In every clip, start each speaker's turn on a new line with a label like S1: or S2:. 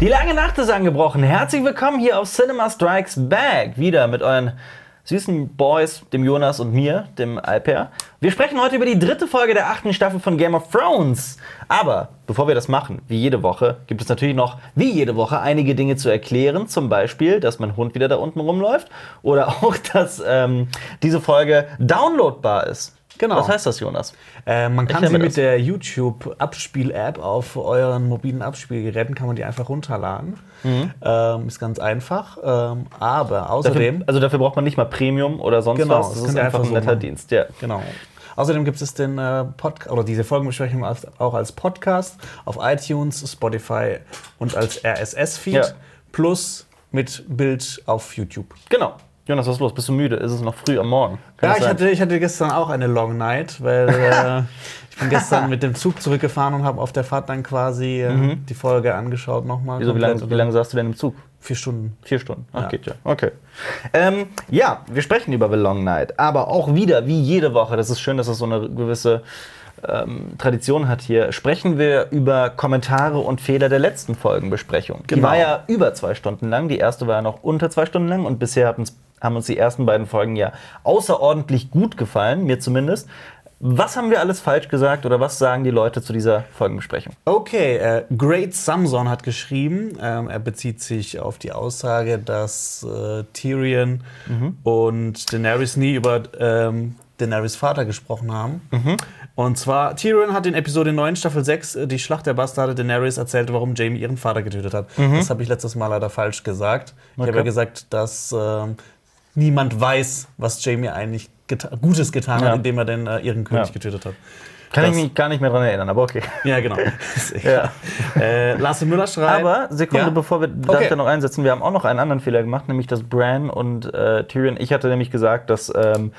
S1: Die lange Nacht ist angebrochen. Herzlich willkommen hier auf Cinema Strikes Back. Wieder mit euren süßen Boys, dem Jonas und mir, dem Alper. Wir sprechen heute über die dritte Folge der achten Staffel von Game of Thrones. Aber bevor wir das machen, wie jede Woche, gibt es natürlich noch, wie jede Woche, einige Dinge zu erklären. Zum Beispiel, dass mein Hund wieder da unten rumläuft. Oder auch, dass ähm, diese Folge downloadbar ist.
S2: Genau.
S1: Was heißt das, Jonas?
S2: Äh, man kann
S1: Erklär
S2: sie mit der YouTube-Abspiel-App auf euren mobilen Abspielgeräten kann man die einfach runterladen. Ähm, ist ganz einfach. Ähm, aber
S1: Dafür,
S2: außerdem,
S1: also dafür braucht man nicht mal Premium oder sonst
S2: Genau,
S1: was.
S2: das
S1: Das ist einfach ein
S2: so
S1: netter
S2: machen.
S1: Dienst. Ja.
S2: genau. Außerdem gibt es den äh, Podcast oder diese Folgenbesprechung als, auch als Podcast auf iTunes, Spotify und als RSS-Feed
S1: Ja.
S2: plus mit Bild auf YouTube.
S1: Genau. Jonas, was ist los? Bist du müde? Ist es noch früh am Morgen? Kann
S2: Ja,
S1: das
S2: ich hatte, ich hatte gestern auch eine Long Night, weil äh, ich bin gestern mit dem Zug zurückgefahren und habe auf der Fahrt dann quasi äh, die Folge angeschaut nochmal.
S1: Mhm. Wieso, wie, lange, wie lange saßt du denn im Zug?
S2: Vier Stunden.
S1: Vier Stunden. Ach,
S2: Ja.
S1: geht ja. Okay. Ähm, ja, wir sprechen über The Long Night, aber auch wieder, wie jede Woche, das ist schön, dass es so eine gewisse ähm, Tradition hat hier, sprechen wir über Kommentare und Fehler der letzten Folgenbesprechung. Die
S2: Genau.
S1: war ja über zwei Stunden lang, die erste war ja noch unter zwei Stunden lang und bisher hat uns, haben uns die ersten beiden Folgen ja außerordentlich gut gefallen, mir zumindest. Was haben wir alles falsch gesagt oder was sagen die Leute zu dieser Folgenbesprechung?
S2: Okay, äh, Great Samson hat geschrieben, ähm, er bezieht sich auf die Aussage, dass äh, Tyrion
S1: Mhm.
S2: und Daenerys nie über ähm, Daenerys Vater gesprochen haben.
S1: Mhm.
S2: Und zwar, Tyrion hat in Episode 9, Staffel 6, äh, die Schlacht der Bastarde Daenerys erzählt, warum Jamie ihren Vater getötet hat. Das habe ich letztes Mal leider falsch gesagt. Ich
S1: Mhm. Okay.
S2: habe ja gesagt, dass ähm, niemand weiß, was Jamie eigentlich geta Gutes getan
S1: Ja.
S2: hat, indem er den äh, ihren König
S1: Ja.
S2: getötet hat.
S1: Kann
S2: Das-
S1: ich mich gar nicht mehr dran erinnern, aber okay.
S2: Ja, genau.
S1: Ja.
S2: äh, Lasse Müller schreibt.
S1: Aber, Sekunde,
S2: Ja?
S1: bevor wir darf
S2: Okay.
S1: ich da noch einsetzen, wir haben auch noch einen anderen Fehler gemacht, nämlich dass Bran und äh, Tyrion, ich hatte nämlich gesagt, dass ähm,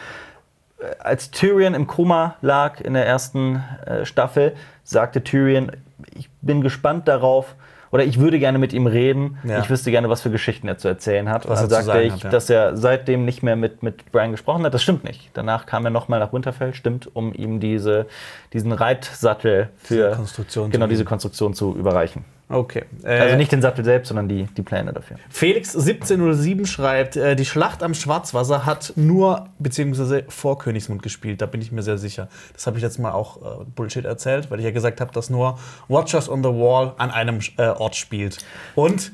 S1: äh, als Tyrion im Koma lag in der ersten äh, Staffel, sagte Tyrion, ich bin gespannt darauf, oder ich würde gerne mit ihm reden.
S2: Ja.
S1: Ich wüsste gerne, was für Geschichten er zu erzählen hat.
S2: Was
S1: und
S2: er
S1: dann sagte ich,
S2: hat, ja.
S1: dass er seitdem nicht mehr mit, mit Bran gesprochen hat. Das stimmt nicht. Danach kam er nochmal nach Winterfell, stimmt, um ihm diese, diesen Reitsattel für
S2: Diese Konstruktion
S1: genau diese Konstruktion zu überreichen.
S2: Okay. Äh,
S1: Also nicht den Sattel selbst, sondern die, die Pläne dafür.
S2: Felix 1707 schreibt, äh, die Schlacht am Schwarzwasser hat nur beziehungsweise vor Königsmund gespielt. Da bin ich mir sehr sicher. Das habe ich jetzt mal auch äh, Bullshit erzählt, weil ich ja gesagt habe, dass nur Watchers on the Wall an einem äh, Ort spielt. Und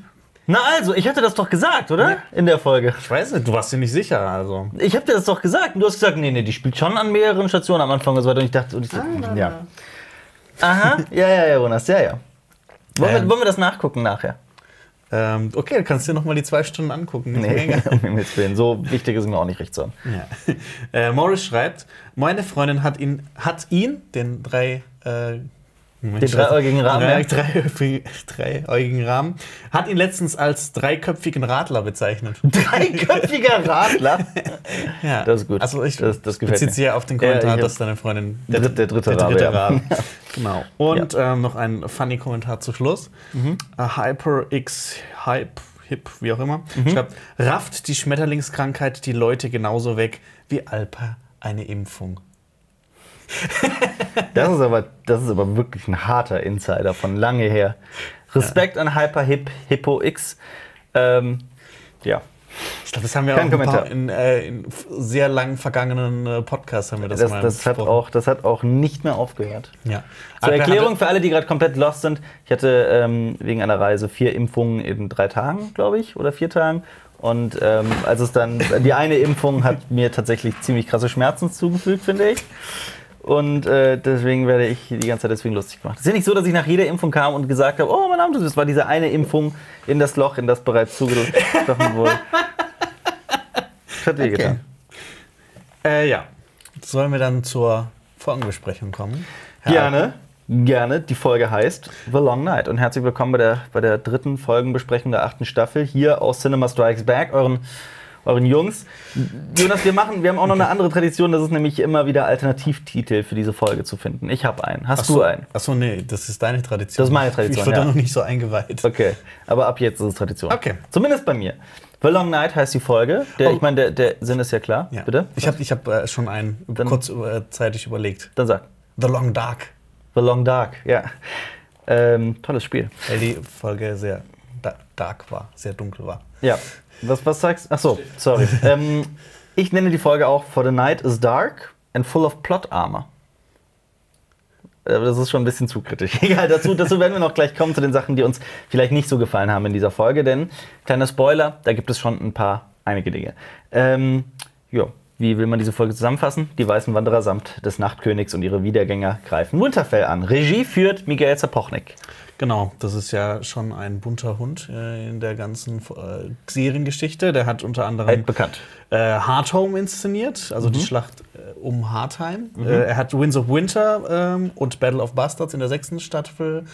S1: Na also, ich hatte das doch gesagt, oder? In der Folge.
S2: ich weiß nicht, du warst dir nicht sicher. Also
S1: Ich habe dir das doch gesagt. Und du hast gesagt, nee, nee, die spielt schon an mehreren Stationen am Anfang und so weiter. Und ich dachte, und ich dachte ja. Aha, ja, ja, ja, Jonas, ja, ja. Wollen, wir,
S2: Ähm.
S1: wollen wir das nachgucken nachher?
S2: ähm, okay, dann kannst du dir noch mal die zwei Stunden angucken.
S1: Nee, um Himmels Willen. So wichtig ist mir auch nicht recht so.
S2: Ja. Äh, Morris schreibt, meine Freundin hat ihn, hat ihn, den drei äh,
S1: Den dreieugigen Rahmen,
S2: Drei,
S1: ja.
S2: drei, dreieugigen Rahmen. Hat ihn letztens als dreiköpfigen Radler bezeichnet.
S1: Dreiköpfiger Radler.
S2: Ja.
S1: Das ist gut.
S2: Also ich
S1: Das- das gefällt
S2: bezieht
S1: mir.
S2: sich ja auf den
S1: Ja,
S2: Kommentar,
S1: ich-
S2: dass deine Freundin
S1: Der, der dritte
S2: der
S1: Rabe.
S2: dritte
S1: ja.
S2: Rahmen. Genau. Und ähm, noch ein funny Kommentar zu Schluss.
S1: Mhm.
S2: HyperX Hype Hip, wie auch immer,
S1: Mhm.
S2: schreibt, rafft die Schmetterlingskrankheit die Leute genauso weg wie Alpa eine Impfung.
S1: Das ist, aber, das ist aber wirklich ein harter Insider von lange her. Respekt an Hyper Hip Hippo X. Ähm, ja,
S2: Ich glaube, das haben wir
S1: Kein
S2: auch ein paar in, äh, in sehr lang vergangenen äh, Podcasts haben wir das,
S1: das,
S2: mal
S1: das, hat auch, das hat auch nicht mehr aufgehört.
S2: Ja.
S1: Zur Erklärung für alle, die gerade komplett lost sind. Ich hatte ähm, wegen einer Reise vier Impfungen in drei Tagen, glaube ich, oder vier Tagen. Und ähm, als es dann, die eine Impfung hat mir tatsächlich ziemlich krasse Schmerzen zugefügt, finde ich. Und äh, deswegen werde ich die ganze Zeit deswegen lustig gemacht. Es ist ja nicht so, dass ich nach jeder Impfung kam und gesagt habe, oh, mein Name das war diese eine Impfung in das Loch, in das bereits zugestochen wurde. Das hat wehgetan.
S2: Äh, ja. Sollen wir dann zur Folgenbesprechung kommen? Herr
S1: Gerne, gerne. Die Folge heißt The Long Night. Und herzlich willkommen bei der, bei der dritten Folgenbesprechung der achten Staffel hier aus Cinema Strikes Back, euren, euren Jungs. Jonas, wir machen, wir haben auch noch eine andere Tradition, das ist nämlich immer wieder Alternativtitel für diese Folge zu finden. Ich habe einen. Hast du einen?
S2: Achso, nee, das ist deine Tradition.
S1: Das ist meine Tradition,
S2: Ich wurde
S1: ja.
S2: noch nicht so eingeweiht.
S1: Okay, aber ab jetzt ist es Tradition.
S2: Okay.
S1: Zumindest bei mir. The Long Night heißt die Folge. Der,
S2: Oh.
S1: Ich meine, der, der Sinn ist ja klar.
S2: Ja.
S1: Bitte?
S2: Ich habe ich hab, äh, schon einen
S1: Dann-
S2: kurzzeitig überlegt.
S1: Dann sag.
S2: The Long Dark.
S1: The Long Dark, ja. Ähm, tolles Spiel.
S2: Weil die Folge sehr dark war, sehr dunkel war.
S1: Ja. Was, was sagst du? Achso, sorry. ähm, ich nenne die Folge auch For the Night is Dark and Full of Plot Armor. Aber das ist schon ein bisschen zu kritisch. Egal, dazu, dazu werden wir noch gleich kommen zu den Sachen, die uns vielleicht nicht so gefallen haben in dieser Folge, denn kleiner Spoiler, da gibt es schon ein paar, einige Dinge. Ähm, ja, wie will man diese Folge zusammenfassen? Die weißen Wanderer samt des Nachtkönigs und ihre Wiedergänger greifen Winterfell an. Regie führt Miguel Zapochnik.
S2: Genau, das ist ja schon ein bunter Hund äh, in der ganzen äh, Seriengeschichte. Der hat unter anderem
S1: Altbekannt.
S2: äh, Hardhome inszeniert, also die Schlacht äh, um Hardheim. Äh, er hat Winds of Winter ähm, und Battle of Bastards in der sechsten Staffel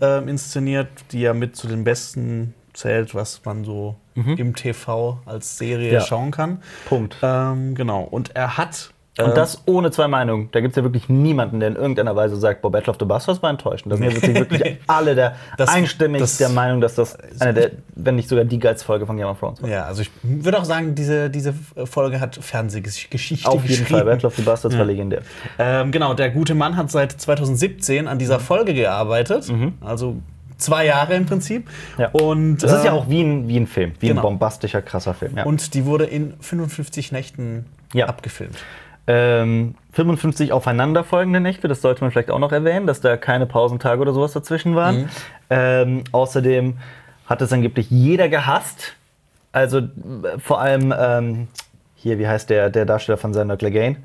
S2: ähm, inszeniert, die ja mit zu den besten zählt, was man so im TV als Serie
S1: Ja.
S2: schauen kann.
S1: Punkt.
S2: Ähm, genau, und er hat.
S1: Und
S2: ähm,
S1: das ohne zwei Meinungen. Da gibt es ja wirklich niemanden, der in irgendeiner Weise sagt, boah, Battle of the Bastards war enttäuschend. Da sind ja wirklich, wirklich alle der
S2: Das-
S1: einstimmig
S2: das-
S1: der Meinung, dass das eine der, wenn nicht sogar die geilste Folge von Game of Thrones war.
S2: Ja, also ich würde auch sagen, diese, diese Folge hat Fernsehgeschichte
S1: Auf jeden Fall, Battle of the Bastards war legendär.
S2: Ähm, genau, der gute Mann hat seit 2017 an dieser Folge gearbeitet. Also zwei Jahre im Prinzip.
S1: Mhm. Ja.
S2: Und,
S1: Das ist ja
S2: äh,
S1: auch wie ein, wie ein Film, wie
S2: genau.
S1: ein bombastischer, krasser Film. Ja.
S2: Und die wurde in 55 Nächten
S1: Ja.
S2: abgefilmt.
S1: Ähm, 55 aufeinanderfolgende Nächte, das sollte man vielleicht auch noch erwähnen, dass da keine Pausentage oder sowas dazwischen waren.
S2: Mhm.
S1: Ähm, außerdem hat es angeblich jeder gehasst. Also äh, vor allem ähm, hier, wie heißt der, der Darsteller von Sander Clegane?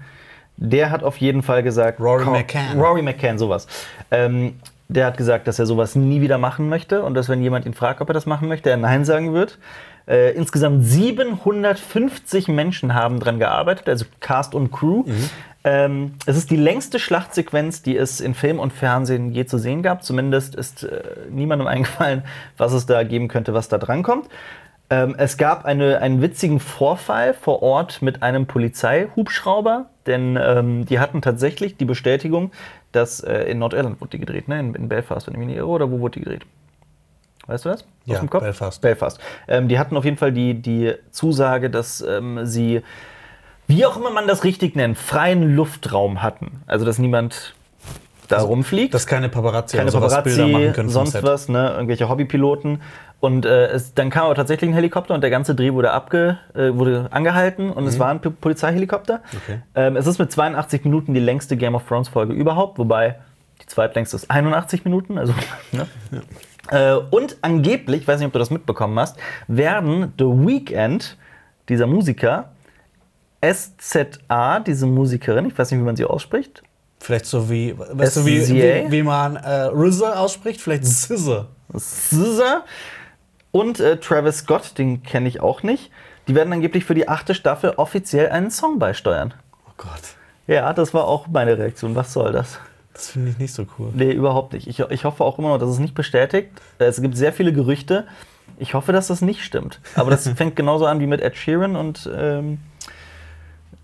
S1: Der hat auf jeden Fall gesagt,
S2: Rory
S1: komm,
S2: McCann.
S1: Rory McCann, sowas. Ähm, der hat gesagt, dass er sowas nie wieder machen möchte und dass, wenn jemand ihn fragt, ob er das machen möchte, er Nein sagen wird. Äh, insgesamt 750 Menschen haben dran gearbeitet, also Cast und Crew. Ähm, es ist die längste Schlachtsequenz, die es in Film und Fernsehen je zu sehen gab. Zumindest ist äh, niemandem eingefallen, was es da geben könnte, was da drankommt. Ähm, es gab eine, einen witzigen Vorfall vor Ort mit einem Polizeihubschrauber, denn ähm, die hatten tatsächlich die Bestätigung, dass äh, in Nordirland wurde die gedreht, ne? in, in Belfast, wenn ich mich nicht irre, oder wo wurde die gedreht? Weißt du das?
S2: Ja? Belfast.
S1: Belfast. Ähm, die hatten auf jeden Fall die, die Zusage, dass ähm, sie, wie auch immer man das richtig nennt, freien Luftraum hatten. Also, dass niemand da rumfliegt
S2: Dass keine Paparazzi
S1: keine
S2: oder sowas Bilder machen
S1: Paparazzi,
S2: können
S1: sonst was, ne? irgendwelche Hobbypiloten. Und äh, es, dann kam aber tatsächlich ein Helikopter und der ganze Dreh wurde, abge, äh, wurde angehalten und es war ein Polizeihelikopter.
S2: Mhm. Okay.
S1: Ähm, es ist mit 82 Minuten die längste Game of Thrones Folge überhaupt, wobei die zweitlängste ist 81 Minuten. Also, ne? Äh, und angeblich, ich weiß nicht, ob du das mitbekommen hast, werden The Weeknd, dieser Musiker, SZA, diese Musikerin, ich weiß nicht, wie man sie ausspricht,
S2: Vielleicht so wie, weißt du, wie, wie, wie man äh, RZA ausspricht? Vielleicht SZA.
S1: SZA und äh, Travis Scott, den kenne ich auch nicht. Die werden angeblich für die achte Staffel offiziell einen Song beisteuern.
S2: Oh Gott,
S1: Ja, das war auch meine Reaktion. Was soll das?
S2: Das finde ich nicht so cool.
S1: Nee, überhaupt nicht. Ich, ich hoffe auch immer noch, dass es nicht bestätigt. Es gibt sehr viele Gerüchte. Ich hoffe, dass das nicht stimmt. Aber das fängt genauso an wie mit Ed Sheeran und ähm,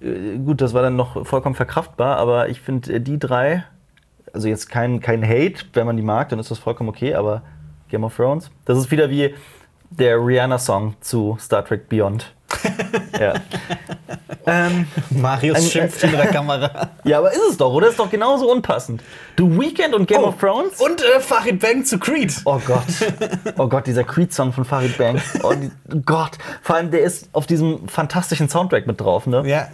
S1: äh, gut, das war dann noch vollkommen verkraftbar, aber ich finde äh, die drei, also jetzt kein, kein Hate, wenn man die mag, dann ist das vollkommen okay, aber Game of Thrones, das ist wieder wie der Rihanna-Song zu Star Trek Beyond. Ja. ähm,
S2: Marius
S1: Ein-
S2: schimpft hinter der Kamera.
S1: ja, aber ist es doch, oder? Ist doch genauso unpassend. The Weeknd und Game
S2: Oh,
S1: of Thrones?
S2: Und äh, Farid Bang zu Creed.
S1: Oh Gott. Oh Gott, dieser Creed-Song von Farid Bang. Oh die, Gott. Vor allem, der ist auf diesem fantastischen Soundtrack mit drauf, ne?
S2: Ja.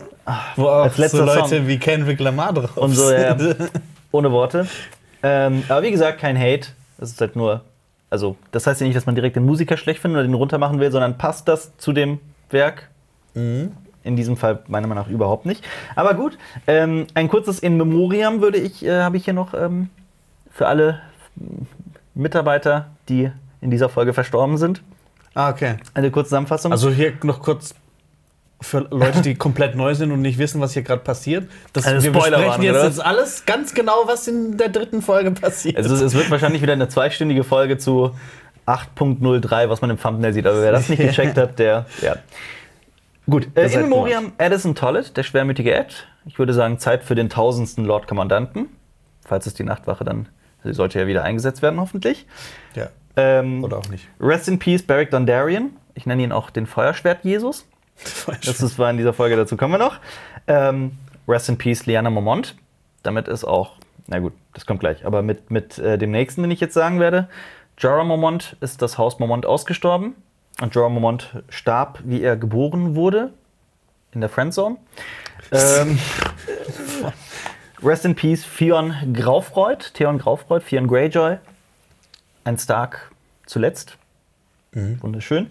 S2: Wo auch so Leute
S1: Song.
S2: wie Kendrick Lamar drauf
S1: Und so, ja.
S2: sind.
S1: Ohne Worte. Ähm, aber wie gesagt, kein Hate. Das ist halt nur. Also, das heißt ja nicht, dass man direkt den Musiker schlecht findet oder den runtermachen will, sondern passt das zu dem Werk? In diesem Fall meiner Meinung nach überhaupt nicht. Aber gut, ähm, ein kurzes In Memoriam würde ich, äh, habe ich hier noch ähm, für alle Mitarbeiter, die in dieser Folge verstorben sind.
S2: Ah, okay.
S1: Eine kurze Zusammenfassung.
S2: Also hier noch kurz für Leute, die komplett neu sind und nicht wissen, was hier gerade passiert. Das,
S1: Eine
S2: wir
S1: Spoilerwarnung,
S2: besprechen jetzt,
S1: oder?
S2: jetzt alles ganz genau, was in der dritten Folge passiert.
S1: Also es wird wahrscheinlich wieder eine zweistündige Folge zu 8.03, was man im Thumbnail sieht. Aber wer das nicht gecheckt hat, der, ja. Gut, äh, in Memoriam Addison Tollett, der schwermütige Ed. Ich würde sagen, Zeit für den tausendsten Lord Kommandanten. Falls es die Nachtwache dann, sie sollte ja wieder eingesetzt werden, hoffentlich.
S2: ja.
S1: Ähm,
S2: Oder auch nicht.
S1: Rest in Peace, Beric Dondarrion. Ich nenne ihn auch den Feuerschwert-Jesus. Das ist, war in dieser Folge, dazu kommen wir noch. Ähm, Rest in Peace, Liana Momont. Damit ist auch, na gut, das kommt gleich, aber mit, mit äh, dem nächsten, den ich jetzt sagen werde, Jorah Mormont ist das Haus Mormont ausgestorben. Und Jorah Mormont starb, wie er geboren wurde, in der Friendzone. ähm, Rest in Peace, Theon Graufreud, Theon Graufreud, Theon Greyjoy. Ein Stark zuletzt. Wunderschön.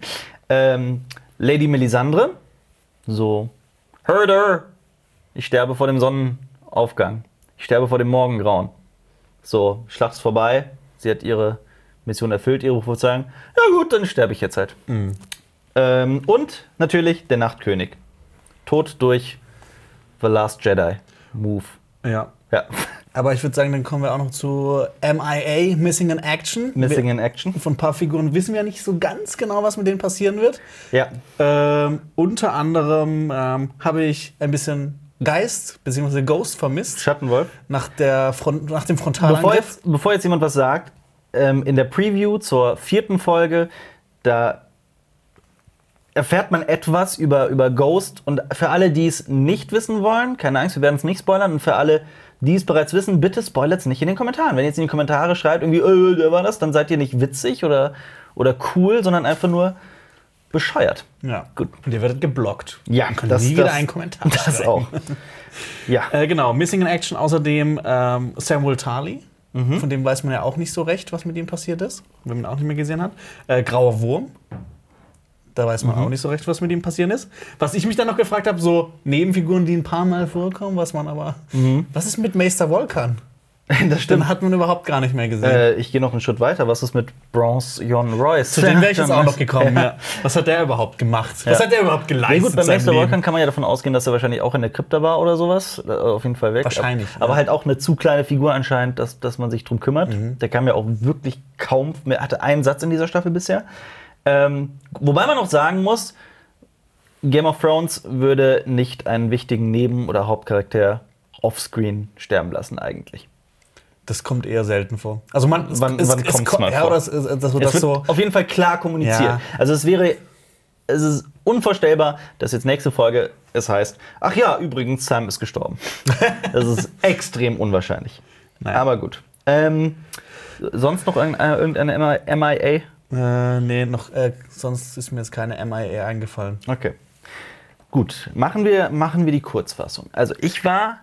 S1: Ähm, Lady Melisandre, so, Herder, ich sterbe vor dem Sonnenaufgang. Ich sterbe vor dem Morgengrauen. So, Schlacht ist vorbei. Sie hat ihre Mission erfüllt, ihre Prophezeiung. Ja gut, dann sterbe ich jetzt halt. Ähm, und natürlich der Nachtkönig. Tod durch The Last Jedi Move.
S2: Ja.
S1: Ja.
S2: Aber ich würde sagen, dann kommen wir auch noch zu MIA, Missing in Action.
S1: Missing in Action.
S2: Von ein paar Figuren wissen wir ja nicht so ganz genau, was mit denen passieren wird.
S1: Ja.
S2: Ähm, unter anderem ähm, habe ich ein bisschen Geist bzw. Ghost vermisst
S1: Schattenwolf.
S2: nach, der Front, nach dem
S1: Bevor
S2: Frontalangriff.
S1: jetzt, bevor jetzt jemand was sagt, ähm, in der Preview zur vierten Folge, da erfährt man etwas über, über Ghost. Und für alle, die es nicht wissen wollen, keine Angst, wir werden es nicht spoilern. Und für alle, die es bereits wissen, bitte spoilert es nicht in den Kommentaren. Wenn ihr jetzt in die Kommentare schreibt, irgendwie, äh, der war das, dann seid ihr nicht witzig oder, oder cool, sondern einfach nur bescheuert.
S2: Ja,
S1: Gut.
S2: Und ihr werdet geblockt.
S1: Ja,
S2: Und könnt
S1: das-
S2: nie wieder einen Kommentar
S1: Das
S2: schreiben.
S1: auch. Ja.
S2: Äh, genau, Missing in Action außerdem ähm, Samuel Tarly.
S1: Mhm.
S2: Von dem weiß man ja auch nicht so recht, was mit ihm passiert ist, wenn man ihn auch nicht mehr gesehen hat. Äh, Grauer Wurm. Da weiß
S1: Mhm.
S2: man auch nicht so recht, was mit ihm passiert ist. Was ich mich dann noch gefragt habe, so Nebenfiguren, die ein paar Mal vorkommen, was man aber. Was ist mit Meister Volkan?
S1: Das stimmt.
S2: Den hat man überhaupt gar nicht mehr gesehen.
S1: Äh, ich gehe noch einen Schritt weiter. Was ist mit Bronze Jon Royce?
S2: Zu dem wäre ich jetzt auch noch gekommen. Ja. Was hat der überhaupt gemacht? Was
S1: Ja.
S2: hat der überhaupt
S1: Ja,
S2: geleistet?
S1: gut, beim
S2: Leben?
S1: Vulkan kann man ja davon ausgehen, dass er wahrscheinlich auch in der Krypta war oder sowas. Äh, Auf jeden Fall weg.
S2: Wahrscheinlich,
S1: Aber
S2: ja.
S1: halt auch eine zu kleine Figur anscheinend, dass, dass man sich drum kümmert.
S2: Mhm.
S1: Der kam ja auch wirklich kaum, er hatte einen Satz in dieser Staffel bisher. Ähm, wobei man auch sagen muss, Game of Thrones würde nicht einen wichtigen Neben- oder Hauptcharakter offscreen sterben lassen eigentlich.
S2: Das kommt eher selten vor. Also man, es-
S1: Wann-
S2: es,
S1: wann
S2: es
S1: kommt's
S2: ko-
S1: mal
S2: ja,
S1: vor?
S2: es, es, das, so,
S1: Es
S2: das
S1: wird
S2: so.
S1: auf jeden Fall klar kommuniziert.
S2: Ja.
S1: Also es wäre, es ist unvorstellbar, dass jetzt nächste Folge es heißt, ach ja, übrigens, Sam ist gestorben. das ist extrem unwahrscheinlich.
S2: Naja.
S1: Aber gut. Ähm, sonst noch irgendeine, irgendeine MIA?
S2: Äh, nee, noch, äh, sonst ist mir jetzt keine MIA eingefallen.
S1: Okay. Gut, machen wir, machen wir die Kurzfassung. Also ich war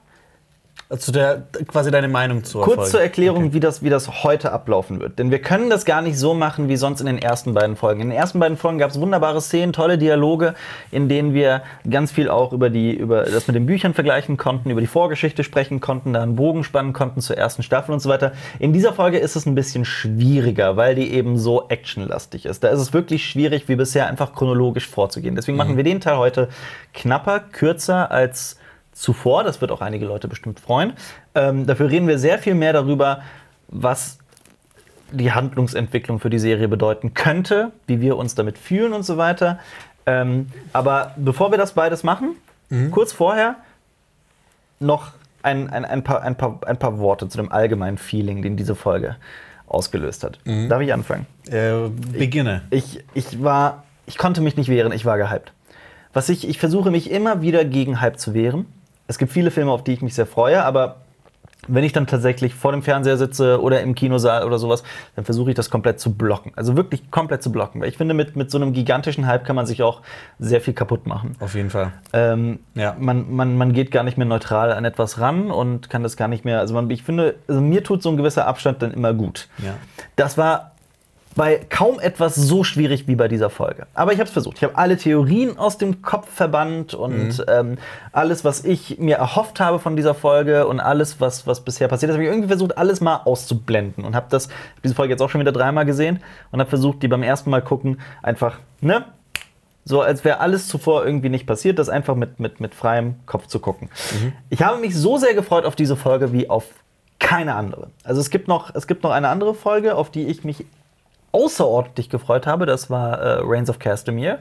S2: Zu der, quasi deine Meinung zur
S1: Kurz zur Erklärung, wie, das, wie das heute ablaufen wird. Denn wir können das gar nicht so machen wie sonst in den ersten beiden Folgen. In den ersten beiden Folgen gab es wunderbare Szenen, tolle Dialoge, in denen wir ganz viel auch über, die, über das mit den Büchern vergleichen konnten, über die Vorgeschichte sprechen konnten, da einen Bogen spannen konnten zur ersten Staffel und so weiter. In dieser Folge ist es ein bisschen schwieriger, weil die eben so actionlastig ist. Da ist es wirklich schwierig, wie bisher einfach chronologisch vorzugehen. Deswegen machen wir den Teil heute knapper, kürzer als zuvor. Das wird auch einige Leute bestimmt freuen. Ähm, dafür reden wir sehr viel mehr darüber, was die Handlungsentwicklung für die Serie bedeuten könnte, wie wir uns damit fühlen und so weiter. Ähm, aber bevor wir das beides machen, kurz vorher noch ein, ein, ein, paar, ein, paar, ein paar Worte zu dem allgemeinen Feeling, den diese Folge ausgelöst hat. Darf ich anfangen?
S2: Äh, beginne.
S1: Ich, ich war, ich konnte mich nicht wehren, ich war gehypt. Was ich, ich versuche mich immer wieder gegen Hype zu wehren. Es gibt viele Filme, auf die ich mich sehr freue, aber wenn ich dann tatsächlich vor dem Fernseher sitze oder im Kinosaal oder sowas, dann versuche ich das komplett zu blocken. Also wirklich komplett zu blocken. Weil ich finde, mit, mit so einem gigantischen Hype kann man sich auch sehr viel kaputt machen.
S2: Auf jeden Fall.
S1: Ähm,
S2: Ja.
S1: man, man, man geht gar nicht mehr neutral an etwas ran und kann das gar nicht mehr. Also man, ich finde, also mir tut so ein gewisser Abstand dann immer gut.
S2: Ja.
S1: Das war bei kaum etwas so schwierig wie bei dieser Folge. Aber ich habe es versucht. Ich habe alle Theorien aus dem Kopf verbannt und ähm, alles, was ich mir erhofft habe von dieser Folge und alles, was, was bisher passiert ist, habe ich irgendwie versucht, alles mal auszublenden und habe das hab diese Folge jetzt auch schon wieder dreimal gesehen und habe versucht, die beim ersten Mal gucken einfach, ne? So als wäre alles zuvor irgendwie nicht passiert, das einfach mit, mit, mit freiem Kopf zu gucken. Ich habe mich so sehr gefreut auf diese Folge wie auf keine andere. Also es gibt noch, es gibt noch eine andere Folge, auf die ich mich außerordentlich gefreut habe. Das war äh, Reigns of Castamere.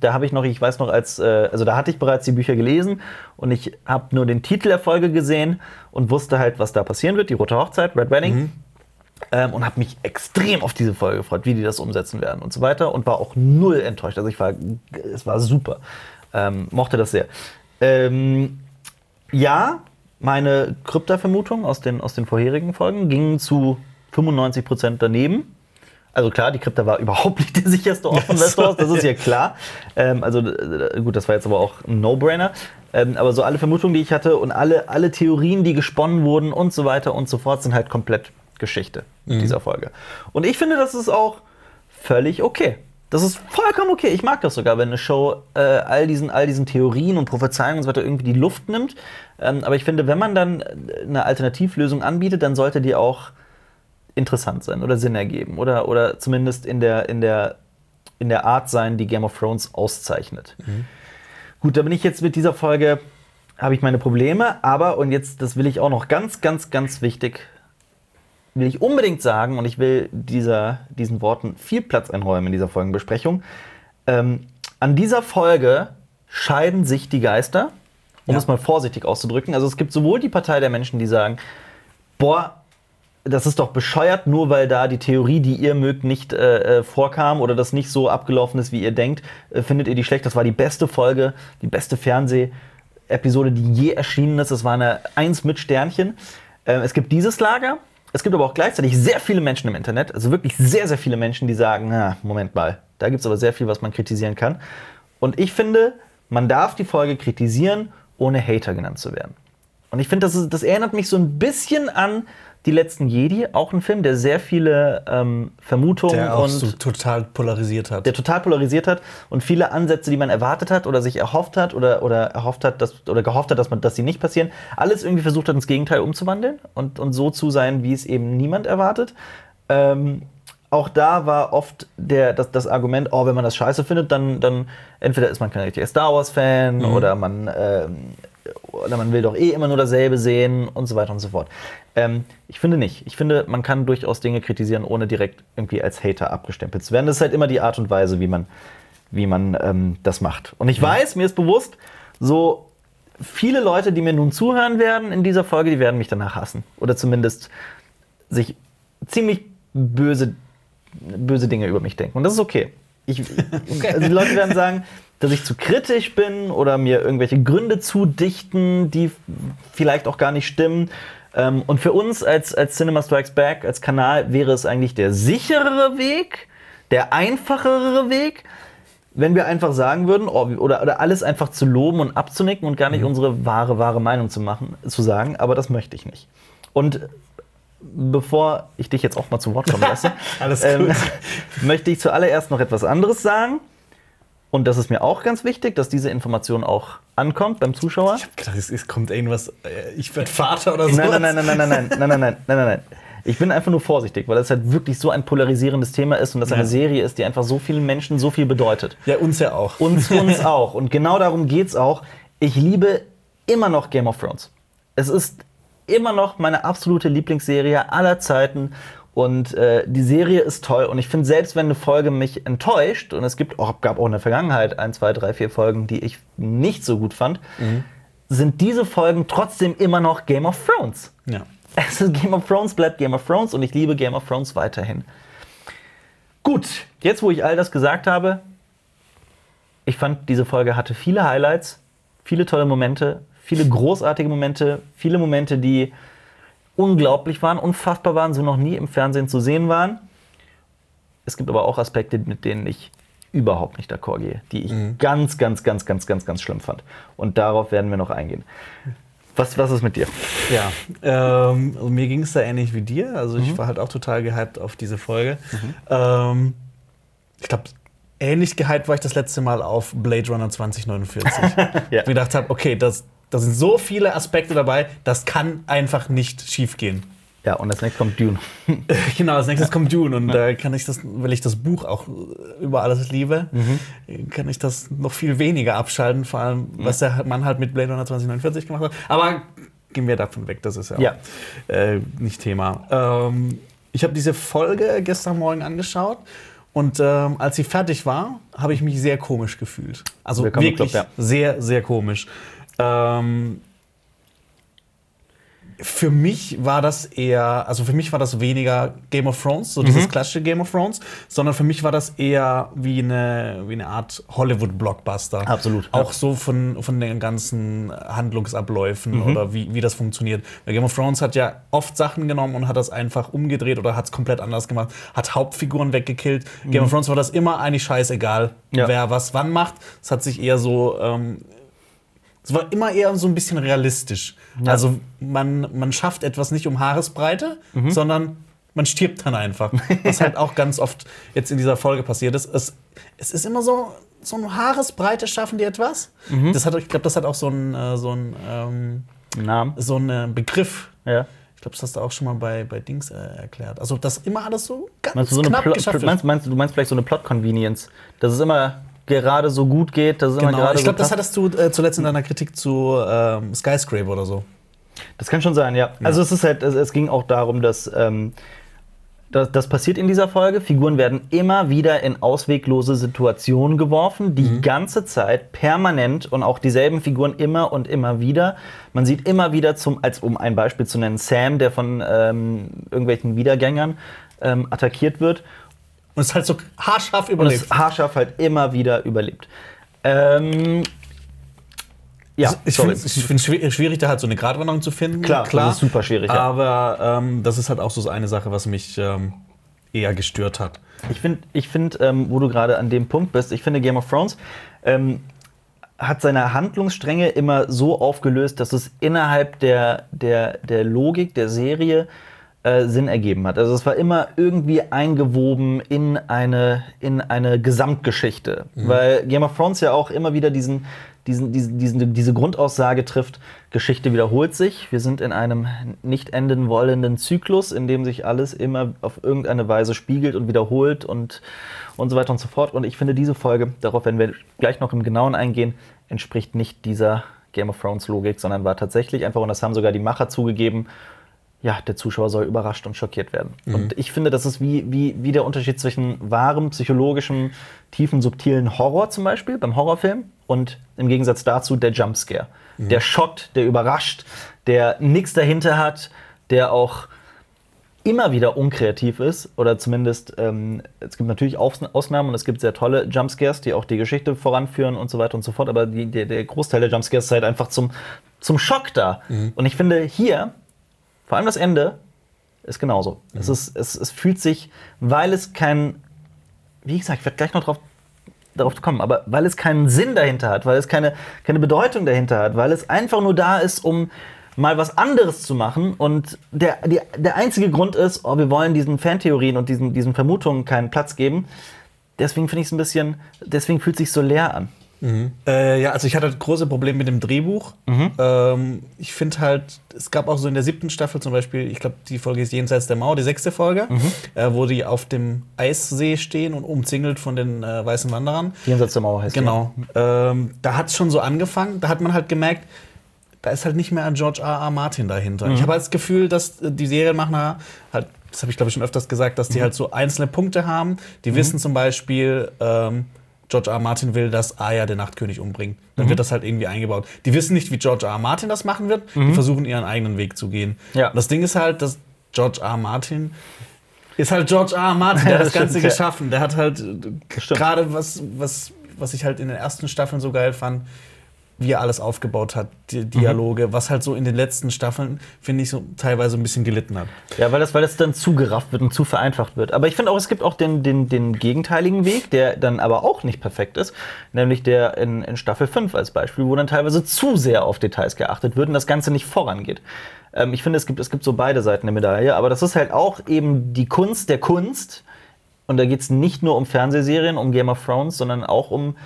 S1: Da habe ich noch, ich weiß noch, als, äh, also da hatte ich bereits die Bücher gelesen und ich habe nur den Titel der Folge gesehen und wusste halt, was da passieren wird, die Rote Hochzeit, Red Wedding. Ähm, und habe mich extrem auf diese Folge gefreut, wie die das umsetzen werden und so weiter. Und war auch null enttäuscht. Also ich war, es war super. Ähm, mochte das sehr. Ähm, ja, meine Krypta-Vermutung aus den, aus den vorherigen Folgen ging zu 95% daneben. Also klar, die Krypta war überhaupt nicht der sicherste Ort von Westeros, das ist ja klar. Ähm, also äh, gut, das war jetzt aber auch ein No-Brainer. Ähm, aber so alle Vermutungen, die ich hatte und alle, alle Theorien, die gesponnen wurden und so weiter und so fort, sind halt komplett Geschichte mit dieser Folge. Und ich finde, das ist auch völlig okay. Das ist vollkommen okay. Ich mag das sogar, wenn eine Show äh, all, diesen, all diesen Theorien und Prophezeiungen und so weiter irgendwie die Luft nimmt. Ähm, aber ich finde, wenn man dann eine Alternativlösung anbietet, dann sollte die auch interessant sein oder Sinn ergeben oder, oder zumindest in der, in, der, in der Art sein, die Game of Thrones auszeichnet. Gut, da bin ich jetzt mit dieser Folge, habe ich meine Probleme, aber, und jetzt, das will ich auch noch ganz, ganz, ganz wichtig, will ich unbedingt sagen, und ich will dieser, diesen Worten viel Platz einräumen in dieser Folgenbesprechung. Ähm, an dieser Folge scheiden sich die Geister, um
S2: Ja.
S1: es mal vorsichtig auszudrücken. Also es gibt sowohl die Partei der Menschen, die sagen, boah, das ist doch bescheuert, nur weil da die Theorie, die ihr mögt, nicht äh, äh, vorkam oder das nicht so abgelaufen ist, wie ihr denkt, äh, findet ihr die schlecht. Das war die beste Folge, die beste Fernsehepisode, die je erschienen ist. Das war eine Eins mit Sternchen. Äh, es gibt dieses Lager. Es gibt aber auch gleichzeitig sehr viele Menschen im Internet, also wirklich sehr, sehr viele Menschen, die sagen, na, Moment mal, da gibt es aber sehr viel, was man kritisieren kann. Und ich finde, man darf die Folge kritisieren, ohne Hater genannt zu werden. Und ich finde, das, das erinnert mich so ein bisschen an die letzten Jedi, auch ein Film, der sehr viele ähm, Vermutungen
S2: Der auch
S1: und
S2: so total polarisiert hat.
S1: der total polarisiert hat und viele Ansätze, die man erwartet hat oder sich erhofft hat oder, oder erhofft hat, dass, oder gehofft hat, dass, man, dass sie nicht passieren, alles irgendwie versucht hat, ins Gegenteil umzuwandeln und, und so zu sein, wie es eben niemand erwartet. Ähm, auch da war oft der, das, das Argument, oh, wenn man das scheiße findet, dann, dann entweder ist man kein richtiger Star Wars-Fan oder man ähm, oder man will doch eh immer nur dasselbe sehen und so weiter und so fort. Ähm, ich finde nicht. Ich finde, man kann durchaus Dinge kritisieren, ohne direkt irgendwie als Hater abgestempelt zu werden. Das ist halt immer die Art und Weise, wie man, wie man ähm, das macht. Und ich weiß, mir ist bewusst, so viele Leute, die mir nun zuhören werden in dieser Folge, die werden mich danach hassen. Oder zumindest sich ziemlich böse, böse Dinge über mich denken. Und das ist okay. Ich, also die Leute werden sagen, dass ich zu kritisch bin oder mir irgendwelche Gründe zudichten, die vielleicht auch gar nicht stimmen. Ähm, Und für uns als, als Cinema Strikes Back, als Kanal, wäre es eigentlich der sicherere Weg, der einfachere Weg, wenn wir einfach sagen würden, oh, oder, oder alles einfach zu loben und abzunicken und gar nicht unsere wahre, wahre Meinung zu machen, zu sagen, aber das möchte ich nicht. Und bevor ich dich jetzt auch mal zu Wort kommen lasse, ähm, möchte ich zuallererst noch etwas anderes sagen. Und das ist mir auch ganz wichtig, dass diese Information auch ankommt beim Zuschauer.
S2: Ich hab gedacht, es, es kommt irgendwas, äh, ich werde Vater oder so.
S1: Nein, nein, nein, nein, nein, nein, nein, nein, nein, nein, nein, nein. Ich bin einfach nur vorsichtig, weil das halt wirklich so ein polarisierendes Thema ist und das
S2: Ja.
S1: eine Serie ist, die einfach so vielen Menschen so viel bedeutet.
S2: Ja, uns ja auch.
S1: Uns, uns auch. Und genau darum geht's auch. Ich liebe immer noch Game of Thrones. Es ist immer noch meine absolute Lieblingsserie aller Zeiten. Und äh, die Serie ist toll. Und ich finde, selbst wenn eine Folge mich enttäuscht, und es gibt auch, gab auch in der Vergangenheit ein, zwei, drei, vier Folgen, die ich nicht so gut fand, sind diese Folgen trotzdem immer noch Game of Thrones.
S2: Ja.
S1: Es ist Game of Thrones bleibt Game of Thrones und ich liebe Game of Thrones weiterhin. Gut, jetzt wo ich all das gesagt habe, ich fand, diese Folge hatte viele Highlights, viele tolle Momente, viele großartige Momente, viele Momente, die unglaublich waren, unfassbar waren, so noch nie im Fernsehen zu sehen waren. Es gibt aber auch Aspekte, mit denen ich überhaupt nicht d'accord gehe, die ich ganz, ganz, ganz, ganz, ganz, ganz schlimm fand. Und darauf werden wir noch eingehen. Was, was ist mit dir?
S2: Ja, ähm, also mir ging es da ähnlich wie dir. Also
S1: Mhm.
S2: ich war halt auch total gehypt auf diese Folge. Ähm, ich glaube, ähnlich gehypt war ich das letzte Mal auf Blade Runner 2049.
S1: Ja.
S2: Ich gedacht habe, okay, das, da sind so viele Aspekte dabei, das kann einfach nicht schiefgehen.
S1: Ja, und als nächstes kommt Dune.
S2: Genau, als nächstes kommt Dune und da kann ich das, weil ich das Buch auch über alles liebe,
S1: Mhm.
S2: kann ich das noch viel weniger abschalten, vor allem, was der Mann halt mit Blade Runner 2049 gemacht hat. Aber gehen wir davon weg, das ist ja. Auch, äh, nicht Thema. Ähm, ich habe diese Folge gestern Morgen angeschaut und ähm, als sie fertig war, habe ich mich sehr komisch gefühlt. Also
S1: Willkommen
S2: wirklich
S1: Club,
S2: sehr, sehr komisch. Ähm, für mich war das eher, also für mich war das weniger Game of Thrones, so dieses klassische Game of Thrones, sondern für mich war das eher wie eine, wie eine Art Hollywood-Blockbuster.
S1: Absolut,
S2: Auch so von, von den ganzen Handlungsabläufen oder wie, wie das funktioniert. Weil Game of Thrones hat ja oft Sachen genommen und hat das einfach umgedreht oder hat es komplett anders gemacht, hat Hauptfiguren weggekillt. Game of Thrones war das immer eigentlich scheißegal,
S1: Ja.
S2: wer was wann macht. Es hat sich eher so ähm, es war immer eher so ein bisschen realistisch. Also man, man schafft etwas nicht um Haaresbreite, sondern man stirbt dann einfach. Was halt auch ganz oft jetzt in dieser Folge passiert ist. Es, es ist immer so, so eine Haaresbreite schaffen die etwas. Das hat, ich glaube, das hat auch so einen äh, so einen, ähm,
S1: Namen.
S2: so einen Begriff.
S1: Ja.
S2: Ich glaube, das hast du auch schon mal bei, bei Dings äh, erklärt. Also, dass immer alles so ganz
S1: Meinst du, so
S2: knapp
S1: Plot,
S2: geschafft
S1: meinst, meinst, du meinst vielleicht so eine Plot-Convenience? Dass es immer gerade so gut geht, es immer
S2: Genau,
S1: gerade
S2: ich glaube,
S1: so
S2: das hattest du äh, zuletzt in deiner Kritik zu ähm, Skyscraper oder so.
S1: Das kann schon sein, ja. Also es ist halt, es, es ging auch darum, dass ähm, das, das passiert in dieser Folge. Figuren werden immer wieder in ausweglose Situationen geworfen, die ganze Zeit permanent und auch dieselben Figuren immer und immer wieder. Man sieht immer wieder zum, als um ein Beispiel zu nennen, Sam, der von ähm, irgendwelchen Wiedergängern ähm, attackiert wird
S2: Und es halt so haarscharf
S1: und
S2: überlebt.
S1: es haarscharf halt immer wieder überlebt. Ähm, ja,
S2: ich
S1: sorry.
S2: finde es schwierig, da halt so eine Gratwanderung zu finden.
S1: Klar, das ist super schwierig, ja.
S2: Aber ähm, das ist halt auch so eine Sache, was mich ähm, eher gestört hat.
S1: Ich finde, ich find, ähm, wo du gerade an dem Punkt bist, ich finde Game of Thrones ähm, hat seine Handlungsstränge immer so aufgelöst, dass es innerhalb der, der, der Logik der Serie äh, Sinn ergeben hat. Also es war immer irgendwie eingewoben in eine, in eine Gesamtgeschichte. Weil Game of Thrones ja auch immer wieder diesen, diesen, diesen, diesen, diese Grundaussage trifft, Geschichte wiederholt sich. Wir sind in einem nicht enden wollenden Zyklus, in dem sich alles immer auf irgendeine Weise spiegelt und wiederholt und, und so weiter und so fort. Und ich finde, diese Folge, darauf werden wir gleich noch im Genauen eingehen, entspricht nicht dieser Game of Thrones Logik, sondern war tatsächlich einfach, und das haben sogar die Macher zugegeben, ja, der Zuschauer soll überrascht und schockiert werden. Und ich finde, das ist wie, wie, wie der Unterschied zwischen wahrem, psychologischem, tiefen, subtilen Horror zum Beispiel beim Horrorfilm und im Gegensatz dazu der Jumpscare. Der schockt, der überrascht, der nichts dahinter hat, der auch immer wieder unkreativ ist oder zumindest ähm, es gibt natürlich Aus Ausnahmen und es gibt sehr tolle Jumpscares, die auch die Geschichte voranführen und so weiter und so fort, aber die, der, der Großteil der Jumpscares ist halt einfach zum, zum Schock da. Und ich finde hier, vor allem das Ende, ist genauso. Es, ist, es, es fühlt sich, weil es kein, wie gesagt, ich werde gleich noch drauf darauf kommen, aber weil es keinen Sinn dahinter hat, weil es keine, keine Bedeutung dahinter hat, weil es einfach nur da ist, um mal was anderes zu machen und der, die, der einzige Grund ist, oh, wir wollen diesen Fantheorien und diesen, diesen Vermutungen keinen Platz geben. Deswegen finde ich es ein bisschen, deswegen fühlt es sich so leer an.
S2: Äh, ja, also ich hatte große Probleme mit dem Drehbuch. Ähm, ich finde halt, es gab auch so in der siebten Staffel zum Beispiel, ich glaube, die Folge ist Jenseits der Mauer, die sechste Folge, äh, wo die auf dem Eissee stehen und umzingelt von den äh, weißen Wanderern.
S1: Jenseits der Mauer heißt.
S2: Genau. Ähm, da hat es schon so angefangen. Da hat man halt gemerkt, da ist halt nicht mehr ein George R. R. Martin dahinter. Ich habe halt das Gefühl, dass äh, die Serienmacher halt, das habe ich glaube ich schon öfters gesagt, dass die halt so einzelne Punkte haben. Die wissen zum Beispiel, ähm, George R. R. Martin will, dass Arya den Nachtkönig umbringt. Dann wird das halt irgendwie eingebaut. Die wissen nicht, wie George R. R. Martin das machen wird. Die versuchen ihren eigenen Weg zu gehen.
S1: Ja.
S2: Das Ding ist halt, dass George R. Martin ist halt George R. Martin, der hat das Ganze geschaffen. Der hat halt äh, gerade was, was, was ich halt in den ersten Staffeln so geil fand, wie er alles aufgebaut hat, die Dialoge, was halt so in den letzten Staffeln, finde ich, so teilweise ein bisschen gelitten hat.
S1: Ja, weil das, weil das dann zu gerafft wird und zu vereinfacht wird. Aber ich finde auch, es gibt auch den, den, den gegenteiligen Weg, der dann aber auch nicht perfekt ist, nämlich der in, in Staffel 5 als Beispiel, wo dann teilweise zu sehr auf Details geachtet wird und das Ganze nicht vorangeht. Ähm, ich finde, es gibt, es gibt so beide Seiten der Medaille, aber das ist halt auch eben die Kunst der Kunst. Und da geht es nicht nur um Fernsehserien, um Game of Thrones, sondern auch um,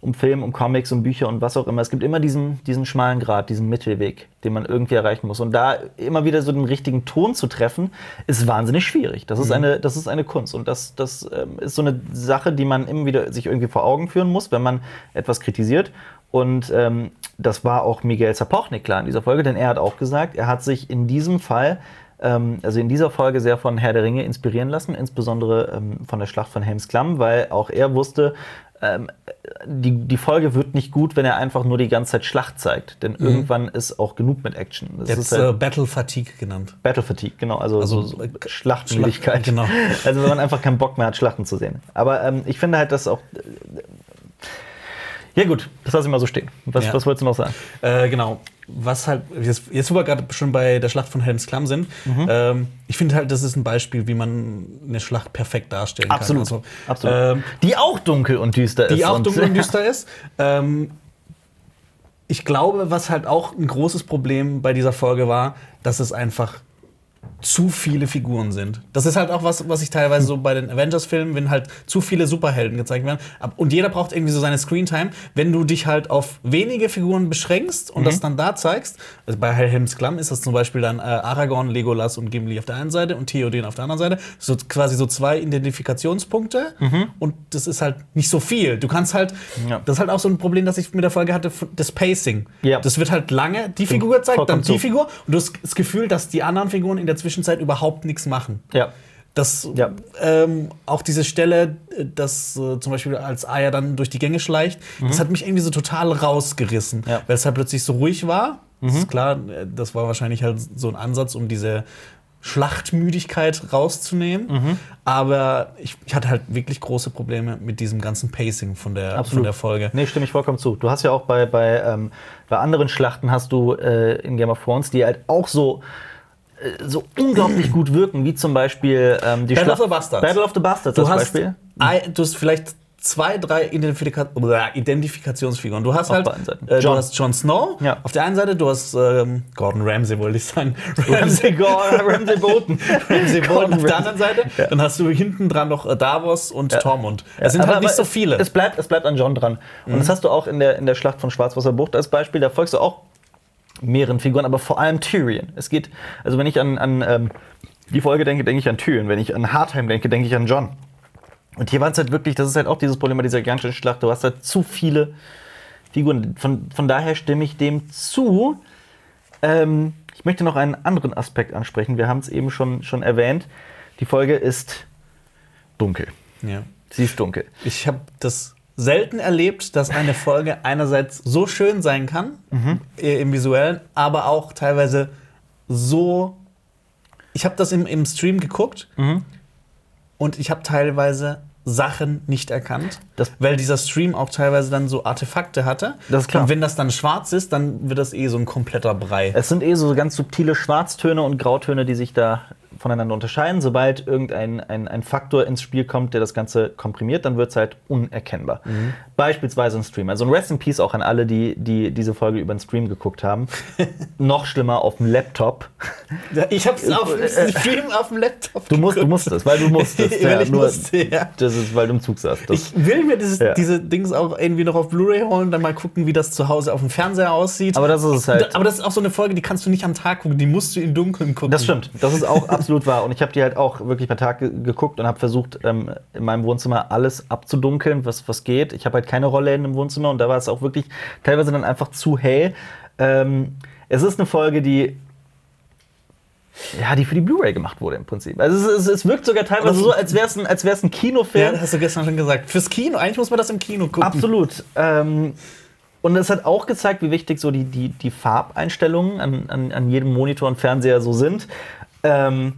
S1: um Film, um Comics, um Bücher und was auch immer. Es gibt immer diesen, diesen schmalen Grat, diesen Mittelweg, den man irgendwie erreichen muss. Und da immer wieder so den richtigen Ton zu treffen, ist wahnsinnig schwierig. Das ist eine, das ist eine Kunst. Und das, das ähm, ist so eine Sache, die man immer wieder sich irgendwie vor Augen führen muss, wenn man etwas kritisiert. Und ähm, das war auch Miguel Zapochnik klar in dieser Folge, denn er hat auch gesagt, er hat sich in diesem Fall ähm, also in dieser Folge sehr von Herr der Ringe inspirieren lassen, insbesondere ähm, von der Schlacht von Helms Klamm, weil auch er wusste, ähm, die, die Folge wird nicht gut, wenn er einfach nur die ganze Zeit Schlacht zeigt. Denn irgendwann ist auch genug mit Action. Das
S2: Jetzt
S1: ist halt
S2: äh, Battle Fatigue genannt.
S1: Battle Fatigue, genau. Also,
S2: Also,
S1: so, so
S2: äh,
S1: Schlachtmüdigkeit.
S2: Schlacht- genau.
S1: Also wenn man einfach keinen Bock mehr hat, Schlachten zu sehen. Aber ähm, ich finde halt, dass auch. äh, Ja, gut, das lasse ich mal so stehen. Was,
S2: Ja.
S1: was wolltest du noch sagen?
S2: Äh, genau. Was halt, jetzt, jetzt wo wir gerade schon bei der Schlacht von Helms Klamm sind,
S1: Mhm.
S2: ähm, ich finde halt, das ist ein Beispiel, wie man eine Schlacht perfekt darstellen
S1: Absolut.
S2: kann. Also,
S1: Absolut.
S2: Ähm,
S1: die auch dunkel und düster ist.
S2: die auch
S1: und-
S2: dunkel und düster ist. Ähm, ich glaube, was halt auch ein großes Problem bei dieser Folge war, dass es einfach zu viele Figuren sind. Das ist halt auch was, was ich teilweise so bei den Avengers-Filmen, wenn halt zu viele Superhelden gezeigt werden. Und jeder braucht irgendwie so seine Screentime. Wenn du dich halt auf wenige Figuren beschränkst und das dann da zeigst, also bei Helms Klamm ist das zum Beispiel dann äh, Aragorn, Legolas und Gimli auf der einen Seite und Theoden auf der anderen Seite. So quasi so zwei Identifikationspunkte. Und das ist halt nicht so viel. Du kannst halt,
S1: Ja.
S2: das ist halt auch so ein Problem, das ich mit der Folge hatte, das Pacing.
S1: Ja.
S2: Das wird halt lange die Figur gezeigt, dann die. Figur und du hast das Gefühl, dass die anderen Figuren in der Zwischenzeit überhaupt nichts machen.
S1: Ja.
S2: Das,
S1: Ja.
S2: ähm, auch diese Stelle, äh, dass äh, zum Beispiel als Aya dann durch die Gänge schleicht, das hat mich irgendwie so total rausgerissen,
S1: Mhm. Ja. Mhm.
S2: weil es halt plötzlich so ruhig war. Das ist klar, äh, das war wahrscheinlich halt so ein Ansatz, um diese Schlachtmüdigkeit rauszunehmen.
S1: Mhm.
S2: Aber ich, ich hatte halt wirklich große Probleme mit diesem ganzen Pacing von der, von der Folge.
S1: Nee, stimme ich vollkommen zu. Du hast ja auch bei, bei, ähm, bei anderen Schlachten hast du äh, in Game of Thrones, die halt auch so so unglaublich gut wirken, wie zum Beispiel ähm, die
S2: Battle of
S1: Schlacht-
S2: the Bastards.
S1: Battle of the Bastards
S2: Du hast,
S1: Beispiel.
S2: ein, du hast vielleicht zwei, drei Identifika Identifikationsfiguren. Du hast
S1: Auf
S2: halt
S1: beiden Seiten.
S2: äh, du
S1: Jon.
S2: hast Jon Snow
S1: Ja.
S2: auf der einen Seite, du hast ähm, Gordon Ramsay, wollte ich sagen.
S1: Ramsay Gore, Ramsay Bolton.
S2: Ramsay Bolton auf
S1: Gordon
S2: der anderen Seite. Dann hast du hinten dran noch äh, Davos und Tormund. Es sind
S1: Aber-
S2: halt nicht so viele. Mhm.
S1: Es bleibt, es bleibt an John dran. Und das hast du auch in der, in der Schlacht von Schwarzwasserbucht als Beispiel. Da folgst du auch mehreren Figuren, aber vor allem Tyrion. Es geht, also wenn ich an, an ähm, die Folge denke, denke ich an Tyrion. Wenn ich an Hardheim denke, denke ich an John. Und hier war es halt wirklich, das ist halt auch dieses Problem bei dieser gigantischen Schlacht. Du hast halt zu viele Figuren. Von, von daher stimme ich dem zu. Ähm, ich möchte noch einen anderen Aspekt ansprechen. Wir haben es eben schon, schon erwähnt. Die Folge ist dunkel.
S2: ja.
S1: Sie ist dunkel.
S2: Ich habe das selten erlebt, dass eine Folge einerseits so schön sein kann
S1: Mhm.
S2: äh, im Visuellen, aber auch teilweise so. Ich habe das im, im Stream geguckt
S1: Mhm.
S2: und ich habe teilweise Sachen nicht erkannt,
S1: Das-
S2: weil dieser Stream auch teilweise dann so Artefakte hatte.
S1: Das ist klar.
S2: Und wenn das dann schwarz ist, dann wird das eh so ein kompletter Brei.
S1: Es sind eh so ganz subtile Schwarztöne und Grautöne, die sich da voneinander unterscheiden. Sobald irgendein ein, ein Faktor ins Spiel kommt, der das Ganze komprimiert, dann wird es halt unerkennbar. Beispielsweise ein Stream. Also ein Rest in Peace auch an alle, die, die diese Folge über den Stream geguckt haben. Noch schlimmer auf dem Laptop.
S2: Ich habe es auf dem Stream auf dem Laptop.
S1: Du musst, du musst es, weil du musstest. Ja,
S2: ich
S1: nur,
S2: musste, ja.
S1: Das ist, weil du im Zug saßt. Das,
S2: Ich will mir dieses,
S1: Ja.
S2: diese Dings auch irgendwie noch auf Blu-ray holen, dann mal gucken, wie das zu Hause auf dem Fernseher aussieht.
S1: aber das ist es halt.
S2: aber das ist auch so eine Folge, die kannst du nicht am Tag gucken, die musst du im Dunkeln gucken.
S1: Das stimmt, das ist auch absolut wahr. Und ich habe die halt auch wirklich bei Tag ge geguckt und habe versucht, ähm, in meinem Wohnzimmer alles abzudunkeln, was, was geht. Ich habe halt keine Rollläden im Wohnzimmer und da war es auch wirklich teilweise dann einfach zu hell. Ähm, es ist eine Folge, die. Ja, die für die Blu-ray gemacht wurde im Prinzip. Also es, es, es wirkt sogar teilweise
S2: Aber-
S1: so, als wäre es ein, als wär's ein
S2: Ja,
S1: Kinofilm.
S2: das hast du gestern schon gesagt. Fürs Kino, eigentlich muss man das im Kino gucken.
S1: Absolut. Ähm, und es hat auch gezeigt, wie wichtig so die, die, die Farbeinstellungen an, an, an jedem Monitor und Fernseher so sind. Ähm,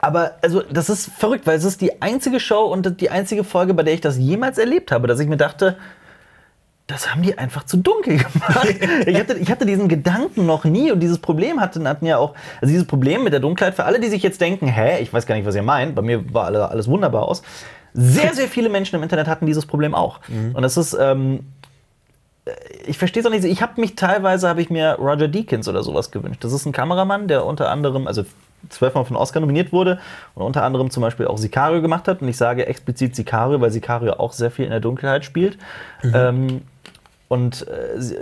S1: aber also, das ist verrückt, weil es ist die einzige Show und die einzige Folge, bei der ich das jemals erlebt habe, dass ich mir dachte, das haben die einfach zu dunkel gemacht. ich, hatte, ich hatte diesen Gedanken noch nie und dieses Problem hatten, hatten ja auch, also dieses Problem mit der Dunkelheit, für alle, die sich jetzt denken, hä, ich weiß gar nicht, was ihr meint, bei mir war alle, alles wunderbar aus. Sehr, sehr viele Menschen im Internet hatten dieses Problem auch. Und das ist, ähm, ich verstehe es auch nicht. Ich habe mich teilweise, habe ich mir Roger Deakins oder sowas gewünscht. Das ist ein Kameramann, der unter anderem, also zwölfmal von Oscar nominiert wurde und unter anderem zum Beispiel auch Sicario gemacht hat. Und ich sage explizit Sicario, weil Sicario auch sehr viel in der Dunkelheit spielt. Ähm, und äh, sie-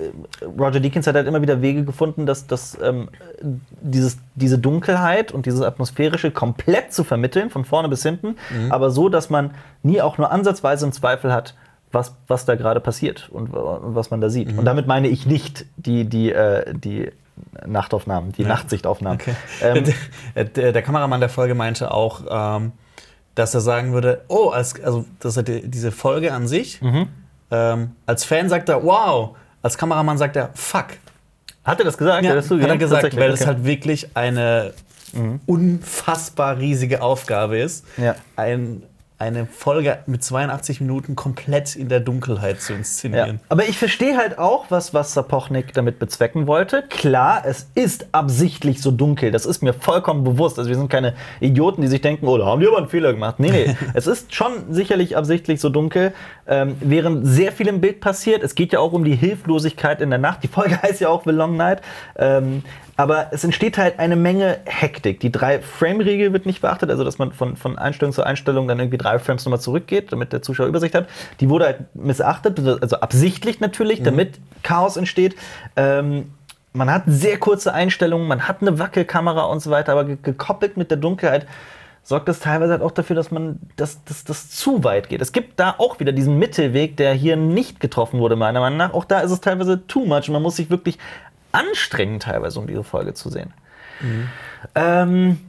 S1: Roger Deakins hat halt immer wieder Wege gefunden, dass, dass ähm, dieses, diese Dunkelheit und dieses Atmosphärische komplett zu vermitteln, von vorne bis hinten, aber so, dass man nie auch nur ansatzweise im Zweifel hat, was, was da gerade passiert und, und was man da sieht. Und damit meine ich nicht die, die, äh, die Nachtaufnahmen, die Nachtsichtaufnahmen.
S2: Okay.
S1: Ähm,
S2: der, der, Kameramann der Folge meinte auch, ähm, dass er sagen würde, oh, als, also dass er die, diese Folge an sich, ähm, als Fan sagt er, wow, als Kameramann sagt er, fuck.
S1: Hat er das gesagt?
S2: Ja,
S1: Hat er das
S2: hat er gesagt, weil das
S1: okay.
S2: halt wirklich eine unfassbar riesige Aufgabe ist,
S1: Ja.
S2: ein, eine Folge mit 82 Minuten komplett in der Dunkelheit zu
S1: Ja.
S2: inszenieren.
S1: Aber ich verstehe halt auch, was, was Sapochnik damit bezwecken wollte. Klar, es ist absichtlich so dunkel. Das ist mir vollkommen bewusst. Also wir sind keine Idioten, die sich denken, oh, da haben die aber einen Fehler gemacht. Nee, nee. es ist schon sicherlich absichtlich so dunkel, ähm, während sehr viel im Bild passiert. Es geht ja auch um die Hilflosigkeit in der Nacht. Die Folge heißt ja auch The Long Night. Ähm, aber es entsteht halt eine Menge Hektik. Die Drei-Frame-Regel wird nicht beachtet, also dass man von, von Einstellung zu Einstellung dann irgendwie drei Frames nochmal zurückgeht, damit der Zuschauer Übersicht hat. Die wurde halt missachtet, also absichtlich natürlich, damit Chaos entsteht. Ähm, man hat sehr kurze Einstellungen, man hat eine Wackelkamera und so weiter, aber ge gekoppelt mit der Dunkelheit sorgt das teilweise halt auch dafür, dass man dass, dass das zu weit geht. Es gibt da auch wieder diesen Mittelweg, der hier nicht getroffen wurde, meiner Meinung nach. Auch da ist es teilweise too much. Man muss sich wirklich anstrengen, teilweise, um diese Folge zu sehen. Ähm,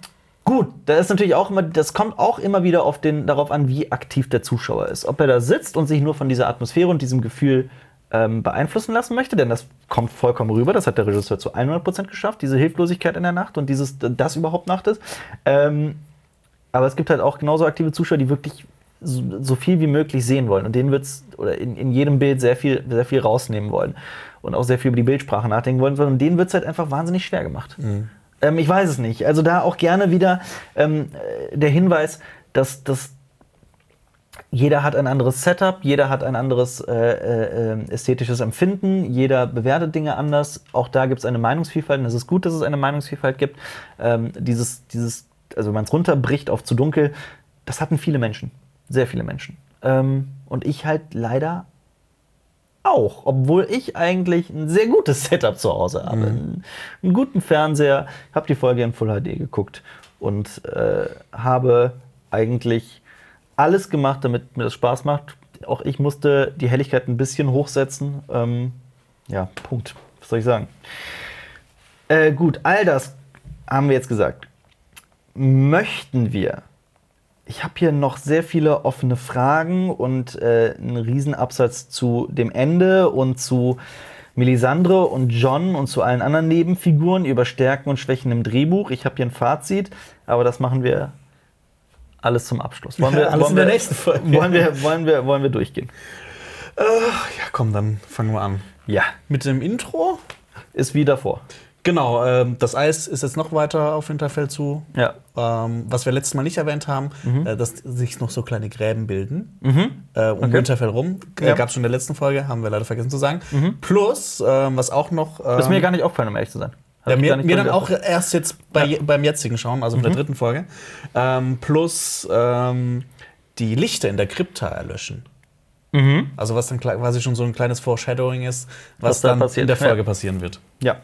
S1: gut, da ist natürlich auch immer, das kommt auch immer wieder auf den, darauf an, wie aktiv der Zuschauer ist. Ob er da sitzt und sich nur von dieser Atmosphäre und diesem Gefühl ähm, beeinflussen lassen möchte, denn das kommt vollkommen rüber. Das hat der Regisseur zu 100% geschafft, diese Hilflosigkeit in der Nacht und dieses, das überhaupt Nacht ist. Ähm, aber es gibt halt auch genauso aktive Zuschauer, die wirklich so, so viel wie möglich sehen wollen. Und denen wird es oder in, in jedem Bild sehr viel, sehr viel rausnehmen wollen. Und auch sehr viel über die Bildsprache nachdenken wollen. Und denen wird es halt einfach wahnsinnig schwer gemacht. Ähm, ich weiß es nicht. Also da auch gerne wieder ähm, äh, der Hinweis, dass, dass jeder hat ein anderes Setup, jeder hat ein anderes äh, äh, ästhetisches Empfinden, jeder bewertet Dinge anders. Auch da gibt es eine Meinungsvielfalt und es ist gut, dass es eine Meinungsvielfalt gibt. Ähm, dieses, dieses, also wenn man es runterbricht auf zu dunkel, das hatten viele Menschen, sehr viele Menschen. Ähm, und ich halt leider auch, obwohl ich eigentlich ein sehr gutes Setup zu Hause habe. Einen, einen guten Fernseher, habe die Folge in Full HD geguckt und äh, habe eigentlich alles gemacht, damit mir das Spaß macht. Auch ich musste die Helligkeit ein bisschen hochsetzen. Ähm, ja, Punkt. Was soll ich sagen? Äh, gut, all das haben wir jetzt gesagt. Möchten wir ich habe hier noch sehr viele offene Fragen und äh, einen Riesenabsatz zu dem Ende und zu Melisandre und John und zu allen anderen Nebenfiguren über Stärken und Schwächen im Drehbuch. Ich habe hier ein Fazit, aber das machen wir alles zum Abschluss. Wollen wir,
S2: Alles
S1: wollen
S2: in der
S1: wir,
S2: nächsten Folge.
S1: Wollen wir, wollen, wir, wollen wir durchgehen?
S2: Ja, komm, dann fangen wir an.
S1: Ja,
S2: Mit dem Intro.
S1: ist wie davor.
S2: Genau, ähm, das Eis ist jetzt noch weiter auf Winterfell zu.
S1: Ja.
S2: Ähm, was wir letztes Mal nicht erwähnt haben, äh, dass sich noch so kleine Gräben bilden äh, um
S1: Okay.
S2: Winterfell rum. Äh,
S1: Ja.
S2: Gab es schon in der letzten Folge, haben wir leider vergessen zu sagen. Plus, ähm, was auch noch.
S1: Das ist
S2: ähm,
S1: mir gar nicht aufgefallen, um ehrlich zu sein.
S2: Ja, mir, mir dann auch erst jetzt bei,
S1: Ja.
S2: beim jetzigen Schauen, also mit der dritten Folge. Ähm, plus ähm, die Lichter in der Krypta erlöschen.
S1: Mhm.
S2: Also was dann quasi schon so ein kleines Foreshadowing ist, was,
S1: Was da
S2: dann
S1: passiert,
S2: in der Folge passieren wird.
S1: Ja.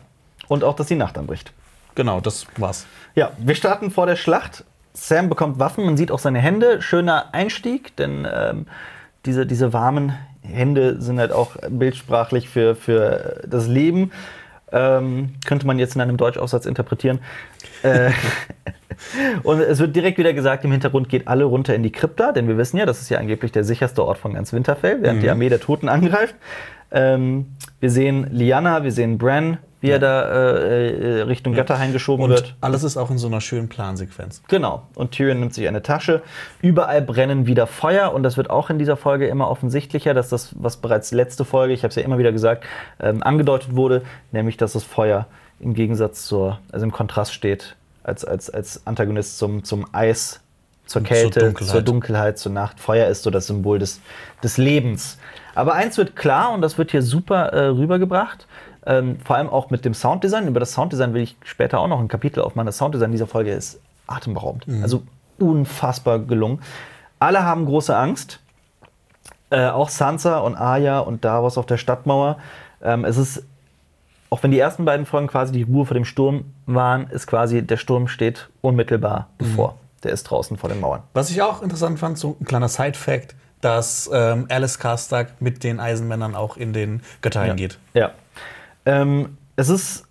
S1: Und auch, dass die Nacht anbricht.
S2: Genau, das war's.
S1: Ja, wir starten vor der Schlacht. Sam bekommt Waffen, man sieht auch seine Hände. Schöner Einstieg, denn ähm, diese, diese warmen Hände sind halt auch bildsprachlich für, für das Leben. Ähm, könnte man jetzt in einem Deutschaufsatz interpretieren. Äh, und es wird direkt wieder gesagt, im Hintergrund geht alle runter in die Krypta, denn wir wissen ja, das ist ja angeblich der sicherste Ort von ganz Winterfell, während die Armee der Toten angreift. Ähm, wir sehen Lyanna, wir sehen Bran, wie er da äh, äh, Richtung Götterhain geschoben
S2: Und
S1: wird.
S2: alles ist auch in so einer schönen Plansequenz.
S1: Genau. Und Tyrion nimmt sich eine Tasche. Überall brennen wieder Feuer. Und das wird auch in dieser Folge immer offensichtlicher, dass das, was bereits letzte Folge, ich habe es ja immer wieder gesagt, ähm, angedeutet wurde, nämlich, dass das Feuer im Gegensatz zur, also im Kontrast steht, als, als, als Antagonist zum, zum Eis, zur
S2: zur
S1: Kälte, zur
S2: Dunkelheit.
S1: Dunkelheit. zur Nacht. Feuer ist so das Symbol des, des Lebens. Aber eins wird klar, und das wird hier super äh, rübergebracht, ähm, vor allem auch mit dem Sounddesign. Über das Sounddesign will ich später auch noch ein Kapitel aufmachen. Das Sounddesign dieser Folge ist atemberaubend. Also unfassbar gelungen. Alle haben große Angst. Äh, auch Sansa und Arya und Davos auf der Stadtmauer. Ähm, es ist, auch wenn die ersten beiden Folgen quasi die Ruhe vor dem Sturm waren, ist quasi der Sturm steht unmittelbar bevor. Der ist draußen vor den Mauern.
S2: Was ich auch interessant fand, so ein kleiner Side-Fact, dass ähm, Alice Karstark mit den Eisenmännern auch in den Götterhain geht.
S1: Ja. Ähm, es ist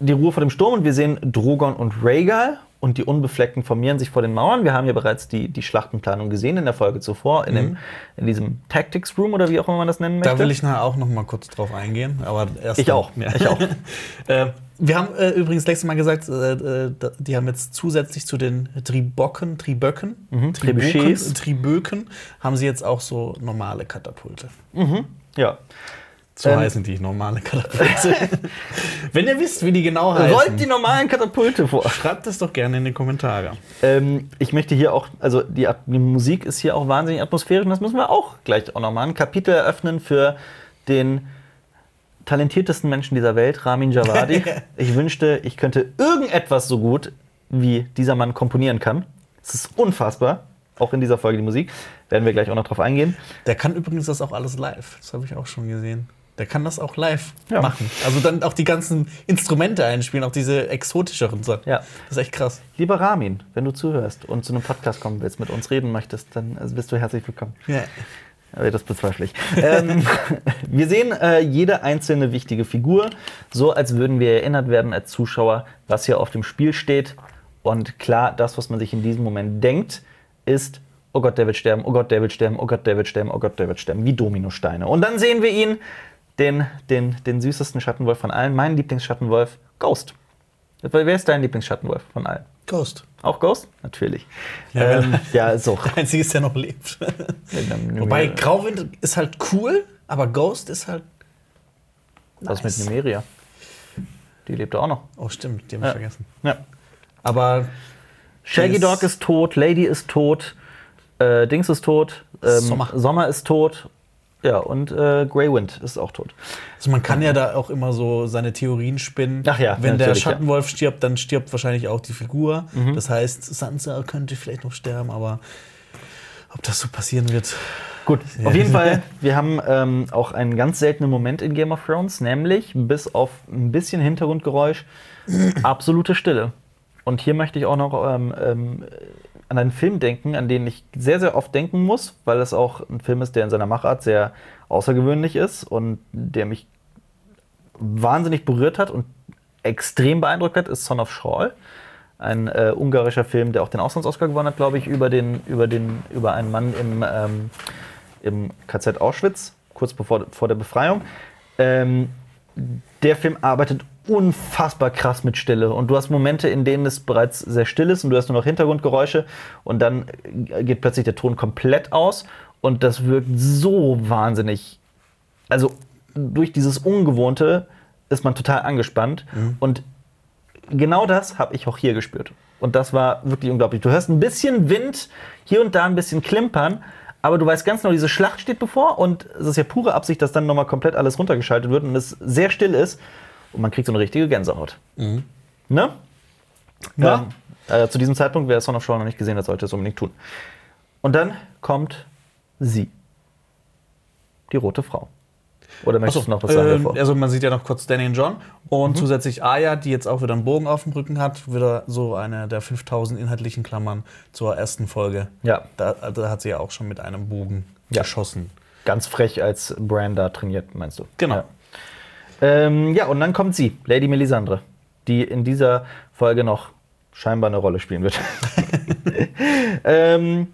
S1: die Ruhe vor dem Sturm und wir sehen Drogon und Rhaegal und die Unbefleckten formieren sich vor den Mauern. Wir haben ja bereits die, die Schlachtenplanung gesehen in der Folge zuvor, in, dem, in diesem Tactics Room oder wie auch immer man das nennen möchte.
S2: Da will ich nachher auch noch mal kurz drauf eingehen. Aber erst
S1: Ich auch,
S2: Ja.
S1: ich auch.
S2: äh, wir haben äh, übrigens letztes Mal gesagt, äh, äh, die haben jetzt zusätzlich zu den Tribocken, Triböcken,
S1: Mhm, Trebuchets.
S2: Triböken, haben sie jetzt auch so normale Katapulte.
S1: ja.
S2: So
S1: Ähm,
S2: heißen die normale Katapulte. Wenn ihr wisst, wie die genau heißen,
S1: Rollt die normalen Katapulte vor.
S2: schreibt es doch gerne in die Kommentare.
S1: Ähm, ich möchte hier auch, also die, die Musik ist hier auch wahnsinnig atmosphärisch und das müssen wir auch gleich auch nochmal ein Kapitel eröffnen für den talentiertesten Menschen dieser Welt, Ramin Javadi. ich wünschte, ich könnte irgendetwas so gut, wie dieser Mann komponieren kann. Es ist unfassbar. Auch in dieser Folge die Musik. Werden wir gleich auch noch drauf eingehen.
S2: Der kann übrigens das auch alles live. Das habe ich auch schon gesehen. Der kann das auch live
S1: Ja.
S2: machen. Also dann auch die ganzen Instrumente einspielen, auch diese exotischeren Sachen.
S1: Ja.
S2: Das ist echt krass.
S1: Lieber Ramin, wenn du zuhörst und zu einem Podcast kommen willst, mit uns reden möchtest, dann äh, bist du herzlich willkommen.
S2: Ja.
S1: Aber das bezweifle ich. ähm, wir sehen äh, jede einzelne wichtige Figur, so als würden wir erinnert werden als Zuschauer, was hier auf dem Spiel steht. Und klar, das, was man sich in diesem Moment denkt, ist, oh Gott, der wird sterben, oh Gott, der wird sterben, oh Gott, der wird sterben, oh Gott, der wird sterben, wie Dominosteine. Und dann sehen wir ihn, den, den, den süßesten Schattenwolf von allen, mein Lieblingsschattenwolf, Ghost. Wer ist dein Lieblingsschattenwolf von allen?
S2: Ghost.
S1: Auch Ghost? Natürlich.
S2: Ja,
S1: ähm, ja ist auch.
S2: Der einzige ist, der noch lebt. Wobei Grauwind ist halt cool, aber Ghost ist halt.
S1: Was mit
S2: nice.
S1: Numeria? Die lebt auch noch.
S2: Oh, stimmt, die habe ich
S1: Ja.
S2: vergessen.
S1: Ja.
S2: Aber
S1: Shaggy Dog ist tot, Lady ist tot, äh, Dings ist tot, ähm,
S2: Sommer.
S1: Sommer ist tot. Ja, und äh, Grey Wind ist auch tot.
S2: also man kann ja da auch immer so seine Theorien spinnen.
S1: Ach ja,
S2: Wenn der
S1: natürlich, ja.
S2: Schattenwolf stirbt, dann stirbt wahrscheinlich auch die Figur.
S1: Mhm.
S2: Das heißt, Sansa könnte vielleicht noch sterben, aber ob das so passieren wird.
S1: Gut, auf jeden Fall, wir haben ähm, auch einen ganz seltenen Moment in Game of Thrones, nämlich bis auf ein bisschen Hintergrundgeräusch absolute Stille. Und hier möchte ich auch noch ähm, ähm, an einen Film denken, an den ich sehr, sehr oft denken muss, weil es auch ein Film ist, der in seiner Machart sehr außergewöhnlich ist und der mich wahnsinnig berührt hat und extrem beeindruckt hat, ist Son of Shaw. Ein äh, ungarischer Film, der auch den Auslands-Oscar gewonnen hat, glaube ich, über, den, über, den, über einen Mann im, ähm, im KZ Auschwitz, kurz bevor vor der Befreiung. Ähm, der Film arbeitet unfassbar krass mit Stille. Und du hast Momente, in denen es bereits sehr still ist und du hast nur noch Hintergrundgeräusche und dann geht plötzlich der Ton komplett aus und das wirkt so wahnsinnig. Also durch dieses Ungewohnte ist man total angespannt und genau das habe ich auch hier gespürt. Und das war wirklich unglaublich. Du hörst ein bisschen Wind, hier und da ein bisschen Klimpern, aber du weißt ganz genau, diese Schlacht steht bevor und es ist ja pure Absicht, dass dann nochmal komplett alles runtergeschaltet wird und es sehr still ist und man kriegt so eine richtige Gänsehaut. Ne?
S2: Ja.
S1: Ähm, äh, zu diesem Zeitpunkt, wer Son of Shaw noch nicht gesehen hat, sollte es unbedingt tun. Und dann kommt sie. Die rote Frau. Oder möchtest du noch was sagen
S2: ähm,
S1: davor?
S2: also man sieht ja noch kurz Danny und John und zusätzlich Aya, die jetzt auch wieder einen Bogen auf dem Rücken hat, wieder so eine der 5000 inhaltlichen Klammern zur ersten Folge.
S1: Ja.
S2: Da, da hat sie ja auch schon mit einem Bogen
S1: Ja.
S2: geschossen.
S1: Ganz frech als Bran da trainiert, meinst du?
S2: Genau.
S1: Ja. Ähm, ja, und dann kommt sie, Lady Melisandre, die in dieser Folge noch scheinbar eine Rolle spielen wird. ähm,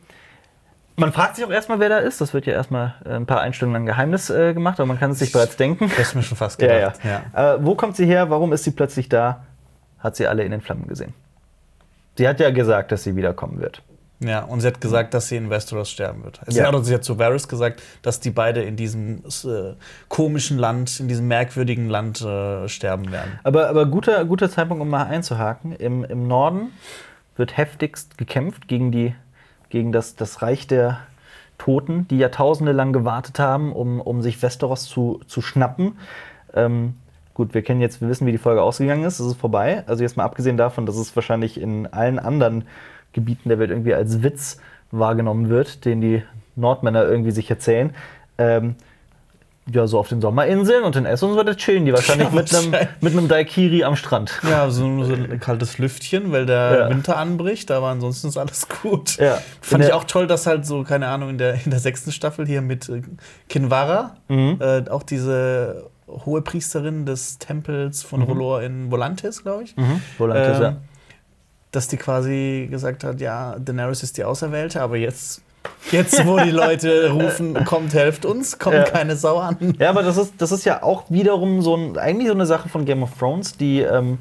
S1: man fragt sich auch erstmal, wer da ist. Das wird ja erstmal äh, ein paar Einstellungen lang Geheimnis äh, gemacht, aber man kann es sich bereits denken.
S2: Das ist mir schon fast
S1: Ja,
S2: gedacht.
S1: ja. Äh, wo kommt sie her? Warum ist sie plötzlich da? Hat sie alle in den Flammen gesehen. Sie hat ja gesagt, dass sie wiederkommen wird.
S2: Ja, und sie hat gesagt, dass sie in Westeros sterben wird. Sie
S1: Ja.
S2: hat, sie hat zu Varys gesagt, dass die beide in diesem äh, komischen Land, in diesem merkwürdigen Land äh, sterben werden.
S1: Aber, aber guter, guter Zeitpunkt, um mal einzuhaken. Im, Im Norden wird heftigst gekämpft gegen, die, gegen das, das Reich der Toten, die jahrtausende lang gewartet haben, um, um sich Westeros zu, zu schnappen. Ähm, gut, wir kennen jetzt, wir wissen, wie die Folge ausgegangen ist. Es ist vorbei. Also jetzt mal abgesehen davon, dass es wahrscheinlich in allen anderen Gebieten der Welt irgendwie als Witz wahrgenommen wird, den die Nordmänner irgendwie sich erzählen. Ähm, ja, so auf den Sommerinseln und in Essos wird es chillen die wahrscheinlich
S2: Ja,
S1: mit einem
S2: wahrscheinlich.
S1: mit einem Daikiri am Strand.
S2: Ja, so, so ein kaltes Lüftchen, weil der
S1: Ja.
S2: Winter anbricht, aber ansonsten ist alles gut.
S1: Ja.
S2: Fand ich auch toll, dass halt so, keine Ahnung, in der, in der sechsten Staffel hier mit äh, Kinvara,
S1: Mhm.
S2: äh, auch diese hohe Priesterin des Tempels von Rolor in Volantis, glaube ich.
S1: Volantis,
S2: Ähm,
S1: ja.
S2: Dass die quasi gesagt hat, ja, Daenerys ist die Auserwählte, aber jetzt, jetzt wo die Leute rufen, kommt, helft uns, kommt
S1: Ja.
S2: keine Sau an.
S1: Ja, aber das ist, das ist ja auch wiederum so ein, eigentlich so eine Sache von Game of Thrones, die, ähm,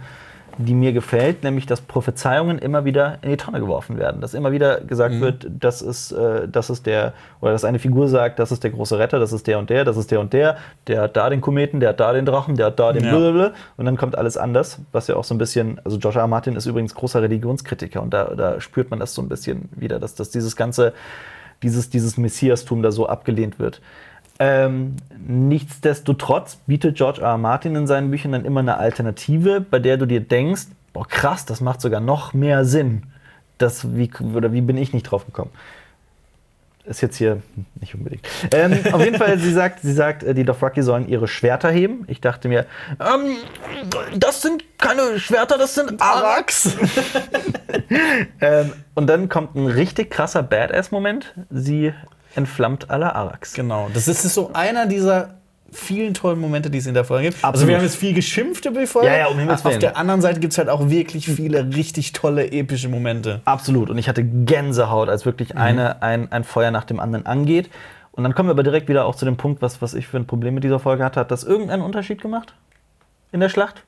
S1: die mir gefällt, nämlich dass Prophezeiungen immer wieder in die Tonne geworfen werden. Dass immer wieder gesagt wird, das ist, äh, das ist der, oder dass eine Figur sagt, das ist der große Retter, das ist der und der, das ist der und der, der hat da den Kometen, der hat da den Drachen, der hat da den
S2: Ja.
S1: Blablabla. Und dann kommt alles anders, was ja auch so ein bisschen, also Josh. R. Martin ist übrigens großer Religionskritiker und da, da spürt man das so ein bisschen wieder, dass, dass dieses ganze, dieses, dieses Messiastum da so abgelehnt wird. Ähm, nichtsdestotrotz bietet George R. R. Martin in seinen Büchern dann immer eine Alternative, bei der du dir denkst, boah krass, das macht sogar noch mehr Sinn. Das, wie, oder wie bin ich nicht drauf gekommen? Ist jetzt hier nicht unbedingt. Ähm, auf jeden Fall, sie sagt, sie sagt, äh, die Dothraki sollen ihre Schwerter heben. Ich dachte mir, ähm, das sind keine Schwerter, das sind Araks. ähm, und dann kommt ein richtig krasser Badass-Moment. Sie entflammt alle Araks.
S2: Genau, das ist so einer dieser vielen tollen Momente, die es in der Folge gibt. Also
S1: Absolut.
S2: wir haben jetzt viel geschimpft über die Folge.
S1: Ja, ja, um Himmels
S2: Auf
S1: Willen.
S2: der anderen Seite gibt es halt auch wirklich viele richtig tolle, epische Momente.
S1: Absolut. Und ich hatte Gänsehaut, als wirklich eine, ein, ein Feuer nach dem anderen angeht. Und dann kommen wir aber direkt wieder auch zu dem Punkt, was, was ich für ein Problem mit dieser Folge hatte. Hat das irgendeinen Unterschied gemacht in der Schlacht?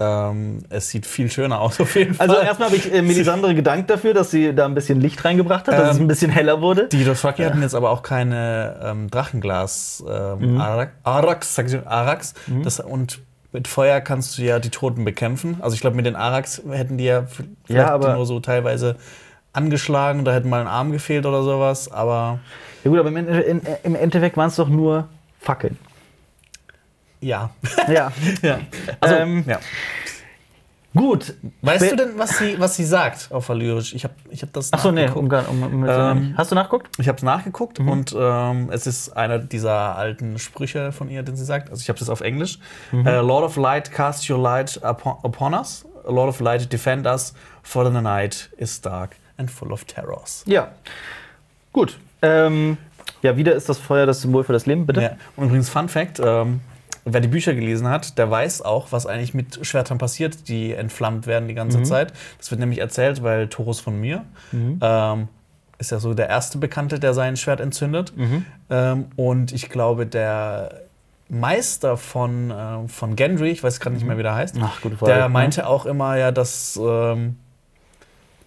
S2: Ähm, es sieht viel schöner aus, auf jeden Fall.
S1: Also erstmal habe ich äh, Melisandre gedankt dafür, dass sie da ein bisschen Licht reingebracht hat, dass es
S2: Ähm,
S1: ein bisschen heller wurde.
S2: Die Dothraki hatten jetzt aber auch keine ähm, Drachenglas ähm,
S1: Mhm.
S2: Araks, sag ich schon, Araks. Das, und mit Feuer kannst du ja die Toten bekämpfen. Also ich glaube, mit den Araks hätten die ja vielleicht
S1: aber-
S2: nur so teilweise angeschlagen, da hätte mal ein Arm gefehlt oder sowas, aber
S1: Ja gut, aber im Endeffekt waren es doch nur Fackeln.
S2: Ja.
S1: Ja.
S2: ja. Also,
S1: Ähm,
S2: ja.
S1: Gut.
S2: Weißt du denn, was sie, was sie sagt auf Valyrisch? Ich habe ich hab das
S1: Achso, nee,
S2: nachgeguckt.
S1: um, um, um,
S2: Ähm,
S1: Hast du nachgeguckt?
S2: Ich habe es nachgeguckt und ähm, es ist einer dieser alten Sprüche von ihr, den sie sagt. Also ich habe es auf Englisch. Äh, Lord of Light, cast your light upon, upon us. Lord of Light, defend us, for the night is dark and full of terrors.
S1: Ja. Gut. Ähm, ja, wieder ist das Feuer das Symbol für das Leben, bitte.
S2: Ja. Und übrigens, Fun Fact: ähm, Wer die Bücher gelesen hat, der weiß auch, was eigentlich mit Schwertern passiert, die entflammt werden die ganze Zeit. Das wird nämlich erzählt, weil Torus von mir ähm, ist ja so der erste Bekannte, der sein Schwert entzündet. Ähm, und ich glaube, der Meister von, äh, von Gendry, ich weiß gerade nicht mehr, wie der heißt,
S1: Ach, Frage.
S2: der meinte auch immer ja, dass ähm,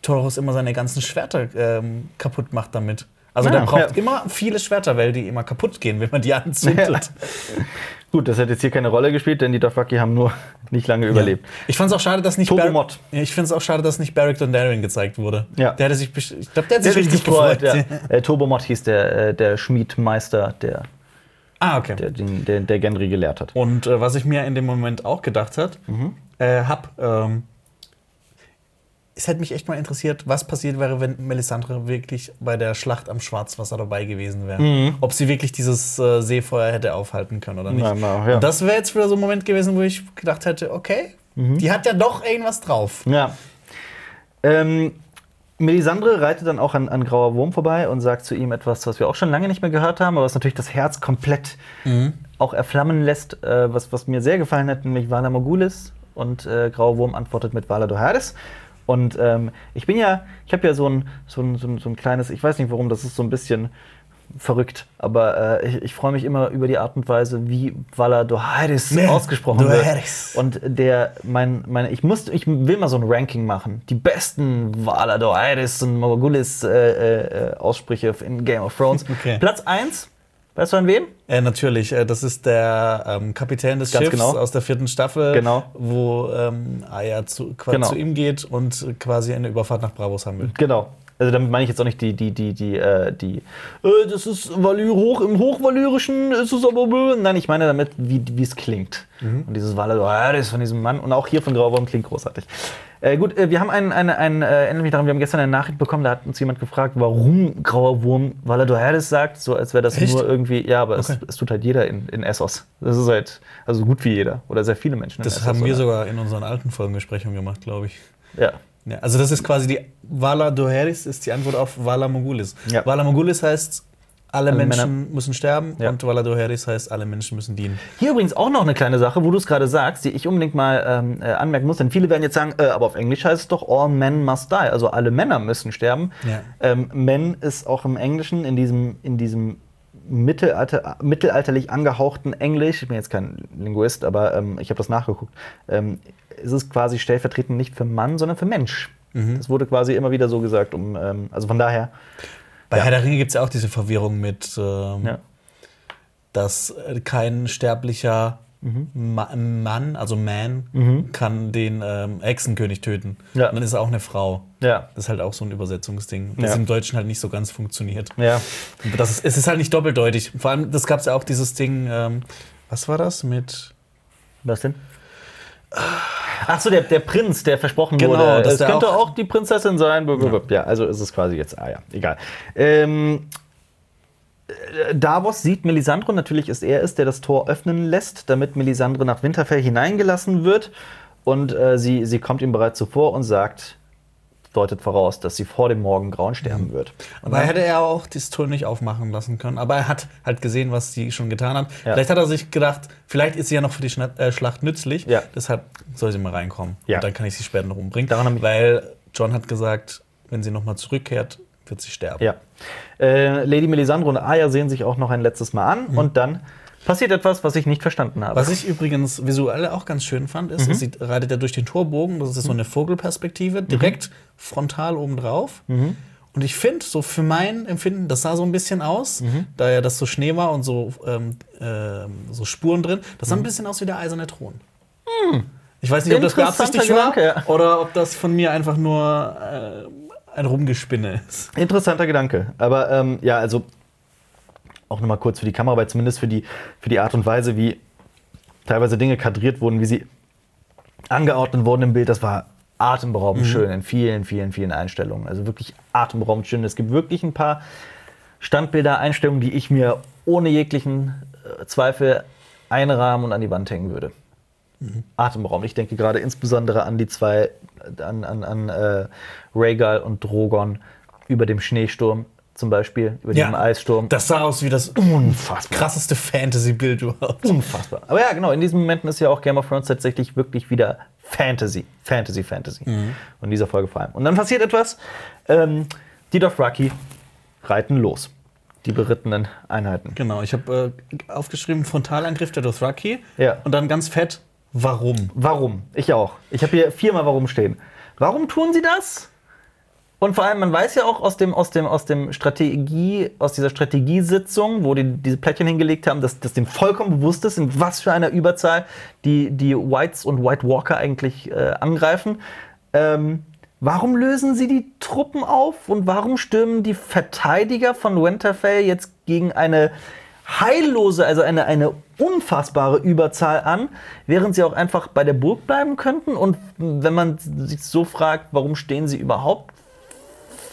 S2: Torus immer seine ganzen Schwerter ähm, kaputt macht damit. Also
S1: Ah,
S2: der braucht
S1: ja.
S2: immer viele Schwerter, weil die immer kaputt gehen, wenn man die anzündet.
S1: Gut, das hat jetzt hier keine Rolle gespielt, denn die Dothraki haben nur nicht lange überlebt.
S2: Ich fand es auch schade, dass nicht
S1: Turbo
S2: Bar-
S1: Mod.
S2: Ja, Ich finde es auch schade, dass nicht Barrick Dondarrion gezeigt wurde.
S1: Ja.
S2: Der hätte sich, ich glaube, der hat
S1: Der
S2: sich
S1: sich
S2: richtig
S1: gefreut,
S2: gefreut.
S1: ja. äh, Turbomod hieß der, äh, der Schmiedmeister, der,
S2: Ah, okay.
S1: der, der, der Gendry gelehrt hat.
S2: Und äh, was ich mir in dem Moment auch gedacht hat,
S1: Mhm.
S2: äh, hab, ähm, es hätte mich echt mal interessiert, was passiert wäre, wenn Melisandre wirklich bei der Schlacht am Schwarzwasser dabei gewesen wäre.
S1: Mhm.
S2: Ob sie wirklich dieses äh, Seefeuer hätte aufhalten können oder nicht.
S1: Na, na, ja.
S2: Das wäre jetzt wieder so ein Moment gewesen, wo ich gedacht hätte, okay,
S1: Mhm.
S2: die hat ja doch irgendwas drauf.
S1: Ja. Ähm, Melisandre reitet dann auch an, an Grauer Wurm vorbei und sagt zu ihm etwas, was wir auch schon lange nicht mehr gehört haben, aber was natürlich das Herz komplett auch erflammen lässt, äh, was, was mir sehr gefallen hat, nämlich Vala Mogulis. Und äh, Grauer Wurm antwortet mit Vala Doharis. Und ähm, ich bin ja, ich habe ja so ein, so, ein, so, ein, so ein kleines, ich weiß nicht warum, das ist so ein bisschen verrückt, aber äh, ich, ich freue mich immer über die Art und Weise, wie Doharis
S2: Ja,
S1: ausgesprochen
S2: Dohaeris.
S1: wird. Und der, mein, meine, ich muss, ich will mal so ein Ranking machen. Die besten Vala Doharis und Mogulis äh, äh, Aussprüche in Game of Thrones.
S2: Okay.
S1: Platz 1, weißt du an wem?
S2: Äh, natürlich, äh, das ist der ähm, Kapitän des
S1: Ganz
S2: Schiffs
S1: genau.
S2: aus der vierten Staffel,
S1: Genau.
S2: wo ähm, Aya zu,
S1: Genau.
S2: zu ihm geht und quasi eine Überfahrt nach Bravos haben will.
S1: Genau. Also damit meine ich jetzt auch nicht die, die, die, die, äh, die, äh, das ist Valyr hoch, im Hochvalyrischen ist es aber, bö. nein, ich meine damit, wie es klingt. Und dieses Valadoris von diesem Mann und auch hier von Grauwurm klingt großartig. Äh, gut, äh, wir haben einen, einen, einen äh, erinnere mich daran, wir haben gestern eine Nachricht bekommen, da hat uns jemand gefragt, warum Grauer Wurm Valadoris sagt, so als wäre das
S2: Echt?
S1: nur irgendwie, ja, aber
S2: Okay.
S1: es, es tut halt jeder in, in Essos. Das ist halt, also so gut wie jeder oder sehr viele Menschen
S2: Das
S1: Essos.
S2: haben wir
S1: oder?
S2: sogar in unseren alten Folgenbesprechungen gemacht, glaube ich.
S1: Ja.
S2: Ja, also das ist quasi die Vala Doheris ist die Antwort auf Vala Mogulis.
S1: Ja.
S2: Vala Mogulis heißt alle,
S1: Alle
S2: Menschen
S1: Männer-
S2: müssen sterben
S1: Ja.
S2: und Valadoheris heißt, alle Menschen müssen dienen.
S1: Hier übrigens auch noch eine kleine Sache, wo du es gerade sagst, die ich unbedingt mal ähm, äh, anmerken muss. Denn viele werden jetzt sagen, äh, aber auf Englisch heißt es doch All Men Must Die. Also alle Männer müssen sterben.
S2: Ja.
S1: Ähm, Men ist auch im Englischen in diesem, in diesem Mittelalter, mittelalterlich angehauchten Englisch, ich bin jetzt kein Linguist, aber ähm, ich habe das nachgeguckt, ähm, ist es quasi stellvertretend nicht für Mann, sondern für Mensch.
S2: Mhm.
S1: Das wurde quasi immer wieder so gesagt, um, ähm, also von daher,
S2: Bei Herr der Ringe gibt es ja auch diese Verwirrung mit, ähm,
S1: ja.
S2: dass äh, kein sterblicher
S1: Mhm.
S2: Ma Mann, also Man, kann den ähm, Hexenkönig töten.
S1: Ja.
S2: Und dann ist er auch eine Frau.
S1: Ja.
S2: Das ist halt auch so ein Übersetzungsding, das
S1: Ja.
S2: im Deutschen halt nicht so ganz funktioniert.
S1: Ja.
S2: Das ist, es ist halt nicht doppeldeutig. Vor allem, das gab es ja auch dieses Ding, ähm, was war das mit.
S1: Was denn? Ach so, der, der Prinz, der versprochen
S2: Genau,
S1: wurde.
S2: der
S1: könnte
S2: auch-
S1: auch die Prinzessin sein. Ja, ja also ist es quasi jetzt. Ah ja, egal. Ähm, äh, Davos sieht Melisandre, natürlich ist er es, der das Tor öffnen lässt, damit Melisandre nach Winterfell hineingelassen wird. Und äh, sie, sie kommt ihm bereits zuvor und sagt, deutet voraus, dass sie vor dem Morgengrauen sterben wird.
S2: Aber hätte er auch das Tor nicht aufmachen lassen können. Aber er hat halt gesehen, was sie schon getan hat.
S1: Ja.
S2: Vielleicht hat er sich gedacht, vielleicht ist sie ja noch für die äh, Schlacht nützlich.
S1: Ja.
S2: Deshalb soll sie mal reinkommen.
S1: Ja.
S2: Und dann kann ich sie später noch umbringen. Weil John hat gesagt, wenn sie noch mal zurückkehrt, wird sie sterben.
S1: Ja. Äh, Lady Melisandre und Arya sehen sich auch noch ein letztes Mal an und dann passiert etwas, was ich nicht verstanden habe.
S2: Was ich übrigens visuell auch ganz schön fand, ist, es sieht, reitet er durch den Torbogen, das ist so eine Vogelperspektive, direkt frontal oben drauf. Und ich finde, so für mein Empfinden, das sah so ein bisschen aus, da ja das so Schnee war und so, ähm, ähm, so Spuren drin, das sah ein bisschen aus wie der eiserne Thron. Ich weiß nicht, ob das beabsichtigt war
S1: ja.
S2: oder ob das von mir einfach nur äh, ein Rumgespinne ist.
S1: Interessanter Gedanke. Aber ähm, ja, also auch nochmal kurz für die Kamera, weil zumindest für die, für die Art und Weise, wie teilweise Dinge kadriert wurden, wie sie angeordnet wurden im Bild, das war atemberaubend schön in vielen, vielen, vielen Einstellungen. Also wirklich atemberaubend schön. Es gibt wirklich ein paar Standbilder, Einstellungen, die ich mir ohne jeglichen äh, Zweifel einrahmen und an die Wand hängen würde. Atemberaubend. Ich denke gerade insbesondere an die zwei, an, an, an äh, Rhaegal und Drogon über dem Schneesturm zum Beispiel, über diesem Eissturm.
S2: Das sah aus wie das
S1: Unfassbar.
S2: krasseste Fantasy-Bild überhaupt.
S1: Unfassbar. Aber ja, genau, in diesen Momenten ist ja auch Game of Thrones tatsächlich wirklich wieder Fantasy. Fantasy, Fantasy. Und in dieser Folge vor allem. Und dann passiert etwas. Ähm, die Dothraki reiten los. Die berittenen Einheiten.
S2: Genau, ich habe äh, aufgeschrieben Frontalangriff der Dothraki
S1: Ja.
S2: und dann ganz fett warum.
S1: Warum? Ich auch. Ich habe hier viermal warum stehen. Warum tun sie das? Und vor allem, man weiß ja auch aus dem, aus dem, aus dem Strategie, aus dieser Strategiesitzung, wo die diese Plättchen hingelegt haben, dass, dass dem vollkommen bewusst ist, in was für einer Überzahl die, die Whites und White Walker eigentlich äh, angreifen. Ähm, warum lösen sie die Truppen auf und warum stürmen die Verteidiger von Winterfell jetzt gegen eine heillose, also eine, eine unfassbare Überzahl an, während sie auch einfach bei der Burg bleiben könnten. Und wenn man sich so fragt, warum stehen sie überhaupt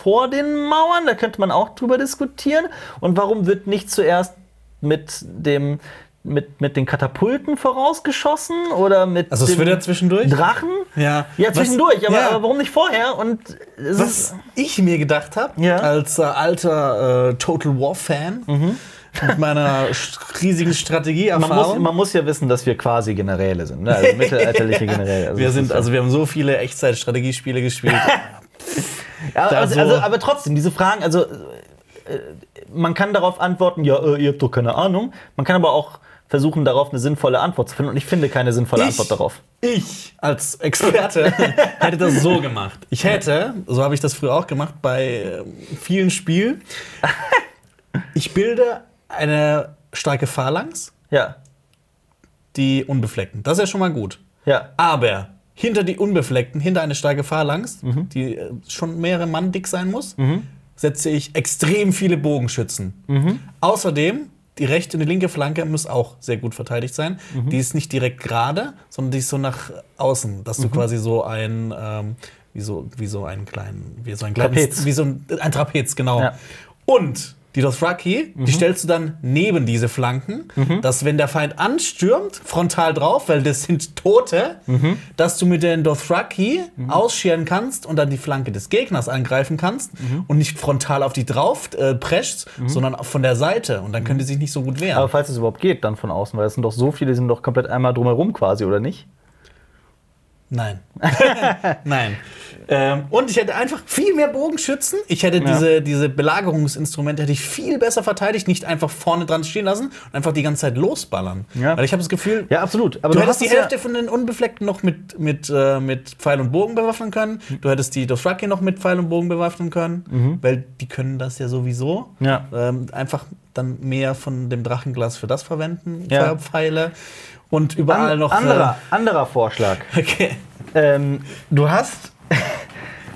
S1: vor den Mauern, da könnte man auch drüber diskutieren. Und warum wird nicht zuerst mit dem mit, mit den Katapulten vorausgeschossen oder mit
S2: Also es wird ja zwischendurch.
S1: Drachen?
S2: Ja.
S1: Ja,
S2: Was-
S1: zwischendurch, aber,
S2: ja.
S1: aber warum nicht vorher? Und
S2: Was ich mir gedacht habe,
S1: Ja.
S2: als äh, alter äh, Total War-Fan mit meiner riesigen
S1: man, muss, man muss ja wissen, dass wir quasi Generäle sind, ne? also mittelalterliche Generäle. Also
S2: wir sind, also wir haben so viele Echtzeit-Strategiespiele gespielt.
S1: Ja, also,
S2: so-
S1: also, aber trotzdem, diese Fragen, also äh, man kann darauf antworten, ja, äh, ihr habt doch keine Ahnung. Man kann aber auch versuchen, darauf eine sinnvolle Antwort zu finden. Und ich finde keine sinnvolle Antwort darauf.
S2: Ich als Experte hätte das so gemacht. Ich hätte, so habe ich das früher auch gemacht, bei ähm, vielen Spielen, ich bilde eine starke Phalanx,
S1: Ja,
S2: die Unbefleckten. Das ist ja schon mal gut.
S1: ja,
S2: Aber hinter die Unbefleckten, hinter eine starke Phalanx,
S1: Mhm.
S2: die äh, schon mehrere Mann dick sein muss, setze ich extrem viele Bogenschützen.
S1: Mhm.
S2: Außerdem, die rechte und die linke Flanke muss auch sehr gut verteidigt sein.
S1: Mhm.
S2: Die ist nicht direkt gerade, sondern die ist so nach außen, dass
S1: Mhm.
S2: du quasi so ein, ähm, wie, so, wie so einen kleinen, wie so ein kleines,
S1: Trapez.
S2: wie so ein, ein Trapez, genau.
S1: Ja.
S2: Und die Dothraki, die stellst du dann neben diese Flanken, dass wenn der Feind anstürmt, frontal drauf, weil das sind Tote, dass du mit den Dothraki ausscheren kannst und dann die Flanke des Gegners angreifen kannst und nicht frontal auf die drauf äh, preschst, sondern von der Seite. Und dann können die sich nicht so gut wehren.
S1: Aber falls es überhaupt geht, dann von außen, weil es sind doch so viele, die sind doch komplett einmal drumherum quasi, oder nicht?
S2: Nein. Nein. Ähm, und ich hätte einfach viel mehr Bogenschützen. Ich hätte
S1: Ja.
S2: diese, diese Belagerungsinstrumente hätte ich viel besser verteidigt, nicht einfach vorne dran stehen lassen und einfach die ganze Zeit losballern.
S1: Ja.
S2: Weil ich habe das Gefühl,
S1: Ja, absolut. Aber
S2: du,
S1: hast
S2: hättest die
S1: es ja-
S2: Hälfte von den Unbefleckten noch mit, mit, äh, mit Pfeil und Bogen bewaffnen können. Du hättest die Dothraki noch mit Pfeil und Bogen bewaffnen können, weil die können das ja sowieso.
S1: Mhm. Ja.
S2: Ähm, einfach dann mehr von dem Drachenglas für das verwenden,
S1: Ja.
S2: Und überall
S1: An,
S2: noch.
S1: anderer, anderer Vorschlag.
S2: Äh, okay.
S1: Ähm, du hast.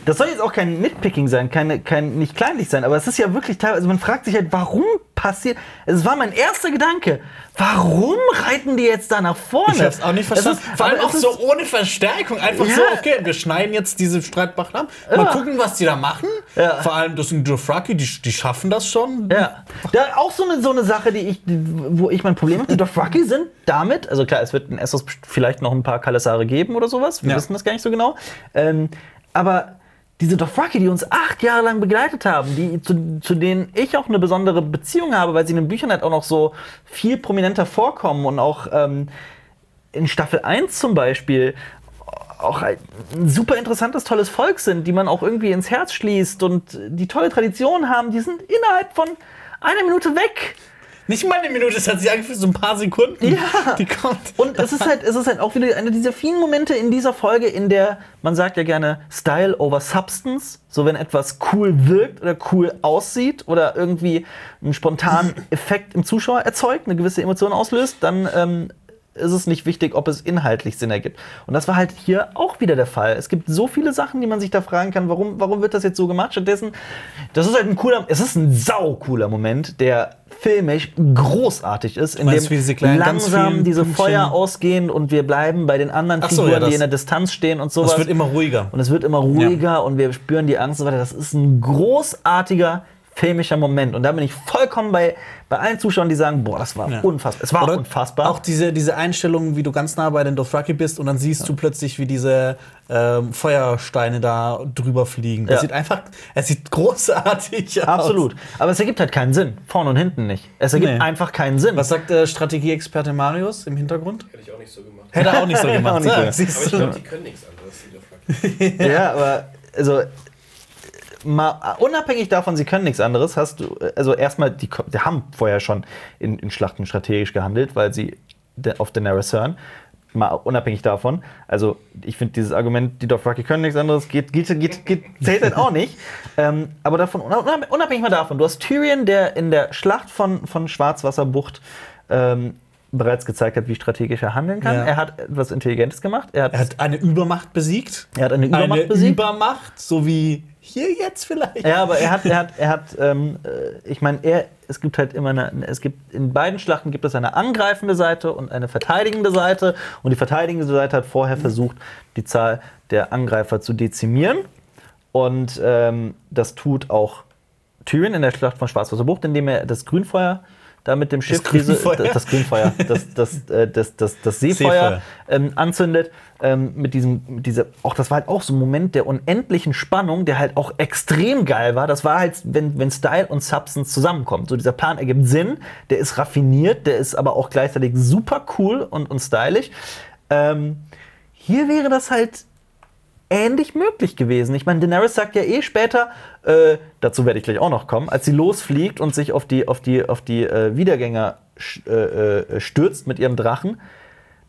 S1: Das soll jetzt auch kein Nitpicking sein, keine, kein, nicht kleinlich sein, aber es ist ja wirklich teilweise, man fragt sich halt, warum passiert. Es war mein erster Gedanke. Warum reiten die jetzt da nach vorne?
S2: Ich hab's auch nicht verstanden.
S1: ist-
S2: Vor allem auch so ohne Verstärkung. Einfach
S1: Ja.
S2: so, okay, wir schneiden jetzt diese Streitbach ab. Mal
S1: Ja.
S2: gucken, was die da machen.
S1: Ja.
S2: Vor allem, das sind Dothraki, die, die schaffen das schon.
S1: Ja, da auch so eine, so eine Sache, die ich, wo ich mein Problem habe. Die Dothraki sind damit, also klar, es wird in Essos vielleicht noch ein paar Kalasare geben oder sowas. Wir wissen das gar nicht so genau. Ähm, aber diese Dothraki, die uns acht Jahre lang begleitet haben, die, zu, zu denen ich auch eine besondere Beziehung habe, weil sie in den Büchern halt auch noch so viel prominenter vorkommen und auch ähm, in Staffel 1 zum Beispiel auch ein super interessantes, tolles Volk sind, die man auch irgendwie ins Herz schließt und die tolle Traditionen haben, die sind innerhalb von einer Minute weg.
S2: Nicht mal eine Minute, es hat sich angefühlt, so ein paar Sekunden.
S1: Ja.
S2: Die kommt.
S1: Und es ist halt, es ist halt auch wieder einer dieser vielen Momente in dieser Folge, in der man sagt ja gerne Style over Substance. So wenn etwas cool wirkt oder cool aussieht oder irgendwie einen spontanen Effekt im Zuschauer erzeugt, eine gewisse Emotion auslöst, dann ähm, ist es nicht wichtig, ob es inhaltlich Sinn ergibt. Und das war halt hier auch wieder der Fall. Es gibt so viele Sachen, die man sich da fragen kann, warum, warum wird das jetzt so gemacht? Stattdessen, das ist halt ein cooler, es ist ein sau cooler Moment, der filmisch großartig ist, in
S2: meinst,
S1: dem
S2: diese
S1: langsam diese
S2: Pünktchen-
S1: Feuer ausgehen und wir bleiben bei den anderen
S2: Ach so,
S1: Figuren,
S2: ja, das-
S1: die in der Distanz stehen und sowas.
S2: Es wird immer ruhiger.
S1: und es wird immer ruhiger und wir spüren die Angst und so weiter. Das ist ein großartiger filmischer Moment. Und da bin ich vollkommen bei, bei allen Zuschauern, die sagen, boah, das war
S2: Ja.
S1: unfassbar. Es war
S2: Oder
S1: unfassbar.
S2: Auch diese, diese Einstellung, wie du ganz nah bei den Dothraki bist und dann siehst du plötzlich, wie diese ähm, Feuersteine da drüber fliegen. Das
S1: Ja.
S2: sieht einfach, es sieht großartig aus.
S1: Absolut. Aber es ergibt halt keinen Sinn. Vorne und hinten nicht. Es ergibt
S2: Nee.
S1: einfach keinen Sinn.
S2: Was sagt äh, Strategieexperte Marius im Hintergrund?
S3: Hätte ich auch nicht so gemacht.
S2: Hätte er auch nicht so gemacht.
S1: auch nicht
S2: Ja,
S3: Aber ich
S2: du?
S3: glaube, die können nichts anderes, die Dothraki.
S1: Ja, aber also mal unabhängig davon, sie können nichts anderes, hast du also erstmal die, die haben vorher schon in, in Schlachten strategisch gehandelt, weil sie auf Daenerys hören. Mal unabhängig davon, also ich finde dieses Argument, die Dothraki können nichts anderes, geht, geht, geht, geht zählt halt auch nicht. Ähm, aber davon, unab- unabhängig mal davon, du hast Tyrion, der in der Schlacht von, von Schwarzwasserbucht ähm, bereits gezeigt hat, wie strategisch er handeln kann.
S2: Ja.
S1: Er hat etwas Intelligentes gemacht. Er hat,
S2: Er hat eine Übermacht besiegt.
S1: er hat eine Übermacht
S2: eine
S1: besiegt.
S2: Übermacht, so wie hier jetzt vielleicht.
S1: Ja, aber er hat, er hat, er hat, ähm, äh, ich meine, er, es gibt halt immer eine, es gibt, in beiden Schlachten gibt es eine angreifende Seite und eine verteidigende Seite. Und die verteidigende Seite hat vorher versucht, die Zahl der Angreifer zu dezimieren. Und ähm, das tut auch Tyrion in der Schlacht von Schwarzwasserbucht, indem er das Grünfeuer da mit dem Schiff, diese-
S2: Grünfeuer?
S1: das, das Grünfeuer, das, das, äh, das, das, das Seefeuer,
S2: Seefeuer.
S1: ähm, anzündet. Ähm, mit diesem, mit dieser, auch das war halt auch so ein Moment der unendlichen Spannung, der halt auch extrem geil war. Das war halt, wenn, wenn Style und Substance zusammenkommen. So dieser Plan ergibt Sinn, der ist raffiniert, der ist aber auch gleichzeitig super cool und, und stylisch. Ähm, hier wäre das halt ähnlich möglich gewesen. Ich meine, Daenerys sagt ja eh später, äh, dazu werde ich gleich auch noch kommen, als sie losfliegt und sich auf die, auf die, auf die äh, Wiedergänger äh, äh, stürzt mit ihrem Drachen,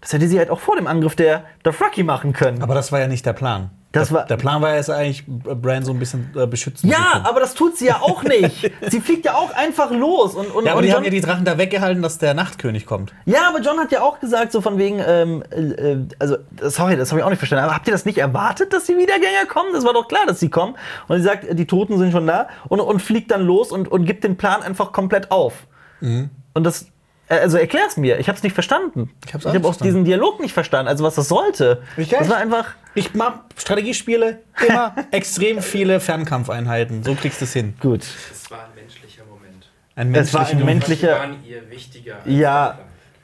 S1: das hätte sie halt auch vor dem Angriff der Dothraki machen können.
S2: Aber das war ja nicht der Plan.
S1: Das
S2: der,
S1: war-
S2: der Plan war ja jetzt eigentlich, Bran so ein bisschen äh, beschützen zu
S1: ja, aber das tut sie ja auch nicht. sie fliegt ja auch einfach los. Und, und,
S2: Ja, aber
S1: und
S2: die
S1: John,
S2: haben ja die Drachen da weggehalten, dass der Nachtkönig kommt.
S1: ja, aber John hat ja auch gesagt, so von wegen, ähm, äh, äh, also, sorry, das habe ich auch nicht verstanden, aber habt ihr das nicht erwartet, dass die Wiedergänger kommen? Das war doch klar, dass sie kommen. Und sie sagt, die Toten sind schon da und, und fliegt dann los und, und gibt den Plan einfach komplett auf.
S2: Mhm.
S1: Und das, äh, also erklär's mir, ich habe es nicht verstanden.
S2: Ich hab's
S1: ich
S2: auch
S1: habe auch
S2: verstanden.
S1: diesen Dialog nicht verstanden, also was das sollte.
S2: Ich
S1: das war einfach.
S2: Ich mag Strategiespiele immer extrem viele Fernkampfeinheiten. So kriegst du es hin.
S1: Gut.
S3: Es war ein menschlicher Moment.
S2: Ein
S1: Es war ein
S2: menschlicher-
S1: menschlicher-
S3: waren ihr wichtiger
S1: Ja.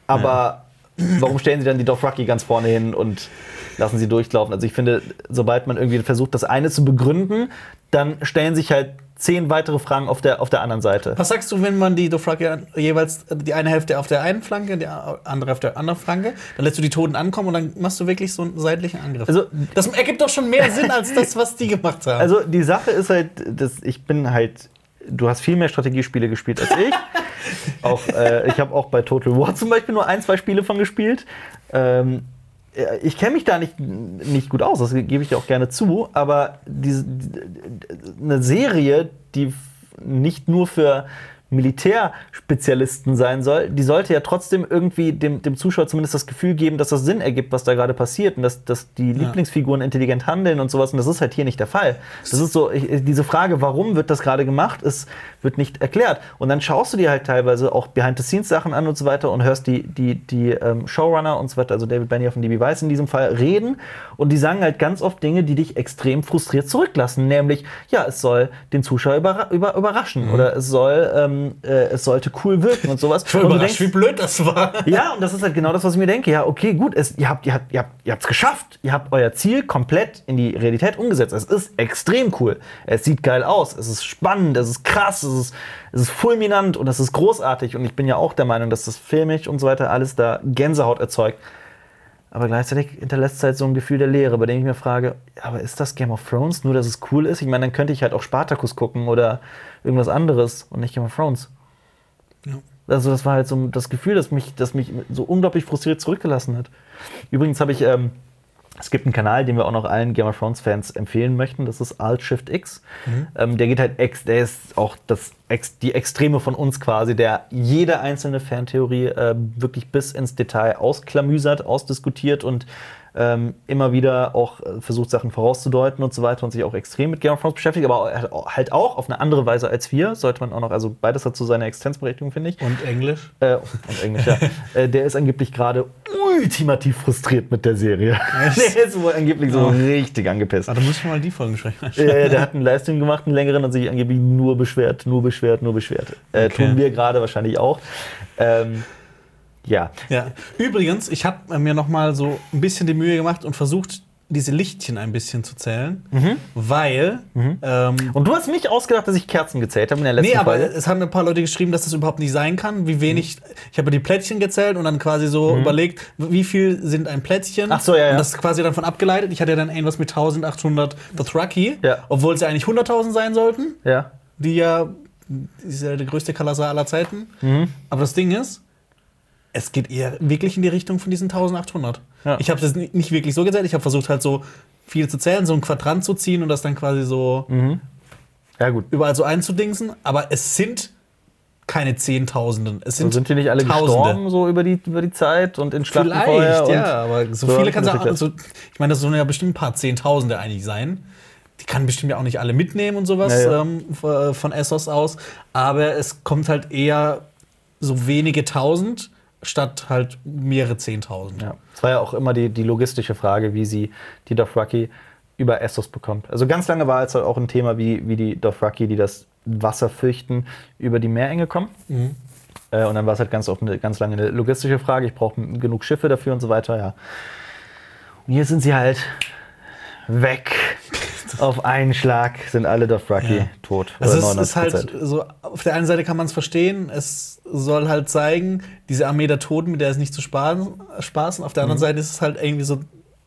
S1: Aber warum stellen sie dann die Dothraki ganz vorne hin und lassen sie durchlaufen? Also ich finde, sobald man irgendwie versucht, das eine zu begründen, dann stellen sich halt zehn weitere Fragen auf der, auf der anderen Seite.
S2: Was sagst du, wenn man die Dothraki jeweils die eine Hälfte auf der einen Flanke, die andere auf der anderen Flanke, dann lässt du die Toten ankommen und dann machst du wirklich so einen seitlichen Angriff?
S1: Also-
S2: das ergibt doch schon mehr Sinn als das, was die gemacht haben.
S1: Also die Sache ist halt, dass ich bin halt, du hast viel mehr Strategiespiele gespielt als ich. auch, äh, ich habe auch bei Total War zum Beispiel nur ein, zwei Spiele von gespielt. Ähm, äh, ich kenne mich da nicht, nicht gut aus, das gebe ich dir auch gerne zu, aber diese, die- eine Serie, die nicht nur für Militärspezialisten sein soll, die sollte ja trotzdem irgendwie dem, dem Zuschauer zumindest das Gefühl geben, dass das Sinn ergibt, was da gerade passiert und dass, dass die Lieblingsfiguren intelligent handeln und sowas. Und das ist halt hier nicht der Fall. Das ist so, ich, diese Frage, warum wird das gerade gemacht, ist, wird nicht erklärt. Und dann schaust du dir halt teilweise auch Behind-the-Scenes-Sachen an und so weiter und hörst die, die, die ähm, Showrunner und so weiter, also David Benioff und DB Weiss in diesem Fall, reden. Und die sagen halt ganz oft Dinge, die dich extrem frustriert zurücklassen. Nämlich, ja, es soll den Zuschauer überra über, überraschen oder es soll, ähm, äh, es sollte cool wirken und sowas.
S2: ich war
S1: und du
S2: überrascht, wie blöd das war.
S1: ja, und das ist halt genau das, was ich mir denke. Ja, okay, gut, es, ihr habt ihr habt, ihr habt, ihr habt's geschafft. Ihr habt euer Ziel komplett in die Realität umgesetzt. Es ist extrem cool. Es sieht geil aus. Es ist spannend. Es ist krass. Es ist, es ist fulminant und es ist großartig. Und ich bin ja auch der Meinung, dass das filmisch und so weiter alles da Gänsehaut erzeugt. Aber gleichzeitig hinterlässt es halt so ein Gefühl der Leere, bei dem ich mir frage, aber ist das Game of Thrones? Nur, dass es cool ist? Ich meine, dann könnte ich halt auch Spartacus gucken oder irgendwas anderes und nicht Game of Thrones. Also das war halt so das Gefühl, das mich, das mich so unglaublich frustriert zurückgelassen hat. Übrigens habe ich, ähm, es gibt einen Kanal, den wir auch noch allen Game of Thrones Fans empfehlen möchten. Das ist Alt Shift X. Ähm, der geht halt ex, der ist auch das ex, die Extreme von uns quasi, der jede einzelne Fantheorie äh, wirklich bis ins Detail ausklamüsert, ausdiskutiert und ähm, immer wieder auch äh, versucht, Sachen vorauszudeuten und so weiter und sich auch extrem mit Game of Thrones beschäftigt, aber er auch- halt auch auf eine andere Weise als wir. Sollte man auch noch, also beides hat so seine Existenzberechtigung, finde ich.
S2: Und Englisch?
S1: Äh, und Englisch, ja. äh, der ist angeblich gerade ultimativ frustriert mit der Serie. der ist wohl angeblich so
S2: Oh.
S1: richtig angepisst.
S2: Ah, da muss ich mal die Folgen sprechen.
S1: Äh, der hat einen Livestream gemacht, einen längeren, und sich angeblich nur beschwert, nur beschwert, nur beschwert. Äh,
S2: Okay.
S1: Tun wir gerade wahrscheinlich auch. Ähm, ja.
S2: Ja. Übrigens, ich habe mir noch mal so ein bisschen die Mühe gemacht und versucht, diese Lichtchen ein bisschen zu zählen, weil ähm,
S1: Und du hast mich ausgedacht, dass ich Kerzen gezählt habe in der letzten
S2: Nee, aber
S1: Folge.
S2: es haben ein paar Leute geschrieben, dass das überhaupt nicht sein kann. Wie wenig. Ich habe die Plättchen gezählt und dann quasi so überlegt, wie viel sind ein Plättchen.
S1: Mhm. Ach so, ja, ja.
S2: Und das ist quasi davon abgeleitet. Ich hatte ja dann irgendwas mit 1800 Dothraki,
S1: Ja.
S2: obwohl es ja eigentlich 100.000 sein sollten,
S1: Ja.
S2: die ja. Die ist ja der größte Kalasar aller Zeiten.
S1: Mhm.
S2: Aber das Ding ist, es geht eher wirklich in die Richtung von diesen 1800.
S1: Ja.
S2: Ich habe das ni- nicht wirklich so gezählt. Ich habe versucht, halt so viel zu zählen, so ein Quadrant zu ziehen und das dann quasi so
S1: Ja, gut.
S2: überall so einzudingsen, aber es sind keine Zehntausenden. Es
S1: So
S2: sind,
S1: sind die nicht alle
S2: Tausende.
S1: gestorben, so über die, über die Zeit und in Schlachten?
S2: Vielleicht, ja, aber so,
S1: so
S2: viele kann es auch. Also, ich meine, das sollen ja bestimmt ein paar Zehntausende eigentlich sein. Die kann bestimmt ja auch nicht alle mitnehmen und sowas
S1: Ja, ja.
S2: Ähm, v- von Essos aus. Aber es kommt halt eher so wenige Tausend statt halt mehrere Zehntausend.
S1: Ja. Es war ja auch immer die, die logistische Frage, wie sie die Dothraki über Essos bekommt. Also ganz lange war es halt auch ein Thema, wie, wie die Dothraki, die das Wasser fürchten, über die Meerenge kommen. Äh, und dann war es halt ganz oft eine, ganz lange eine logistische Frage. Ich brauche genug Schiffe dafür und so weiter, ja. Und hier sind sie halt weg. Auf einen Schlag sind alle Dothraki
S2: Ja.
S1: tot.
S2: Also es ist halt
S1: 99%.
S2: so, auf der einen Seite kann man es verstehen, es soll halt zeigen, diese Armee der Toten, mit der ist nicht zu spaßen, spaßen. Auf der
S1: Mhm.
S2: anderen Seite ist es halt irgendwie so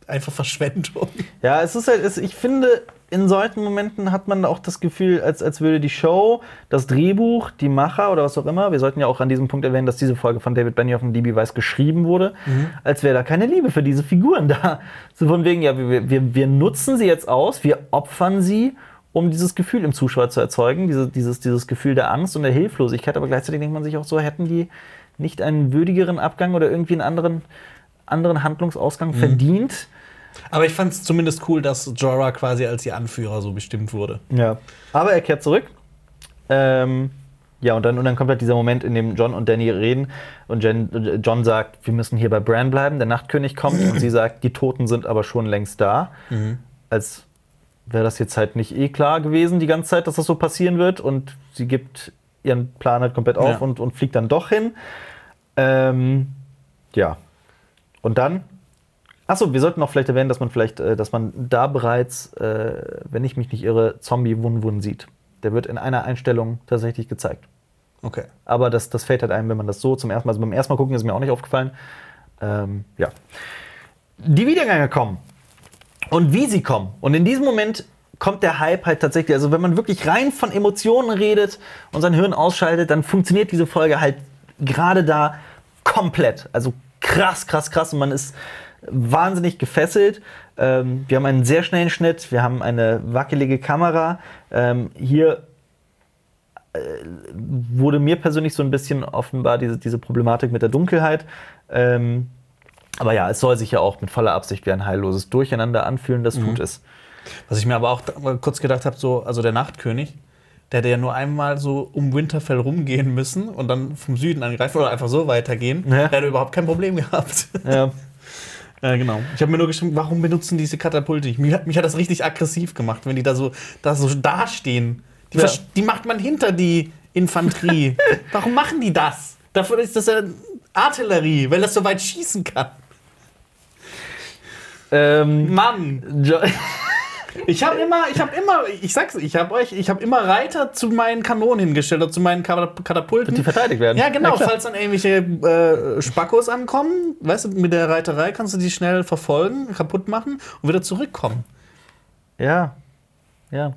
S2: einfach Verschwendung.
S1: Ja, es ist halt, es, ich finde, in solchen Momenten hat man auch das Gefühl, als, als würde die Show, das Drehbuch, die Macher oder was auch immer, wir sollten ja auch an diesem Punkt erwähnen, dass diese Folge von David Benioff und DB Weiss geschrieben wurde, als wäre da keine Liebe für diese Figuren da. So von wegen, ja, wir, wir, wir nutzen sie jetzt aus, wir opfern sie, um dieses Gefühl im Zuschauer zu erzeugen, diese, dieses, dieses Gefühl der Angst und der Hilflosigkeit, aber gleichzeitig denkt man sich auch so, hätten die nicht einen würdigeren Abgang oder irgendwie einen anderen, anderen Handlungsausgang verdient.
S2: Aber ich fand es zumindest cool, dass Jorah quasi als ihr Anführer so bestimmt wurde.
S1: Ja. Aber er kehrt zurück. Ähm, ja, und dann, und dann kommt halt dieser Moment, in dem John und Danny reden und Jen, John sagt, wir müssen hier bei Bran bleiben, der Nachtkönig kommt und sie sagt, die Toten sind aber schon längst da. Als wäre das jetzt halt nicht eh klar gewesen die ganze Zeit, dass das so passieren wird und sie gibt ihren Plan halt komplett auf
S2: Ja.
S1: und, und fliegt dann doch hin. Ähm, ja. Und dann. Achso, wir sollten auch vielleicht erwähnen, dass man vielleicht, äh, dass man da bereits, äh, wenn ich mich nicht irre, Zombie Wun Wun sieht. Der wird in einer Einstellung tatsächlich gezeigt.
S2: Okay.
S1: Aber das, das fällt halt einem, wenn man das so zum ersten Mal, also beim ersten Mal gucken, ist mir auch nicht aufgefallen. Ähm, ja. Die Wiedergänge kommen. Und wie sie kommen. Und in diesem Moment kommt der Hype halt tatsächlich. Also, wenn man wirklich rein von Emotionen redet und sein Hirn ausschaltet, dann funktioniert diese Folge halt gerade da komplett. Also krass, krass, krass. Und man ist wahnsinnig gefesselt. Ähm, wir haben einen sehr schnellen Schnitt. Wir haben eine wackelige Kamera. Ähm, hier wurde mir persönlich so ein bisschen offenbar diese, diese Problematik mit der Dunkelheit. Ähm, aber ja, es soll sich ja auch mit voller Absicht wie ein heilloses Durcheinander anfühlen, das tut es.
S2: Was ich mir aber auch mal kurz gedacht habe, so, also der Nachtkönig, der hätte ja nur einmal so um Winterfell rumgehen müssen und dann vom Süden angreifen oder einfach so weitergehen.
S1: Ja.
S2: Der hätte überhaupt kein Problem gehabt.
S1: Ja.
S2: äh, genau. Ich habe mir nur geschrieben, warum benutzen diese Katapulte nicht? Mich hat, mich hat das richtig aggressiv gemacht, wenn die da so, da so dastehen. Die,
S1: Ja.
S2: die macht man hinter die Infanterie. warum machen die das? Dafür ist das ja Artillerie, weil das so weit schießen kann.
S1: Ähm,
S2: Mann!
S1: Jo
S2: Ich habe immer, ich habe immer, ich sag's, ich habe euch, ich habe immer Reiter zu meinen Kanonen hingestellt oder zu meinen Katap- Katapulten.
S1: die verteidigt werden.
S2: ja, genau,
S1: klar.
S2: falls dann irgendwelche äh, Spackos ankommen, weißt du, mit der Reiterei kannst du die schnell verfolgen, kaputt machen und wieder zurückkommen.
S1: Ja. Ja.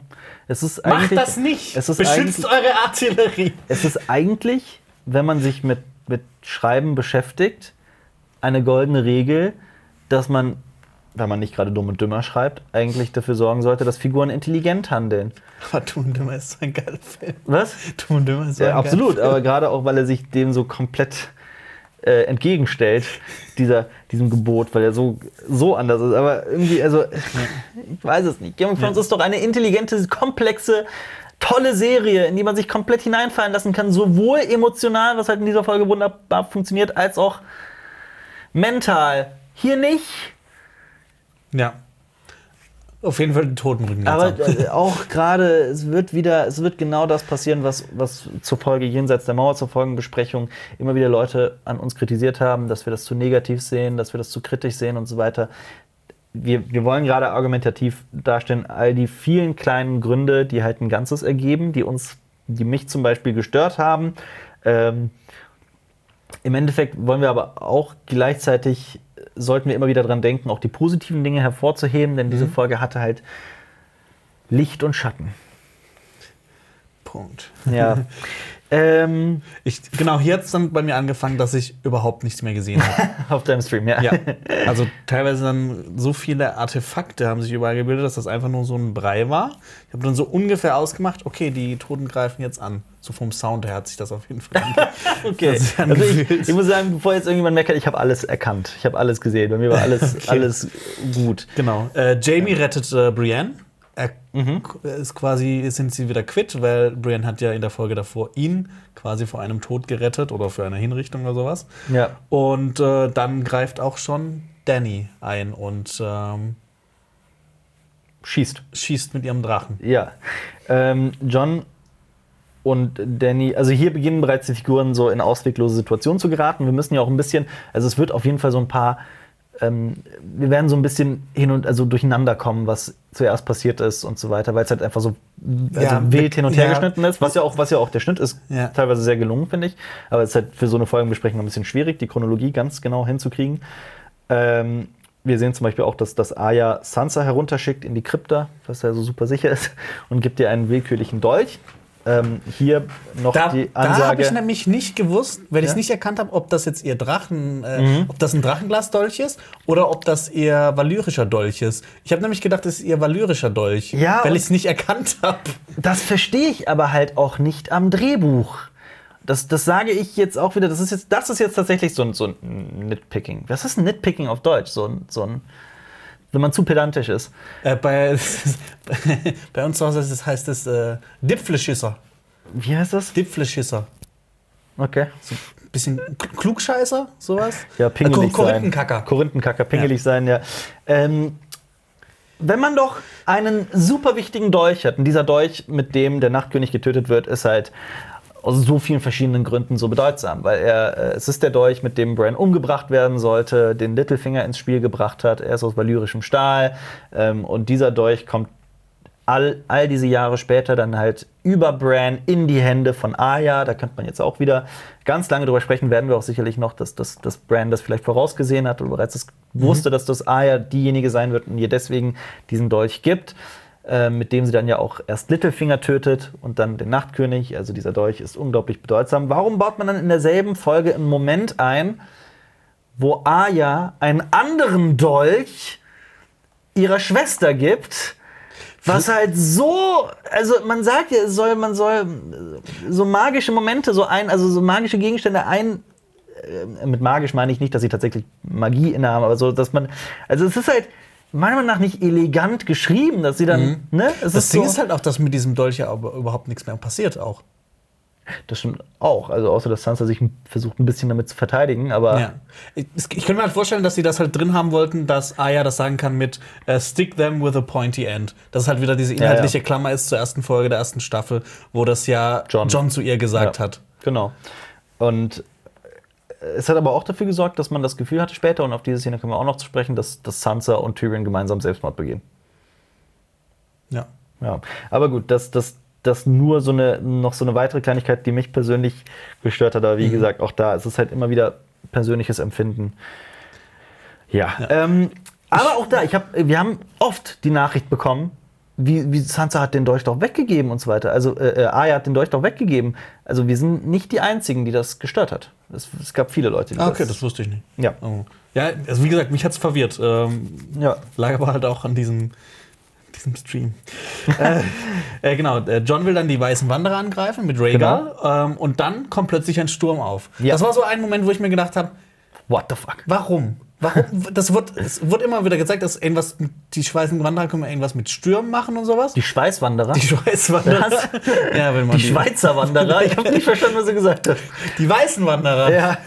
S1: Es ist
S2: Macht das nicht!
S1: Es ist,
S2: Beschützt eure Artillerie!
S1: es ist eigentlich, wenn man sich mit, mit Schreiben beschäftigt, eine goldene Regel, dass man, wenn man nicht gerade dumm und dümmer schreibt, eigentlich dafür sorgen sollte, dass Figuren intelligent handeln.
S2: Aber Dumm und Dümmer ist so ein geiler Film.
S1: Was?
S2: Dumm und Dümmer ist so
S1: Ja,
S2: ein
S1: absolut,
S2: geiler
S1: aber gerade auch, weil er sich dem so komplett äh, entgegenstellt, dieser, diesem Gebot, weil er so, so anders ist. Aber irgendwie, also, ich weiß es nicht. Game of Thrones ist doch eine intelligente, komplexe, tolle Serie, in die man sich komplett hineinfallen lassen kann, sowohl emotional, was halt in dieser Folge wunderbar funktioniert, als auch mental. Hier nicht.
S2: Ja. Auf jeden Fall den Toten rücken.
S1: Aber äh, auch gerade, es wird wieder, es wird genau das passieren, was, was zur Folge jenseits der Mauer, zur Folgenbesprechung immer wieder Leute an uns kritisiert haben, dass wir das zu negativ sehen, dass wir das zu kritisch sehen und so weiter. Wir, wir wollen gerade argumentativ darstellen, all die vielen kleinen Gründe, die halt ein Ganzes ergeben, die uns, die mich zum Beispiel gestört haben. Ähm, im Endeffekt wollen wir aber auch gleichzeitig, sollten wir immer wieder dran denken, auch die positiven Dinge hervorzuheben, denn diese Folge hatte halt Licht und Schatten.
S2: Punkt.
S1: Ja. ähm,
S2: Ich, genau, hier hat es dann bei mir angefangen, dass ich überhaupt nichts mehr gesehen habe.
S1: auf deinem Stream, ja.
S2: Ja, also teilweise dann so viele Artefakte haben sich überall gebildet, dass das einfach nur so ein Brei war. Ich habe dann so ungefähr ausgemacht, okay, die Toten greifen jetzt an. So vom Sound her hat sich das auf jeden Fall
S1: Okay. Also ich, ich muss sagen, bevor jetzt irgendjemand meckert, ich habe alles erkannt. Ich habe alles gesehen. Bei mir war alles,
S2: Okay.
S1: alles gut.
S2: Genau. Äh, Jamie rettet äh, Brienne. Er
S1: Mhm.
S2: ist quasi, sind sie wieder quitt, weil Brienne hat ja in der Folge davor ihn quasi vor einem Tod gerettet oder für eine Hinrichtung oder sowas.
S1: Ja.
S2: Und äh, dann greift auch schon Danny ein und ähm,
S1: Schießt.
S2: schießt mit ihrem Drachen.
S1: Ja. Ähm, John und Danny, also hier beginnen bereits die Figuren so in ausweglose Situationen zu geraten. Wir müssen ja auch ein bisschen, also es wird auf jeden Fall so ein paar, ähm, wir werden so ein bisschen hin und also durcheinander kommen, was zuerst passiert ist und so weiter, weil es halt einfach so also
S2: Ja,
S1: wild hin und her
S2: ja.
S1: geschnitten ist, was ja auch, was ja auch der Schnitt ist,
S2: Ja.
S1: teilweise sehr gelungen, finde ich. Aber es ist halt für so eine Folgenbesprechung ein bisschen schwierig, die Chronologie ganz genau hinzukriegen. Ähm, wir sehen zum Beispiel auch, dass, dass Arya Sansa herunterschickt in die Krypta, was ja so super sicher ist, und gibt ihr einen willkürlichen Dolch. Ähm, hier noch
S2: Da,
S1: die
S2: da habe
S1: Ansage.
S2: ich nämlich nicht gewusst, weil ich es
S1: Ja?
S2: nicht erkannt habe, ob das jetzt ihr Drachen, äh, ob das ein Drachenglasdolch ist oder ob das ihr valyrischer Dolch ist. Ich habe nämlich gedacht, das ist ihr valyrischer Dolch,
S1: Ja,
S2: weil ich es nicht erkannt habe.
S1: das verstehe ich aber halt auch nicht am Drehbuch. Das, das sage ich jetzt auch wieder. Das ist jetzt, das ist jetzt tatsächlich so ein, so ein Nitpicking. Was ist ein Nitpicking auf Deutsch? So ein, so ein, wenn man zu pedantisch ist.
S2: Äh, bei, bei uns zu Hause heißt es, heißt es äh, Dipfelschisser.
S1: Wie heißt das?
S2: Dipfelschisser.
S1: Okay.
S2: Bisschen K- Klugscheißer, sowas?
S1: Ja, pingelig
S2: Äh, Ko-
S1: sein.
S2: Korinthenkacker.
S1: Korinthenkacker, pingelig sein, ja. Ähm, wenn man doch einen super wichtigen Dolch hat, und dieser Dolch, mit dem der Nachtkönig getötet wird, ist halt aus so vielen verschiedenen Gründen so bedeutsam, weil er, äh, es ist der Dolch, mit dem Bran umgebracht werden sollte, den Littlefinger ins Spiel gebracht hat. Er ist aus valyrischem Stahl ähm, und dieser Dolch kommt all, all diese Jahre später dann halt über Bran in die Hände von Arya. Da könnte man jetzt auch wieder ganz lange drüber sprechen, werden wir auch sicherlich noch, dass, dass, dass Bran das vielleicht vorausgesehen hat oder bereits das wusste, dass das Arya diejenige sein wird und ihr deswegen diesen Dolch gibt. Äh, Mit dem sie dann ja auch erst Littlefinger tötet und dann den Nachtkönig. Also dieser Dolch ist unglaublich bedeutsam. Warum baut man dann in derselben Folge einen Moment ein, wo Arya einen anderen Dolch ihrer Schwester gibt? Was halt so, also man sagt ja, es soll, man soll äh, so magische Momente, so ein, also so magische Gegenstände ein. äh, Mit magisch meine ich nicht, dass sie tatsächlich Magie innehaben, aber so, dass man, also es ist halt meiner Meinung nach nicht elegant geschrieben, dass sie dann, ne? Es
S2: Das
S1: ist
S2: Ding
S1: so,
S2: ist halt auch, dass mit diesem Dolch ja aber überhaupt nichts mehr passiert auch.
S1: das stimmt auch, also außer dass Sansa sich versucht ein bisschen damit zu verteidigen, aber
S2: Ja. Ich, ich könnte mir halt vorstellen, dass sie das halt drin haben wollten, dass Aya das sagen kann mit äh, Stick them with a pointy end. Dass es halt wieder diese inhaltliche
S1: ja.
S2: Klammer ist zur ersten Folge der ersten Staffel, wo das ja
S1: John.
S2: John, zu ihr gesagt
S1: Ja.
S2: hat.
S1: Genau. Und es hat aber auch dafür gesorgt, dass man das Gefühl hatte später, und auf diese Szene können wir auch noch zu sprechen, dass, dass Sansa und Tyrion gemeinsam Selbstmord begehen.
S2: Ja.
S1: Ja. Aber gut, das, das, das nur so eine, noch so eine weitere Kleinigkeit, die mich persönlich gestört hat. Aber wie gesagt, auch da ist es halt immer wieder persönliches Empfinden. Ja. Ähm, aber auch da, ich hab, wir haben oft die Nachricht bekommen, wie, wie Sansa hat den Dolch doch weggegeben und so weiter. Also äh, äh, Arya hat den Dolch doch weggegeben. Also wir sind nicht die Einzigen, die das gestört hat. Es, es gab viele Leute, die
S2: Ah, okay, das wusste ich nicht.
S1: Ja.
S2: Oh. Ja, also wie gesagt, mich hat's verwirrt. Ähm,
S1: Ja.
S2: lag aber halt auch an diesem, diesem Stream. äh, äh, genau, äh, John will dann die weißen Wanderer angreifen mit Rhaegal ähm, und dann kommt plötzlich ein Sturm auf.
S1: Ja.
S2: Das war so ein Moment, wo ich mir gedacht habe,
S1: What the fuck?
S2: warum? Warum? Das wird, es wird immer wieder gezeigt, dass irgendwas, die weißen Wanderer können irgendwas mit Stürmen machen und sowas.
S1: Die Schweißwanderer?
S2: Die Schweißwanderer. ja, wenn man
S1: Die Schweizer Wanderer? Ich habe nicht verstanden, was er gesagt hat.
S2: Die weißen Wanderer.
S1: Ja.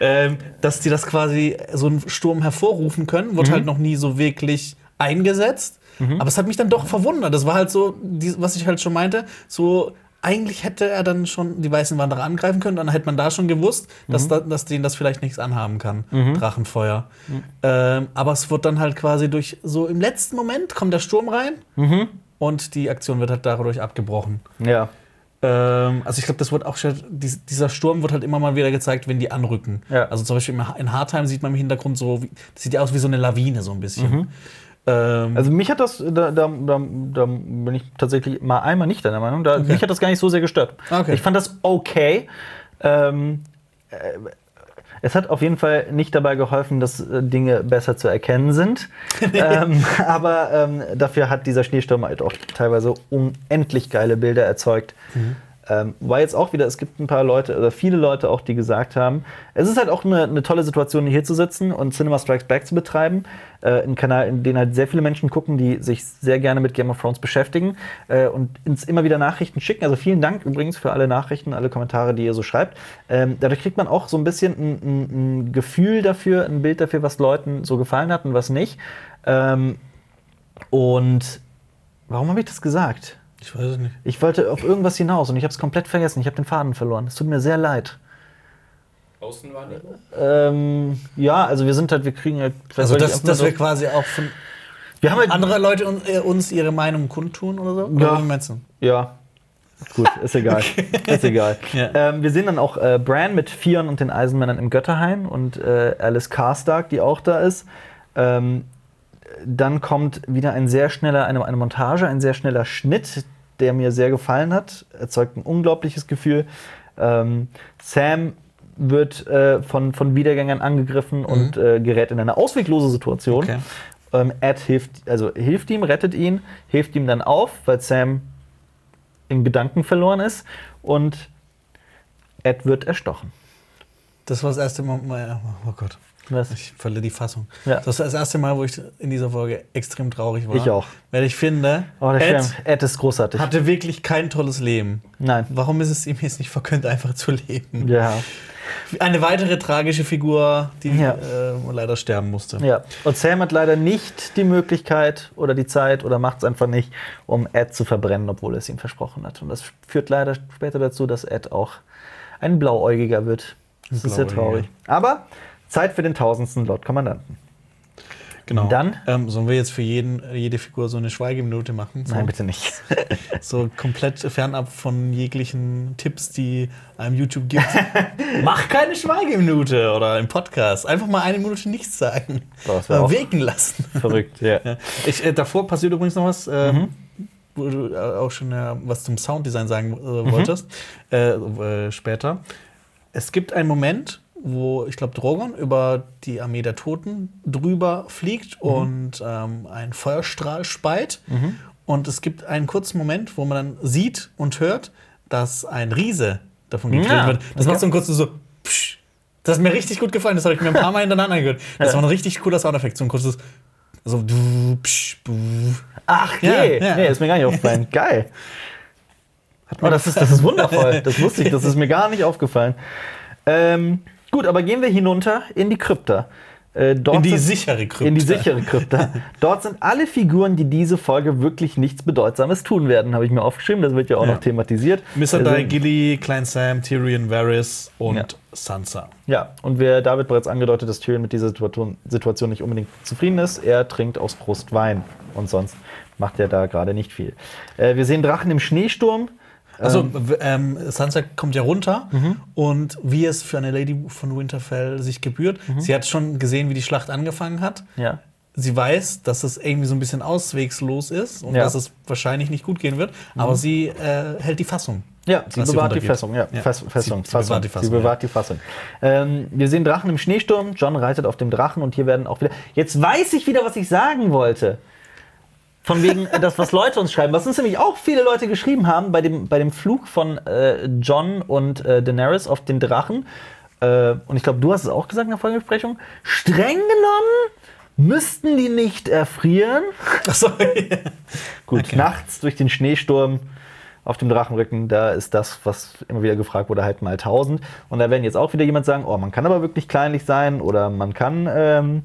S2: Ähm, dass die das quasi so einen Sturm hervorrufen können,
S1: Mhm.
S2: wird halt noch nie so wirklich eingesetzt. Aber es hat mich dann doch verwundert. Das war halt so, die, was ich halt schon meinte, so eigentlich hätte er dann schon die weißen Wanderer angreifen können, dann hätte man da schon gewusst,
S1: Mhm.
S2: dass, da, dass denen das vielleicht nichts anhaben kann, Drachenfeuer. Ähm, aber es wird dann halt quasi durch, so im letzten Moment kommt der Sturm rein
S1: Mhm.
S2: und die Aktion wird halt dadurch abgebrochen.
S1: Ja.
S2: Ähm, also ich glaube, das wird auch dieser Sturm wird halt immer mal wieder gezeigt, wenn die anrücken.
S1: Ja.
S2: Also zum Beispiel in Hardtime sieht man im Hintergrund so, wie, das sieht ja aus wie so eine Lawine so ein bisschen.
S1: Mhm.
S2: Ähm,
S1: Also mich hat das, da, da, da, bin ich tatsächlich mal einmal nicht deiner Meinung. Da, Mich hat das gar nicht so sehr gestört.
S2: Okay.
S1: Ich fand das okay. Ähm, äh, es hat auf jeden Fall nicht dabei geholfen, dass äh, Dinge besser zu erkennen sind. ähm, aber ähm, dafür hat dieser Schneesturm halt auch teilweise unendlich geile Bilder erzeugt. Ähm, war jetzt auch wieder, es gibt ein paar Leute oder viele Leute auch, die gesagt haben, es ist halt auch eine, eine tolle Situation, hier zu sitzen und Cinema Strikes Back zu betreiben. Äh, ein Kanal, in den halt sehr viele Menschen gucken, die sich sehr gerne mit Game of Thrones beschäftigen äh, und uns immer wieder Nachrichten schicken. Also vielen Dank übrigens für alle Nachrichten, alle Kommentare, die ihr so schreibt. Ähm, dadurch kriegt man auch so ein bisschen ein, ein, ein Gefühl dafür, ein Bild dafür, was Leuten so gefallen hat und was nicht. Ähm, und warum habe ich das gesagt?
S2: Ich weiß es nicht.
S1: Ich wollte auf irgendwas hinaus und ich habe es komplett vergessen. Ich habe den Faden verloren. Es tut mir sehr leid.
S3: Außenwahrnehmung?
S1: Ähm, ja, also wir sind halt, wir kriegen halt.
S2: Also dass, dass wir quasi auch von
S1: wir haben halt,
S2: andere Leute un, äh, uns ihre Meinung kundtun oder so?
S1: Ja.
S2: Oder wie meinst du?
S1: Ja. Gut, ist egal. ist egal.
S2: Ja.
S1: Ähm, wir sehen dann auch äh, Bran mit Fion und den Eisenmännern im Götterhain und äh, Alice Karstark, die auch da ist. Ähm, dann kommt wieder ein sehr schneller, eine, eine Montage, ein sehr schneller Schnitt, der mir sehr gefallen hat. Erzeugt ein unglaubliches Gefühl. Ähm, Sam wird äh, von, von Wiedergängern angegriffen und äh, gerät in eine ausweglose Situation.
S2: Okay.
S1: Ähm, Ed hilft, also hilft ihm, rettet ihn, hilft ihm dann auf, weil Sam in Gedanken verloren ist und Ed wird erstochen.
S2: Das war das erste mal- Oh Gott.
S1: Was?
S2: Ich verliere die Fassung.
S1: Ja.
S2: Das ist das erste Mal, wo ich in dieser Folge extrem traurig war.
S1: Ich auch.
S2: Weil ich finde,
S1: Oh,
S2: Ed.
S1: Ed ist großartig.
S2: hatte wirklich kein tolles Leben.
S1: Nein.
S2: Warum ist es ihm jetzt nicht verkönnt, einfach zu leben?
S1: Ja.
S2: Eine weitere tragische Figur, die
S1: Ja.
S2: äh, leider sterben musste.
S1: ja. Und Sam hat leider nicht die Möglichkeit oder die Zeit oder macht es einfach nicht, um Ed zu verbrennen, obwohl er es ihm versprochen hat. Und das führt leider später dazu, dass Ed auch ein Blauäugiger wird. Das ist sehr
S2: Blauäugiger.
S1: traurig. Aber Zeit für den tausendsten Lord Kommandanten.
S2: Genau.
S1: Dann?
S2: Ähm, sollen wir jetzt für jeden, jede Figur so eine Schweigeminute machen? So,
S1: Nein, bitte nicht.
S2: so komplett fernab von jeglichen Tipps, die einem YouTube gibt. Mach keine Schweigeminute oder im Podcast. Einfach mal eine Minute nichts sagen.
S1: Boah,
S2: wirken lassen.
S1: Verrückt, ja.
S2: Ja. Ich, äh, davor passiert übrigens noch was, ähm,
S1: Mhm.
S2: wo du äh, auch schon äh, was zum Sounddesign sagen
S1: Mhm.
S2: äh, wolltest, äh, äh, später. Es gibt einen Moment, wo ich glaube, Drogon über die Armee der Toten drüber fliegt
S1: Mhm.
S2: und ähm, einen Feuerstrahl speit. Und es gibt einen kurzen Moment, wo man dann sieht und hört, dass ein Riese davon gekillt
S1: Ja,
S2: wird. Das
S1: okay.
S2: macht so ein kurzes so. Psch. Das hat mir richtig gut gefallen. Das habe ich mir ein paar Mal hintereinander gehört. Das war ein richtig cooler Soundeffekt. So ein kurzes. So. Du, psch.
S1: Ach,
S2: Ja,
S1: je.
S2: ja.
S1: Nee, ist mir gar nicht aufgefallen. Geil. Oh, das, ist, das ist wundervoll. Das wusste ich. Das ist mir gar nicht aufgefallen. Ähm, gut, aber gehen wir hinunter in die Krypta. Äh,
S2: In die
S1: sind-
S2: sichere Krypta.
S1: In die sichere Krypta. Dort sind alle Figuren, die diese Folge wirklich nichts Bedeutsames tun werden, habe ich mir aufgeschrieben. Das wird ja auch
S2: Ja.
S1: noch thematisiert.
S2: Mr.
S1: Also-
S2: Di Gilly, Klein Sam, Tyrion Varys und
S1: Ja.
S2: Sansa.
S1: Ja, und wer David bereits angedeutet, dass Tyrion mit dieser Situation, Situation nicht unbedingt zufrieden ist, er trinkt aus Frust Wein. Und sonst macht er da gerade nicht viel. Äh, wir sehen Drachen im Schneesturm.
S2: Also ähm, Sansa kommt ja runter
S1: Mhm.
S2: und wie es für eine Lady von Winterfell sich gebührt, sie hat schon gesehen, wie die Schlacht angefangen hat.
S1: Ja.
S2: Sie weiß, dass es irgendwie so ein bisschen auswegslos ist und
S1: Ja. Mhm.
S2: dass es wahrscheinlich nicht gut gehen wird, aber sie äh, hält die Fassung.
S1: Ja, sie bewahrt die. Fassung. Ja,
S2: Ja.
S1: Fess,
S2: Sie- sie
S1: Fassung.
S2: bewahrt die Fassung,
S1: Sie bewahrt die Fassung. Ähm, wir sehen Drachen im Schneesturm. John reitet auf dem Drachen und hier werden auch wieder. Jetzt weiß ich wieder, was ich sagen wollte. Von wegen das, was Leute uns schreiben. Was uns nämlich auch viele Leute geschrieben haben bei dem, bei dem Flug von äh, John und äh, Daenerys auf den Drachen. Äh, und ich glaube, du hast es auch gesagt in der Folgebesprechung. Streng genommen müssten die nicht erfrieren.
S2: Achso,
S1: Gut,
S2: Okay.
S1: nachts durch den Schneesturm auf dem Drachenrücken, da ist das, was immer wieder gefragt wurde, halt mal 1000. Und da werden jetzt auch wieder jemand sagen, oh, man kann aber wirklich kleinlich sein oder man kann, ähm,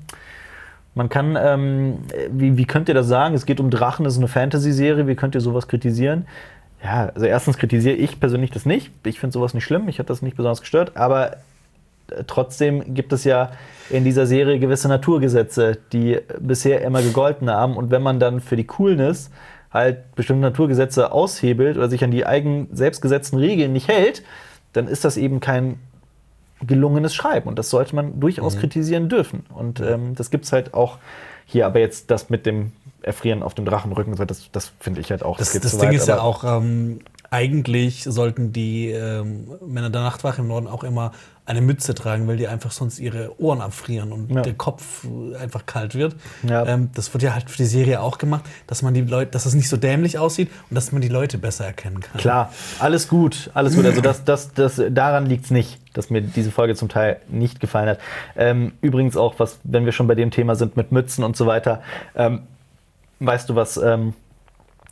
S1: man kann, ähm, wie, wie könnt ihr das sagen? Es geht um Drachen, es ist eine Fantasy-Serie, wie könnt ihr sowas kritisieren? Ja, also erstens kritisiere ich persönlich das nicht. Ich finde sowas nicht schlimm, ich habe das nicht besonders gestört, aber äh, trotzdem gibt es ja in dieser Serie gewisse Naturgesetze, die bisher immer gegolten haben. Und wenn man dann für die Coolness halt bestimmte Naturgesetze aushebelt oder sich an die eigen selbstgesetzten Regeln nicht hält, dann ist das eben kein gelungenes Schreiben. Und das sollte man durchaus kritisieren dürfen. Und ähm, das gibt es halt auch hier. Aber jetzt das mit dem Erfrieren auf dem Drachenrücken, das, das finde ich halt auch.
S2: Das, das
S1: zu
S2: Ding
S1: weit,
S2: ist ja auch, ähm, eigentlich sollten die ähm, Männer der Nachtwache im Norden auch immer eine Mütze tragen, weil die einfach sonst ihre Ohren abfrieren und
S1: Ja.
S2: der Kopf einfach kalt wird.
S1: Ja.
S2: Ähm, das wird ja halt für die Serie auch gemacht, dass man die Leute, dass es nicht so dämlich aussieht und dass man die Leute besser erkennen kann.
S1: Klar, alles gut, alles gut. Also das, das, das, daran liegt es nicht, dass mir diese Folge zum Teil nicht gefallen hat. Ähm, übrigens auch, was, wenn wir schon bei dem Thema sind mit Mützen und so weiter, ähm, weißt du, was ähm,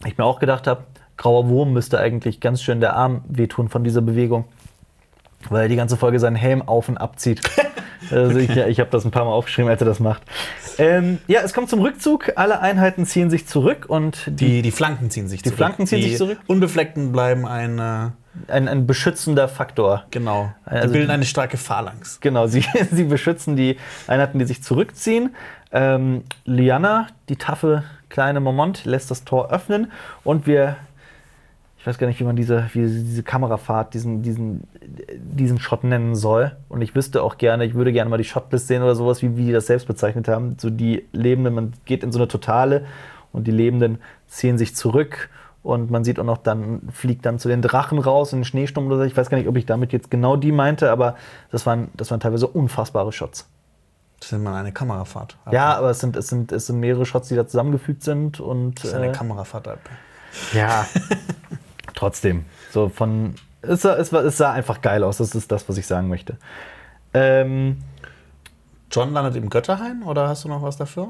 S1: ich mir auch gedacht habe? Grauer Wurm müsste eigentlich ganz schön der Arm wehtun von dieser Bewegung, weil er die ganze Folge seinen Helm auf und abzieht. Also ich, ich habe das ein paar Mal aufgeschrieben, als er das macht. Ähm, ja, es kommt zum Rückzug. Alle Einheiten ziehen sich zurück und die,
S2: Die, die Flanken ziehen sich
S1: Die Flanken ziehen
S2: die
S1: sich zurück?
S2: Unbefleckten bleiben ein, äh,
S1: ein, ein beschützender Faktor.
S2: genau, die
S1: Also
S2: bilden
S1: die-
S2: eine starke Phalanx.
S1: Genau, sie, sie beschützen die Einheiten, die sich zurückziehen. Ähm, Liana, die taffe kleine Momont, lässt das Tor öffnen und wir, weiß gar nicht, wie man diese, wie diese Kamerafahrt, diesen, diesen, diesen Shot nennen soll. Und ich wüsste auch gerne, ich würde gerne mal die Shotlist sehen oder sowas, wie, wie die das selbst bezeichnet haben. So die Lebenden, man geht in so eine Totale und die Lebenden ziehen sich zurück. Und man sieht auch noch, dann fliegt dann zu den Drachen raus in den Schneesturm oder so. Ich weiß gar nicht, ob ich damit jetzt genau die meinte, aber das waren, das waren teilweise unfassbare Shots.
S2: Das ist mal eine Kamerafahrt.
S1: Ja, aber es sind, es, sind, es sind mehrere Shots, die da zusammengefügt sind. Und,
S2: Das ist eine
S1: äh,
S2: Kamerafahrt. Alter.
S1: ja, trotzdem. So von, es sah, es, war, es sah einfach geil aus. Das ist das, was ich sagen möchte. Ähm,
S2: John landet im Götterhain oder hast du noch was dafür?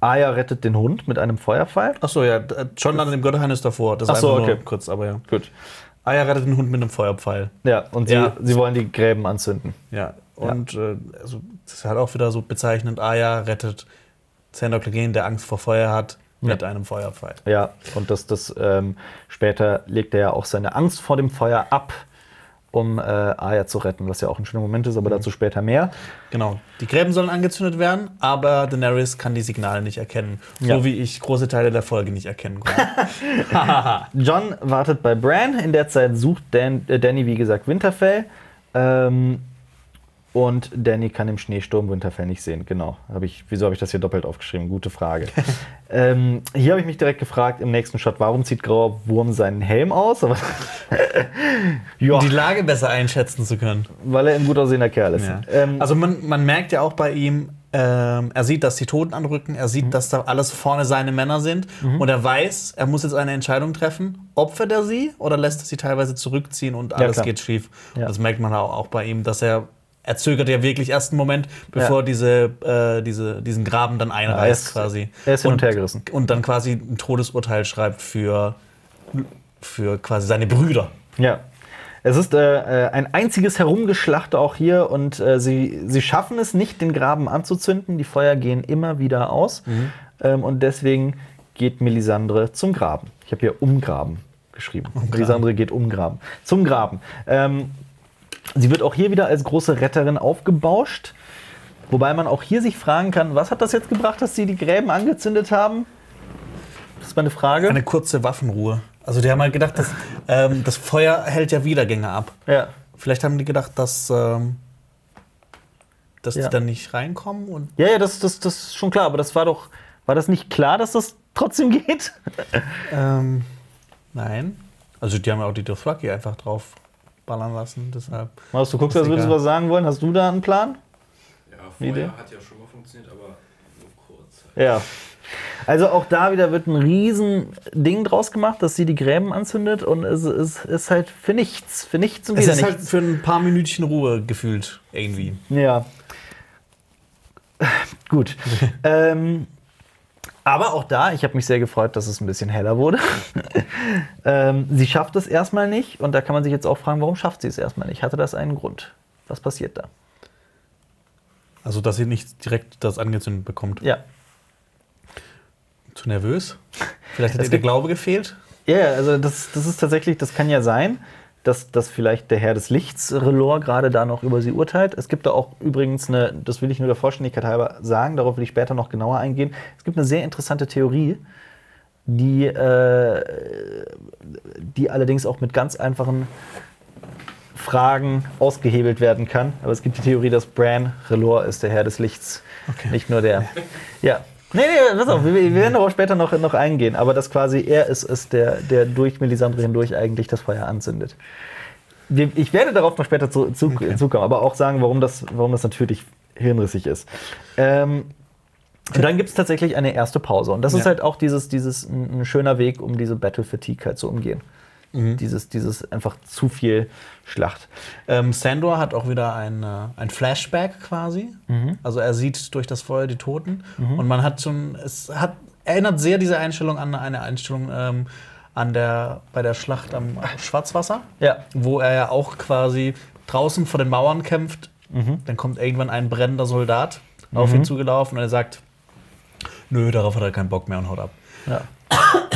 S1: Aya rettet den Hund mit einem Feuerpfeil.
S2: Achso, ja, d- John landet im Götterhain ist davor. Das
S1: Ach so,
S2: einfach nur
S1: okay.
S2: kurz, aber ja.
S1: Gut.
S2: Aya rettet den Hund mit einem Feuerpfeil.
S1: Ja, und sie,
S2: Ja.
S1: sie wollen die Gräben anzünden.
S2: Ja. Und Äh, also, das ist halt auch wieder so bezeichnend. Aya rettet Sandor Clegane, der Angst vor Feuer hat, mit einem Feuerpfeil.
S1: Ja, und das, das ähm, später legt er ja auch seine Angst vor dem Feuer ab, um äh, Aya zu retten, was ja auch ein schöner Moment ist, aber dazu später mehr.
S2: Genau. Die Gräben sollen angezündet werden, aber Daenerys kann die Signale nicht erkennen.
S1: Ja.
S2: So wie ich große Teile der Folge nicht erkennen konnte.
S1: John wartet bei Bran. In der Zeit sucht Dan, äh, Danny, wie gesagt, Winterfell. Ähm, und Danny kann im Schneesturm Winterfell nicht sehen. Genau. Hab ich, wieso habe ich das hier doppelt aufgeschrieben? Gute Frage. ähm, hier habe ich mich direkt gefragt im nächsten Shot, warum zieht Grauer Wurm seinen Helm aus? Ja,
S2: um die Lage besser einschätzen zu können.
S1: weil er ein gut aussehender Kerl ist.
S2: Ja.
S1: Ähm,
S2: also man, man merkt ja auch bei ihm, ähm, er sieht, dass die Toten anrücken, er
S1: Mhm.
S2: sieht, dass da alles vorne seine Männer sind und er weiß, er muss jetzt eine Entscheidung treffen. Opfert er sie oder lässt er sie teilweise zurückziehen und alles
S1: klar.
S2: geht schief?
S1: Ja.
S2: Das merkt man auch bei ihm, dass er er zögert ja wirklich erst einen Moment, bevor
S1: Ja.
S2: diese, äh, diese, diesen Graben dann einreißt
S1: er ist-
S2: quasi.
S1: er ist hin und
S2: und
S1: her gerissen.
S2: Und dann quasi ein Todesurteil schreibt für, für quasi seine Brüder.
S1: Ja. Es ist äh, äh, ein einziges Herumgeschlachte auch hier und äh, sie, sie schaffen es nicht, den Graben anzuzünden. Die Feuer gehen immer wieder aus ähm, und deswegen geht Melisandre zum Graben. Ich habe hier umgraben geschrieben. Melisandre geht umgraben. Zum Graben. Ähm, sie wird auch hier wieder als große Retterin aufgebauscht. Wobei man auch hier sich fragen kann, was hat das jetzt gebracht, dass sie die Gräben angezündet haben? Das ist meine Frage.
S2: Eine kurze Waffenruhe. Also die haben halt gedacht, dass, ähm, das Feuer hält ja Wiedergänge ab.
S1: ja.
S2: Vielleicht haben die gedacht, dass, ähm, dass
S1: Ja.
S2: die dann nicht reinkommen und
S1: Ja, ja, das, das, das ist schon klar, aber das war doch, war das nicht klar, dass das trotzdem geht?
S2: ähm, nein. Also die haben ja auch die Dothraki einfach drauf ballern lassen, deshalb.
S1: Marius, du guckst, als würdest du was sagen wollen. Hast du da einen Plan?
S3: Ja,
S1: Idee?
S3: vorher hat ja schon mal funktioniert, aber nur kurz.
S1: Ja. Also auch da wieder wird ein riesen Ding draus gemacht, dass sie die Gräben anzündet und es ist, ist halt für nichts, für nichts und
S2: Es
S1: wieder
S2: ist halt
S1: nichts.
S2: für ein paar Minütchen Ruhe gefühlt irgendwie.
S1: Ja. Gut. ähm, aber auch da, ich habe mich sehr gefreut, dass es ein bisschen heller wurde. ähm, sie schafft es erstmal nicht und da kann man sich jetzt auch fragen, warum schafft sie es erstmal nicht? Hatte das einen Grund? Was passiert da?
S2: Also dass sie nicht direkt das angezündet bekommt.
S1: Ja.
S2: Zu nervös? Vielleicht hat
S1: Es
S2: ihr der Glaube gefehlt?
S1: Ja, ja, also das, das ist tatsächlich, das kann ja sein, dass, dass vielleicht der Herr des Lichts, Relor, gerade da noch über sie urteilt. Es gibt da auch übrigens eine, das will ich nur der Vollständigkeit halber sagen, darauf will ich später noch genauer eingehen. Es gibt eine sehr interessante Theorie, die, äh, die allerdings auch mit ganz einfachen Fragen ausgehebelt werden kann. Aber es gibt die Theorie, dass Bran Relor ist der Herr des Lichts,
S2: Okay.
S1: nicht nur der. Ja. Nee, nee, pass auf, wir, wir werden darauf später noch, noch eingehen, aber dass quasi er ist, ist der, der durch Melisandre hindurch eigentlich das Feuer anzündet. Wir, ich werde darauf noch später zu, zu, zukommen, aber auch sagen, warum das, warum das natürlich hirnrissig ist. Ähm, und dann gibt es tatsächlich eine erste Pause. Und das ist
S2: Ja.
S1: halt auch dieses, dieses ein, ein schöner Weg, um diese Battle Fatigue halt zu umgehen. Dieses, dieses einfach zu viel Schlacht.
S2: Ähm, Sandor hat auch wieder ein, äh, ein Flashback quasi. Also er sieht durch das Feuer die Toten. Und man hat schon, es hat, erinnert sehr diese Einstellung an eine Einstellung ähm, an der, bei der Schlacht am Schwarzwasser,
S1: Ja.
S2: wo er ja auch quasi draußen vor den Mauern kämpft. Dann kommt irgendwann ein brennender Soldat auf ihn zugelaufen und er sagt, nö, darauf hat er keinen Bock mehr und haut ab.
S1: Ja.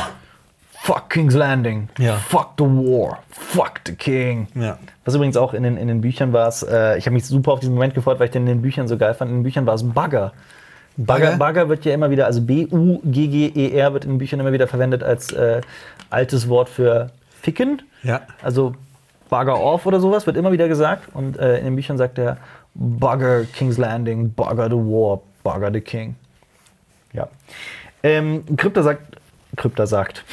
S1: Fuck King's Landing.
S2: Ja.
S1: Fuck the war. Fuck the King.
S2: Ja.
S1: Was übrigens auch in den, in den Büchern war es, äh, ich habe mich super auf diesen Moment gefreut, weil ich den in den Büchern so geil fand. In den Büchern war es Bugger. Bugger, Bugger wird ja immer wieder, also B-U-G-G-E-R wird in den Büchern immer wieder verwendet als äh, altes Wort für Ficken.
S2: Ja.
S1: Also Bugger off oder sowas wird immer wieder gesagt. Und äh, in den Büchern sagt er Bugger King's Landing, Bugger the War, Bugger the King. Ja. Ähm, Krypta sagt, Krypta sagt.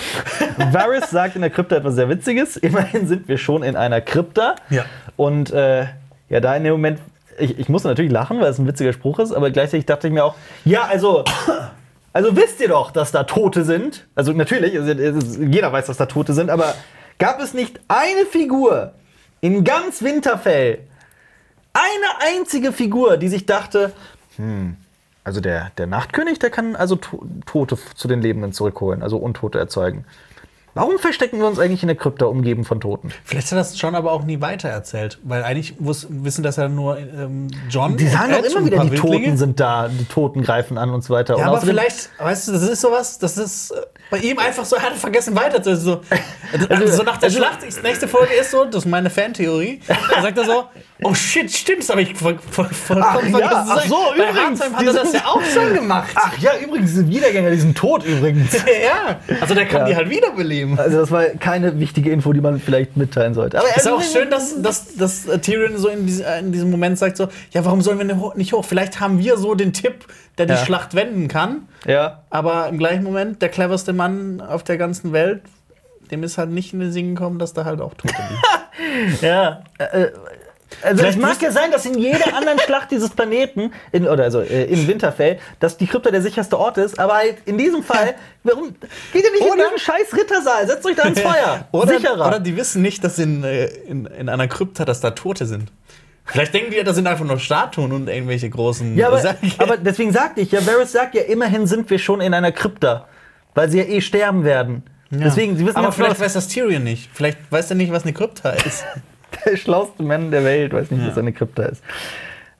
S1: Varys sagt in der Krypta etwas sehr Witziges. Immerhin sind wir schon in einer Krypta.
S2: Ja.
S1: Und äh, ja, da in dem Moment, ich, ich musste natürlich lachen, weil es ein witziger Spruch ist, aber gleichzeitig dachte ich mir auch, ja, also, also wisst ihr doch, dass da Tote sind. Also natürlich, jeder weiß, dass da Tote sind, aber gab es nicht eine Figur in ganz Winterfell, eine einzige Figur, die sich dachte, Also der, der Nachtkönig, der kann also To- Tote zu den Lebenden zurückholen, also Untote erzeugen. Warum verstecken wir uns eigentlich in der Krypta, umgeben von Toten?
S2: Vielleicht hat das John aber auch nie weitererzählt, weil eigentlich wissen das ja nur ähm, John.
S1: Die sagen doch immer wieder, die
S2: Wildlinge.
S1: Toten sind da, die Toten greifen an und so weiter.
S2: Ja,
S1: und
S2: aber vielleicht, weißt du, das ist sowas, das ist äh, bei ihm einfach so, er hat vergessen weiter zu. So, also, so nach der Schlacht, die nächste Folge ist so, das ist meine Fantheorie. Da sagt er so, oh shit, stimmt, das habe ich voll, voll, vollkommen
S1: Ach ja,
S2: zu
S1: ach so,
S2: Bei
S1: übrigens,
S2: Hardtime hat er das ja auch schon gemacht.
S1: Ach ja, übrigens, diese Wiedergänger, die sind tot übrigens.
S2: ja, also der kann
S1: Ja.
S2: die halt wiederbeleben.
S1: Also das war keine wichtige Info, die man vielleicht mitteilen sollte. Aber
S2: Ist auch schön, dass, dass, dass äh, Tyrion so in, diese, in diesem Moment sagt so, ja, warum sollen wir nicht hoch- nicht hoch? Vielleicht haben wir so den Tipp, der die
S1: Ja.
S2: Schlacht wenden kann.
S1: Ja,
S2: Aber im gleichen Moment, der cleverste Mann auf der ganzen Welt, dem ist halt nicht in den Sinn gekommen, dass da halt auch Tote liegen.
S1: ja. Äh, also
S2: Vielleicht
S1: es mag ja sein, dass in jeder anderen Schlacht dieses Planeten, in, oder also äh, in Winterfell, dass die Krypta der sicherste Ort ist, aber halt in diesem Fall, warum geht ihr nicht in
S2: Oder-
S1: diesen scheiß Rittersaal? Setzt euch da ins Feuer.
S2: oder,
S1: Sicherer.
S2: oder die wissen nicht, dass in, äh, in, in einer Krypta, dass da Tote sind. Vielleicht denken die, ja, das sind einfach nur Statuen und irgendwelche großen
S1: ja, aber, aber deswegen sagte ich ja, Varys sagt ja, immerhin sind wir schon in einer Krypta, weil sie ja eh sterben werden. Deswegen, sie wissen
S2: aber
S1: ganz genau,
S2: vielleicht weiß das Tyrion nicht. Vielleicht weiß er nicht, was eine Krypta ist.
S1: der schlauste Mann der Welt weiß nicht, was eine Krypta ist.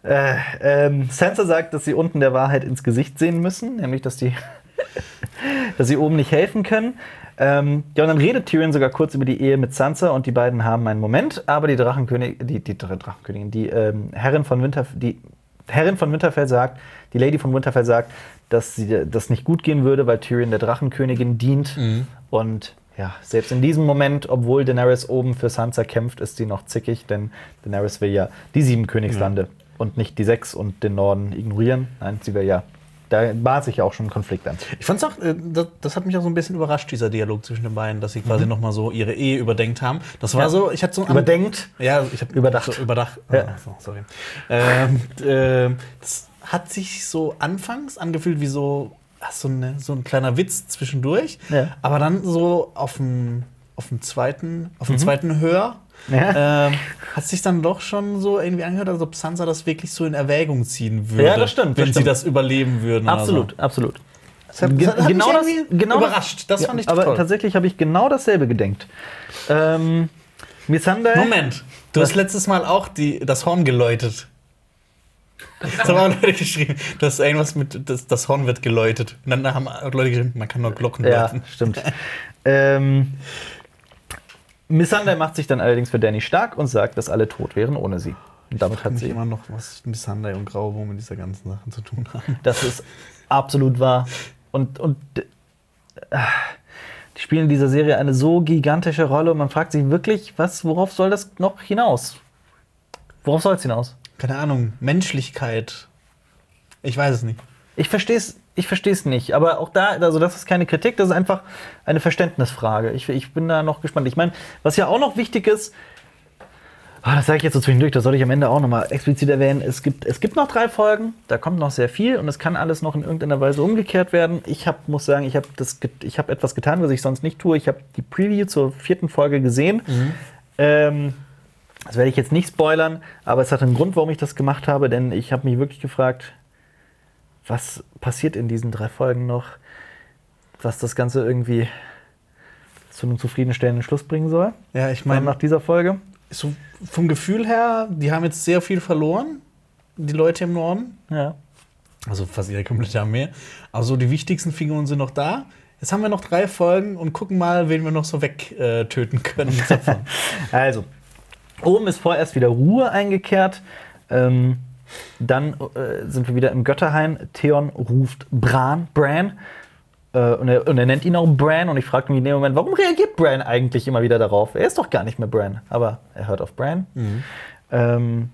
S1: Äh, ähm, Sansa sagt, dass sie unten der Wahrheit ins Gesicht sehen müssen, nämlich dass die, dass sie oben nicht helfen können. Ähm, ja, und dann redet Tyrion sogar kurz über die Ehe mit Sansa und die beiden haben einen Moment, aber die Drachenkönig, die, die Dra- Drachenkönigin, die ähm, Herrin von Winterfell, die Herrin von Winterfell sagt, die Lady von Winterfell sagt, dass sie das nicht gut gehen würde, weil Tyrion der Drachenkönigin dient. Und ja, selbst in diesem Moment, obwohl Daenerys oben für Sansa kämpft, ist sie noch zickig, denn Daenerys will ja die sieben Königslande und nicht die sechs und den Norden ignorieren. Nein, sie will ja. Da bahnt sich ja auch schon ein Konflikt an.
S2: Ich fand's auch, äh, das, das hat mich auch so ein bisschen überrascht, dieser Dialog zwischen den beiden, dass sie quasi noch mal so ihre Ehe überdenkt haben. Das war
S1: Ja.
S2: so, ich hatte so
S1: Überdenkt.
S2: Ja, ich habe
S1: Überdacht.
S2: So, überdacht.
S1: Ja.
S2: So, sorry. Ähm, ähm, das hat sich so anfangs angefühlt wie so, so, eine, so ein kleiner Witz zwischendurch.
S1: Ja.
S2: Aber dann so auf dem, auf dem zweiten, auf dem zweiten Hör
S1: Mhm. Ja.
S2: ähm, hat sich dann doch schon so irgendwie angehört, als ob Sansa das wirklich so in Erwägung ziehen würde.
S1: Ja, das stimmt, das
S2: Wenn sie
S1: stimmt.
S2: das überleben würden.
S1: Absolut, absolut.
S2: So. Das hat, das hat
S1: genau
S2: mich
S1: das- genau das-
S2: überrascht. Das,
S1: Ja,
S2: fand ich
S1: aber
S2: toll.
S1: tatsächlich habe ich genau dasselbe gedenkt. Ähm, Missandei.
S2: Moment, du hast letztes Mal auch die, das Horn geläutet. Das haben auch Leute geschrieben, dass irgendwas mit das, das Horn wird geläutet. Und dann haben Leute geschrieben, man kann nur Glocken
S1: Ja,
S2: läuten.
S1: stimmt. ähm, Missandei macht sich dann allerdings für Danny stark und sagt, dass alle tot wären ohne sie. Und damit hat sie.
S2: immer noch was Missandei und Grauwurm mit dieser ganzen Sachen zu tun haben.
S1: Das ist absolut wahr. Und, und äh, die spielen in dieser Serie eine so gigantische Rolle und man fragt sich wirklich, was, worauf soll das noch hinaus? Worauf soll es hinaus?
S2: Keine Ahnung, Menschlichkeit. Ich weiß es nicht.
S1: Ich verstehe es ich versteh's nicht. Aber auch da, also das ist keine Kritik, das ist einfach eine Verständnisfrage. Ich, ich bin da noch gespannt. Ich meine, was ja auch noch wichtig ist, ah, das sage ich jetzt so zwischendurch, das soll ich am Ende auch noch mal explizit erwähnen. Es gibt, es gibt noch drei Folgen, da kommt noch sehr viel und es kann alles noch in irgendeiner Weise umgekehrt werden. Ich hab, muss sagen, ich habe hab etwas getan, was ich sonst nicht tue. Ich habe die Preview zur vierten Folge gesehen. Ähm, das werde ich jetzt nicht spoilern, aber es hat einen Grund, warum ich das gemacht habe, denn ich habe mich wirklich gefragt, was passiert in diesen drei Folgen noch, was das Ganze irgendwie zu einem zufriedenstellenden Schluss bringen soll.
S2: Ja, ich
S1: meine, nach dieser Folge.
S2: so vom Gefühl her, die haben jetzt sehr viel verloren, die Leute im Norden.
S1: Ja.
S2: Also fast ihre komplette Armee. Also die wichtigsten Figuren sind noch da. Jetzt haben wir noch drei Folgen und gucken mal, wen wir noch so wegtöten äh, können. davon.
S1: Also, oben ist vorerst wieder Ruhe eingekehrt. Ähm, dann äh, sind wir wieder im Götterhain. Theon ruft Bran, Bran. Äh, und, er, und er nennt ihn auch Bran. Und ich frage mich in dem Moment, warum reagiert Bran eigentlich immer wieder darauf? Er ist doch gar nicht mehr Bran. Aber er hört auf Bran. Ähm,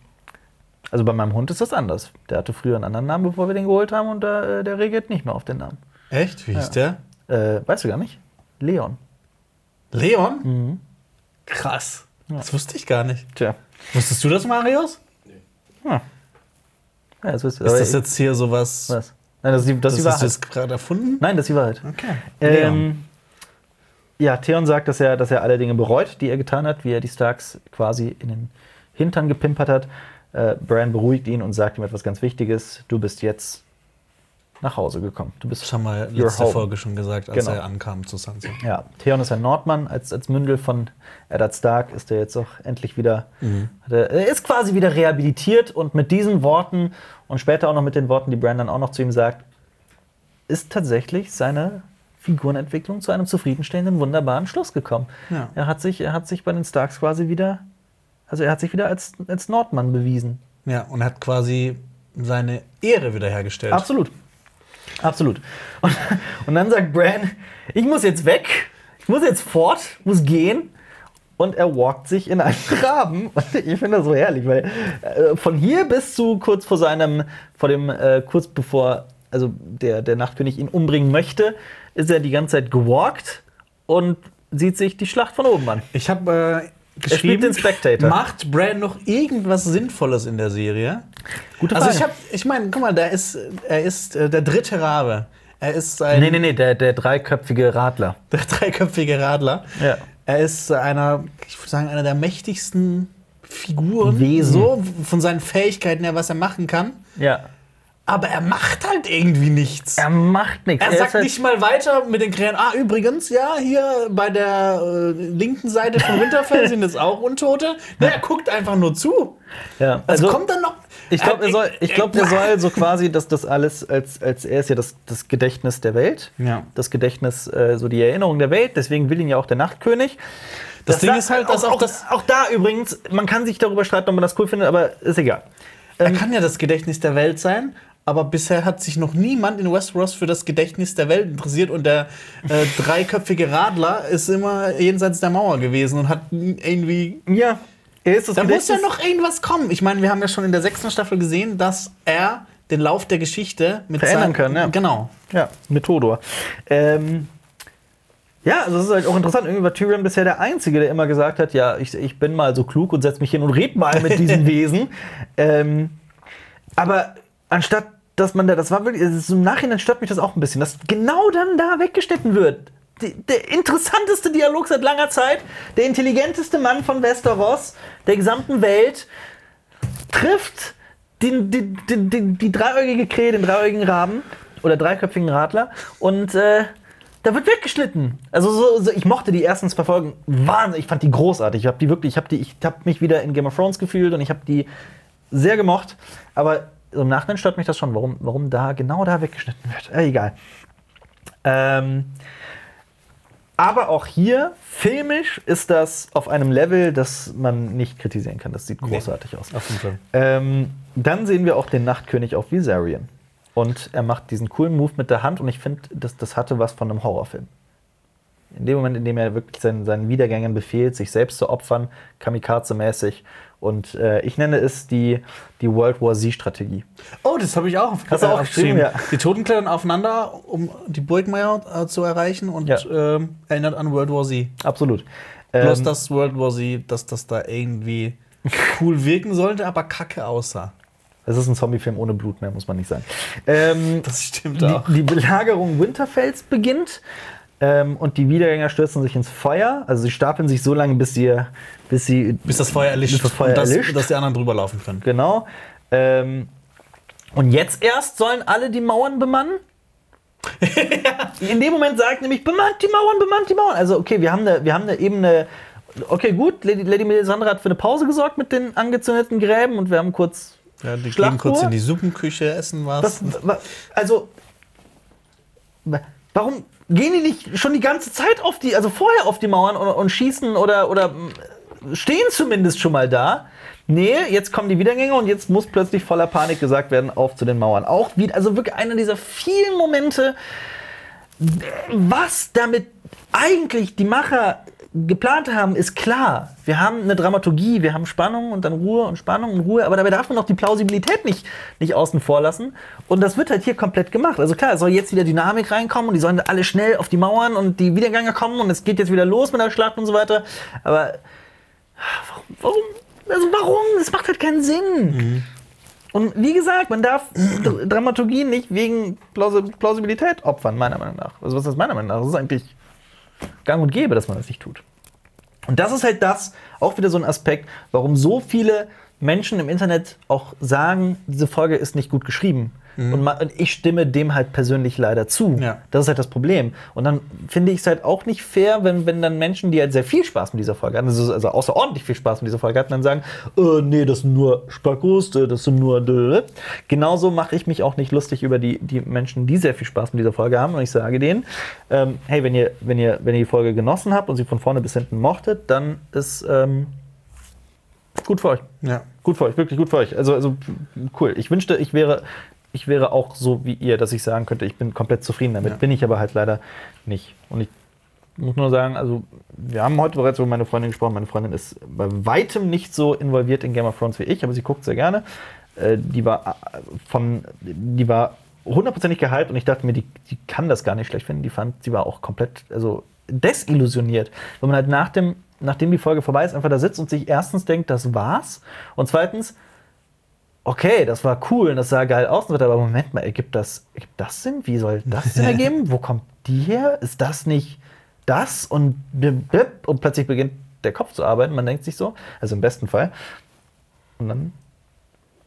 S1: also bei meinem Hund ist das anders. Der hatte früher einen anderen Namen, bevor wir den geholt haben. Und äh, der reagiert nicht mehr auf den Namen.
S2: Echt? Wie hieß der?
S1: Äh, weißt du gar nicht? Leon.
S2: Leon?
S1: Mhm.
S2: Krass. Das wusste ich gar nicht.
S1: Tja.
S2: Wusstest du das, Marius?
S1: Ja, das ist,
S2: Ist das jetzt hier sowas,
S1: was? Nein, das ist die, das
S2: das
S1: die
S2: hast du
S1: Wahrheit.
S2: jetzt gerade erfunden?
S1: Nein, das ist die Wahrheit.
S2: Okay. Leon.
S1: Ähm, ja, Theon sagt, dass er, dass er alle Dinge bereut, die er getan hat, wie er die Starks quasi in den Hintern gepimpert hat. Äh, Bran beruhigt ihn und sagt ihm etwas ganz Wichtiges. Du bist jetzt nach Hause gekommen. Du bist
S2: Das haben wir letzte
S1: home.
S2: Folge schon gesagt, als
S1: Genau.
S2: er ankam zu Sansa.
S1: Ja, Theon ist ein Nordmann. Als, als Mündel von Eddard Stark ist er jetzt auch endlich wieder. Hat er, er ist quasi wieder rehabilitiert und mit diesen Worten und später auch noch mit den Worten, die Brandon auch noch zu ihm sagt, ist tatsächlich seine Figurenentwicklung zu einem zufriedenstellenden, wunderbaren Schluss gekommen.
S2: Ja.
S1: Er, hat sich, er hat sich bei den Starks quasi wieder. Also er hat sich wieder als, als Nordmann bewiesen.
S2: Ja, und hat quasi seine Ehre wiederhergestellt.
S1: Absolut. Absolut. Und, und dann sagt Bran, ich muss jetzt weg, ich muss jetzt fort, muss gehen. Und er walkt sich in einen Graben. Ich finde das so herrlich, weil äh, von hier bis zu kurz vor seinem, vor dem, äh, kurz bevor, also der, der Nachtkönig ihn umbringen möchte, ist er die ganze Zeit gewalkt und sieht sich die Schlacht von oben an.
S2: Ich habe äh,
S1: spielt
S2: geschrieben,
S1: den Spectator.
S2: macht Bran noch irgendwas Sinnvolles in der Serie?
S1: Gute
S2: Also
S1: Frage.
S2: ich habe, ich meine, guck mal, der ist, er ist äh, der dritte Rabe. Er ist ein
S1: Nee, nee, nee, der, der dreiköpfige Radler.
S2: der dreiköpfige Radler.
S1: Ja.
S2: Er ist einer, ich würde sagen, einer der mächtigsten Figuren.
S1: Wesen.
S2: So, von seinen Fähigkeiten her, was er machen kann.
S1: Ja.
S2: Aber er macht halt irgendwie nichts.
S1: Er macht nichts.
S2: Er
S1: ist
S2: sagt
S1: halt-
S2: nicht mal weiter mit den Krähen. Ah, übrigens, ja, hier bei der äh, linken Seite von Winterfell sind jetzt auch Untote. Nee, er guckt einfach nur zu.
S1: Ja,
S2: Also, kommt dann noch.
S1: Ich glaube, er soll, ich glaub,
S2: äh,
S1: er soll so quasi, dass das alles, als, als er ist ja das, das Gedächtnis der Welt.
S2: Ja.
S1: Das Gedächtnis, äh, so die Erinnerung der Welt. Deswegen will ihn ja auch der Nachtkönig.
S2: Das Ding
S1: da-
S2: ist halt, dass
S1: auch,
S2: auch
S1: auch,
S2: das-
S1: auch da übrigens, man kann sich darüber streiten, ob man das cool findet, aber ist egal.
S2: Er kann ja das Gedächtnis der Welt sein, aber bisher hat sich noch niemand in Westeros für das Gedächtnis der Welt interessiert und der äh, dreiköpfige Radler ist immer jenseits der Mauer gewesen und hat irgendwie.
S1: Ja, er ist das
S2: Da muss ja noch irgendwas kommen. Ich meine, wir haben ja schon in der sechsten Staffel gesehen, dass er den Lauf der Geschichte mit
S1: Verändern kann, ja.
S2: Genau.
S1: Ja, mit Todor. Ähm, ja, also es ist halt auch interessant. Irgendwie war Tyrion bisher der Einzige, der immer gesagt hat, ja, ich, ich bin mal so klug und setz mich hin und red mal mit diesem Wesen. Ähm, aber anstatt, dass man da, das war wirklich, also im Nachhinein stört mich das auch ein bisschen, dass genau dann da weggeschnitten wird. Die, der interessanteste Dialog seit langer Zeit, der intelligenteste Mann von Westeros, der gesamten Welt, trifft den, die, die, die, die dreieugige Krähe, den dreieugigen Raben oder dreiköpfigen Radler und äh, da wird weggeschnitten. Also so, so, ich mochte die ersten zwei Folgen wahnsinnig, ich fand die großartig. Ich habe die wirklich, ich habe die, mich wieder in Game of Thrones gefühlt und ich habe die sehr gemocht. Aber so im Nachhinein stört mich das schon, warum, warum da genau da weggeschnitten wird. Äh, egal. Ähm, aber auch hier, filmisch, ist das auf einem Level, das man nicht kritisieren kann. Das sieht großartig aus.
S2: Jeden Fall.
S1: Ähm, dann sehen wir auch den Nachtkönig auf Viserion. Und er macht diesen coolen Move mit der Hand und ich finde, das, das hatte was von einem Horrorfilm. In dem Moment, in dem er wirklich seinen, seinen Wiedergängern befiehlt, sich selbst zu opfern, kamikaze-mäßig. Und äh, ich nenne es die, die World War Z-Strategie.
S2: Oh, das habe ich auch.
S1: Hast du auch geschrieben, ja.
S2: Die Toten klettern aufeinander, um die Burgmeier äh, zu erreichen und
S1: Ja.
S2: ähm, erinnert an World War Z.
S1: Absolut.
S2: Bloß
S1: Ähm,
S2: dass World War Z, dass das da irgendwie cool wirken sollte, aber kacke aussah.
S1: Es ist ein Zombie-Film ohne Blut mehr, muss man nicht sagen. Ähm,
S2: Das stimmt
S1: die, die Belagerung Winterfells beginnt ähm, und die Wiedergänger stürzen sich ins Feuer. Also sie stapeln sich so lange, bis sie, bis sie
S2: Bis das Feuer erlischt
S1: Bis das Feuer
S2: und dass,
S1: erlischt.
S2: dass die anderen drüber laufen können.
S1: Genau. Ähm, und jetzt erst sollen alle die Mauern bemannen? In dem Moment sagt nämlich, bemannt die Mauern, bemannt die Mauern. Also, okay, wir haben eine, wir haben eine Ebene. Okay, gut, Lady, Lady Melisandre hat für eine Pause gesorgt mit den angezündeten Gräben und wir haben kurz.
S2: Ja, die gehen kurz in die Suppenküche, essen was.
S1: Wa- also, wa- warum gehen die nicht schon die ganze Zeit auf die, also vorher auf die Mauern und, und schießen oder, oder mm, stehen zumindest schon mal da? Nee, jetzt kommen die Wiedergänger und jetzt muss plötzlich voller Panik gesagt werden, auf zu den Mauern. Auch wie, also wirklich einer dieser vielen Momente, was damit eigentlich die Macher geplant haben, ist klar. Wir haben eine Dramaturgie, wir haben Spannung und dann Ruhe und Spannung und Ruhe, aber dabei darf man auch die Plausibilität nicht, nicht außen vor lassen. Und das wird halt hier komplett gemacht. Also klar, es soll jetzt wieder Dynamik reinkommen und die sollen alle schnell auf die Mauern und die Wiedergänger kommen und es geht jetzt wieder los mit der Schlacht und so weiter. Aber warum? warum also warum? Das macht halt keinen Sinn. Und wie gesagt, man darf Dr- Dramaturgie nicht wegen Plausi- Plausibilität opfern, meiner Meinung nach. Also was ist meiner Meinung nach? Das ist eigentlich gang und gäbe, dass man das nicht tut. Und das ist halt das, auch wieder so ein Aspekt, warum so viele Menschen im Internet auch sagen, diese Folge ist nicht gut geschrieben. Und, ma- und ich stimme dem halt persönlich leider zu.
S2: Ja.
S1: Das ist halt das Problem. Und dann finde ich es halt auch nicht fair, wenn, wenn dann Menschen, die halt sehr viel Spaß mit dieser Folge hatten, also, also außerordentlich viel Spaß mit dieser Folge hatten, dann sagen, äh, nee, das sind nur Spackos, äh, das sind nur. Genauso mache ich mich auch nicht lustig über die, die Menschen, die sehr viel Spaß mit dieser Folge haben. Und ich sage denen, ähm, hey, wenn ihr, wenn, ihr, wenn ihr die Folge genossen habt und sie von vorne bis hinten mochtet, dann ist ähm, gut für euch.
S2: Ja.
S1: Gut für euch, wirklich gut für euch. Also, also cool. Ich wünschte, ich wäre, ich wäre auch so wie ihr, dass ich sagen könnte, ich bin komplett zufrieden damit.
S2: Ja.
S1: Bin ich aber halt leider nicht. Und ich muss nur sagen, also wir haben heute bereits über meine Freundin gesprochen. Meine Freundin ist bei weitem nicht so involviert in Game of Thrones wie ich, aber sie guckt sehr gerne. Äh, die war äh, von, die war hundertprozentig gehypt und ich dachte mir, die, die kann das gar nicht schlecht finden. Die fand, sie war auch komplett, also desillusioniert, wenn man halt nach dem, nachdem die Folge vorbei ist, einfach da sitzt und sich erstens denkt, das war's und zweitens, okay, das war cool und das sah geil aus, aber Moment mal, ergibt das, ergibt das Sinn? Wie soll das Sinn ergeben? Wo kommt die her? Ist das nicht das? Und, bip, und plötzlich beginnt der Kopf zu arbeiten, man denkt sich so, also im besten Fall. Und dann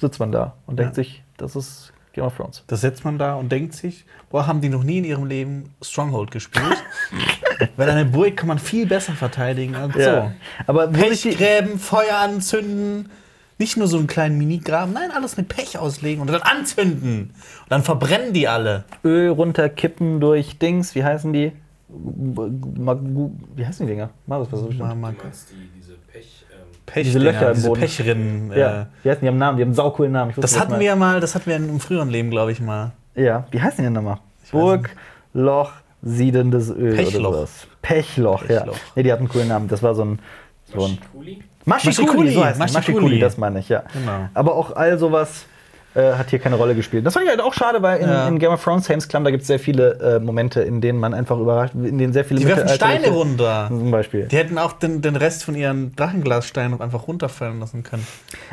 S1: sitzt man da und denkt
S2: Ja.
S1: sich, das ist Game of Thrones.
S2: Da sitzt man da und denkt sich, boah, haben die noch nie in ihrem Leben Stronghold gespielt? Weil eine Burg kann man viel besser verteidigen als so.
S1: Aber
S2: Pechgräben, Feuer anzünden. Nicht nur so einen kleinen Minigraben, nein, alles mit Pech auslegen und dann anzünden. Und dann verbrennen die alle.
S1: Öl runterkippen durch Dings, wie heißen die? Magu- Wie heißen die Dinger? Marius, was ist bestimmt?
S2: Mal-
S3: Du meinst die, diese Pech. Ähm,
S2: Pech
S1: Diese Löcher im
S2: diese
S1: Boden.
S2: Pechrinnen.
S1: Ja,
S2: Äh,
S1: wie heißen die? Die haben einen Namen, die haben einen saucoolen Namen. Ich wusste
S2: das hatten wir ja mal, das hatten wir im früheren Leben, glaube ich mal.
S1: Ja, wie heißen die denn nochmal? Burg, Loch, siedendes Öl
S2: Pechloch.
S1: oder sowas. Pechloch, ja.
S2: Pechloch.
S1: Nee, die hatten einen coolen Namen. Das war so ein. So ein?
S3: Maschikuli,
S1: Maschikuli, so heißt es.
S2: Maschikuli.
S1: Maschikuli, das meine ich, ja.
S2: Genau.
S1: Aber auch all sowas äh, hat hier keine Rolle gespielt. Das fand ich halt auch schade, weil in,
S2: Ja.
S1: in Game of Thrones, Helms Klamm, da gibt es sehr viele äh, Momente, in denen man einfach überrascht, in denen sehr viele
S2: Die werfen Steine runter.
S1: Zum Beispiel.
S2: Die hätten auch den, den Rest von ihren Drachenglassteinen einfach runterfallen lassen können.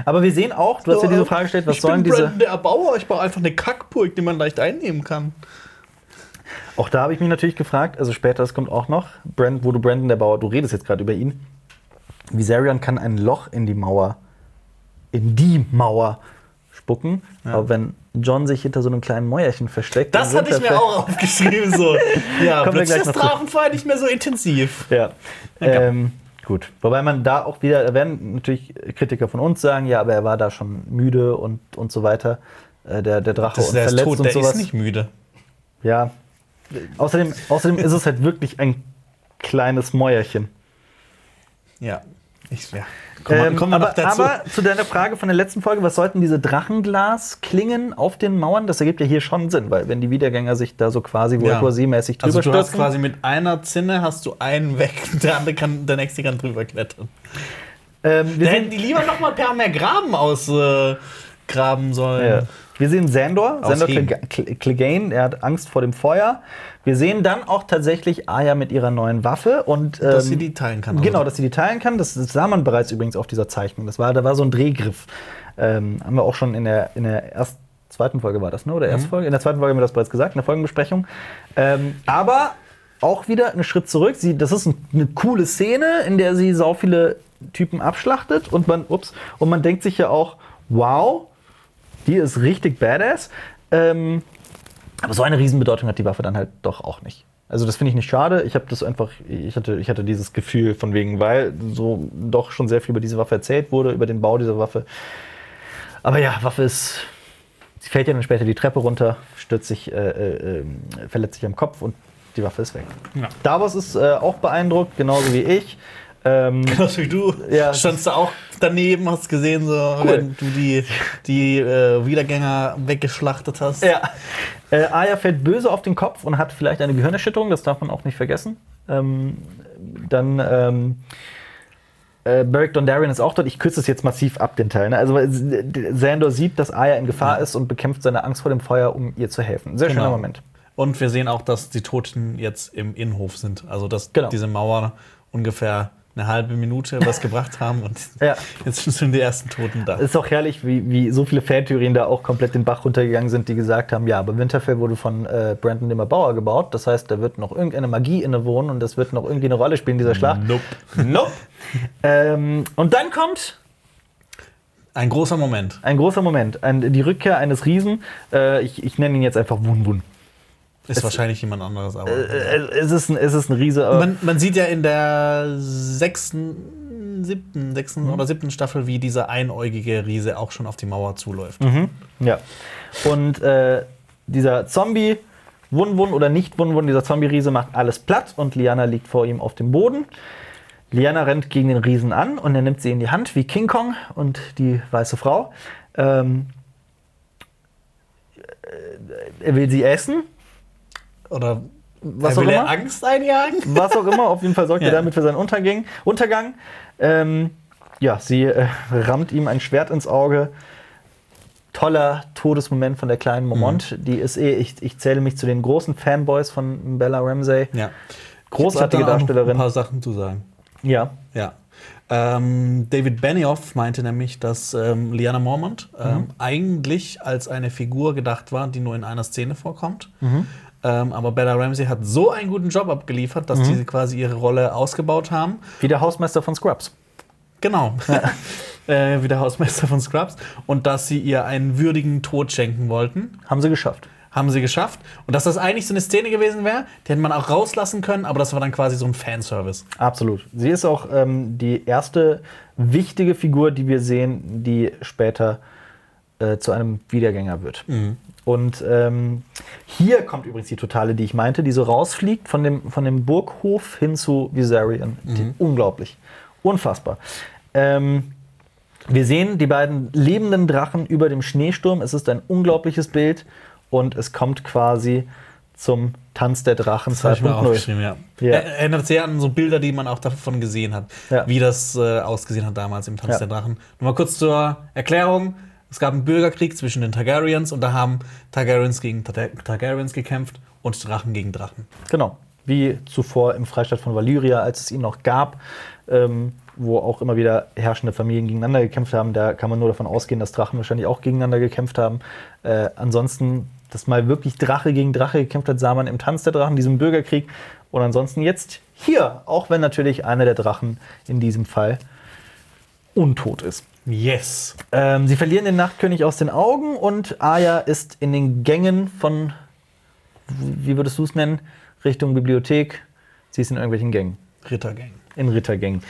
S1: Aber wir sehen auch, du hast ja diese Frage gestellt, was
S2: ich
S1: sollen
S2: bin
S1: diese.
S2: Brandon der Erbauer, ich baue einfach eine Kackburg, die man leicht einnehmen kann.
S1: Auch da habe ich mich natürlich gefragt, also später, das kommt auch noch, Brand, wo du Brandon der Bauer, du redest jetzt gerade über ihn. Viserion kann ein Loch in die Mauer, in die Mauer spucken, aber wenn John sich hinter so einem kleinen Mäuerchen versteckt.
S2: Das hatte ich mir auch aufgeschrieben. So. Ja,
S1: Kommen
S2: plötzlich ist. Drachenfeuer nicht mehr so intensiv.
S1: Ja. Ähm, gut. Wobei man da auch wieder, da werden natürlich Kritiker von uns sagen, ja, aber er war da schon müde und, und so weiter. Äh, der, der Drache
S2: Das,
S1: und
S2: der ist
S1: verletzt
S2: tot,
S1: und
S2: der
S1: sowas.
S2: ist nicht müde.
S1: Ja. Außerdem, außerdem ist es halt wirklich ein kleines Mäuerchen.
S2: Ja. Ich, ja. Wir,
S1: Ähm,
S2: kommen wir
S1: aber,
S2: noch dazu.
S1: aber zu deiner Frage von der letzten Folge, was sollten diese Drachenglasklingen auf den Mauern? Das ergibt ja hier schon Sinn, weil wenn die Wiedergänger sich da so quasi
S2: Ja.
S1: World War mäßig drüber
S2: also du hast
S1: stürzen-
S2: quasi mit einer Zinne hast du einen weg, der andere kann, der nächste kann drüber klettern.
S1: ähm, wir,
S2: Da hätten die lieber noch mal per mehr Graben ausgraben äh, sollen.
S1: ja. Wir sehen Sandor, Sandor Clegane, er hat Angst vor dem Feuer. Wir sehen dann auch tatsächlich Aya mit ihrer neuen Waffe und
S2: Dass
S1: ähm,
S2: sie die teilen kann.
S1: Genau,
S2: also.
S1: dass sie die teilen kann. Das, das sah man bereits übrigens auf dieser Zeichnung. Das war, da war so ein Drehgriff. Ähm, haben wir auch schon in der, in der ersten, zweiten Folge war das, ne? Oder ersten Folge? In der zweiten Folge haben wir das bereits gesagt, in der Folgenbesprechung. Ähm, aber auch wieder einen Schritt zurück. Sie, das ist ein, eine coole Szene, in der sie so viele Typen abschlachtet und man, ups, und man denkt sich ja auch, wow, die ist richtig badass. Ähm, aber so eine Riesenbedeutung hat die Waffe dann halt doch auch nicht. Also das finde ich nicht schade. Ich habe das einfach, ich hatte, ich hatte dieses Gefühl von wegen, weil so doch schon sehr viel über diese Waffe erzählt wurde, über den Bau dieser Waffe. Aber ja, Waffe ist, sie fällt ja dann später die Treppe runter, stürzt sich, äh, äh, ähm, verletzt sich am Kopf und die Waffe ist weg.
S2: Ja.
S1: Davos ist äh, auch beeindruckt, genauso wie ich. Ähm,
S2: Genauso wie du.
S1: Ja.
S2: Standst du auch daneben, hast gesehen, so, wenn du die, die äh, Wiedergänger weggeschlachtet hast.
S1: Ja. Äh, Aya fällt böse auf den Kopf und hat vielleicht eine Gehirnerschütterung, das darf man auch nicht vergessen. Ähm, dann ähm, äh, Beric Dondarrion ist auch dort. Ich kürze es jetzt massiv ab, den Teil. Ne? Also Sandor sieht, dass Aya in Gefahr ist und bekämpft seine Angst vor dem Feuer, um ihr zu helfen. Sehr schöner
S2: Genau.
S1: Moment.
S2: Und wir sehen auch, dass die Toten jetzt im Innenhof sind. Also, dass
S1: Genau.
S2: diese Mauer ungefähr eine halbe Minute was gebracht haben und
S1: Ja.
S2: jetzt sind die ersten Toten da.
S1: Es ist auch herrlich, wie, wie so viele Fantheorien da auch komplett den Bach runtergegangen sind, die gesagt haben, ja, aber Winterfell wurde von äh, Brandon Nimmer Bauer gebaut. Das heißt, da wird noch irgendeine Magie innewohnen und das wird noch irgendwie eine Rolle spielen in dieser Schlacht.
S2: Nope.
S1: Nope. ähm, und dann kommt
S2: Ein großer Moment.
S1: Ein großer Moment. Ein, die Rückkehr eines Riesen. Äh, ich, ich nenne ihn jetzt einfach Wun Wun.
S2: Ist wahrscheinlich jemand anderes, aber.
S1: Äh, es, ist ein, es ist ein Riese.
S2: man, man sieht ja in der sechsten, siebten, sechsten
S1: Mhm.
S2: oder siebten Staffel, wie dieser einäugige Riese auch schon auf die Mauer zuläuft.
S1: Ja. Und äh, dieser Zombie, Wun Wun oder nicht Wun Wun, dieser Zombie-Riese macht alles platt und Liana liegt vor ihm auf dem Boden. Liana rennt gegen den Riesen an und er nimmt sie in die Hand wie King Kong und die weiße Frau. Ähm, äh, er will sie essen,
S2: Oder
S1: was
S2: er
S1: auch
S2: will er
S1: immer.
S2: Angst einjagen?
S1: was auch immer. Auf jeden Fall sorgt er
S2: Ja.
S1: damit für seinen Untergang. Untergang. Ähm, ja, sie äh, rammt ihm ein Schwert ins Auge. Toller Todesmoment von der kleinen Momont.
S2: Mhm.
S1: Die ist eh, ich, ich zähle mich zu den großen Fanboys von Bella Ramsey.
S2: Ja.
S1: Großartige
S2: Ich auch
S1: Darstellerin.
S2: Ein paar Sachen zu sagen.
S1: Ja.
S2: Ja. Ähm, David Benioff meinte nämlich, dass ähm, Liana Mormont ähm, eigentlich als eine Figur gedacht war, die nur in einer Szene vorkommt. Ähm, aber Bella Ramsey hat so einen guten Job abgeliefert, dass die quasi ihre Rolle ausgebaut haben.
S1: Wie der Hausmeister von Scrubs.
S2: Genau. äh, wie der Hausmeister von Scrubs. Und dass sie ihr einen würdigen Tod schenken wollten.
S1: Haben sie geschafft.
S2: Haben sie geschafft. Und dass das eigentlich so eine Szene gewesen wäre, die hätte man auch rauslassen können, aber das war dann quasi so ein Fanservice.
S1: Absolut. Sie ist auch ähm, die erste wichtige Figur, die wir sehen, die später äh, zu einem Wiedergänger wird. Und ähm, hier kommt übrigens die Totale, die ich meinte, die so rausfliegt von dem, von dem Burghof hin zu Viserion. Die, unglaublich. Unfassbar. Ähm, wir sehen die beiden lebenden Drachen über dem Schneesturm. Es ist ein unglaubliches Bild und es kommt quasi zum Tanz der Drachen
S2: Das habe ich mir
S1: 2.0.
S2: aufgeschrieben, ja.
S1: Ja.
S2: Er- Erinnert sehr an so Bilder, die man auch davon gesehen hat,
S1: Ja.
S2: wie das äh, ausgesehen hat damals im Tanz
S1: Ja.
S2: der Drachen. Nur mal kurz zur Erklärung. Es gab einen Bürgerkrieg zwischen den Targaryens und da haben Targaryens gegen Tar Targaryens gekämpft und Drachen gegen Drachen.
S1: Genau. Wie zuvor im Freistaat von Valyria, als es ihn noch gab, ähm, wo auch immer wieder herrschende Familien gegeneinander gekämpft haben. Da kann man nur davon ausgehen, dass Drachen wahrscheinlich auch gegeneinander gekämpft haben. Äh, ansonsten, dass mal wirklich Drache gegen Drache gekämpft hat, sah man im Tanz der Drachen, diesem Bürgerkrieg. Und ansonsten jetzt hier, auch wenn natürlich einer der Drachen in diesem Fall untot ist.
S2: Yes.
S1: Ähm, sie verlieren den Nachtkönig aus den Augen und Aya ist in den Gängen von, wie würdest du es nennen, Richtung Bibliothek. Sie ist in irgendwelchen Gängen,
S2: Rittergang.
S1: in Rittergängen.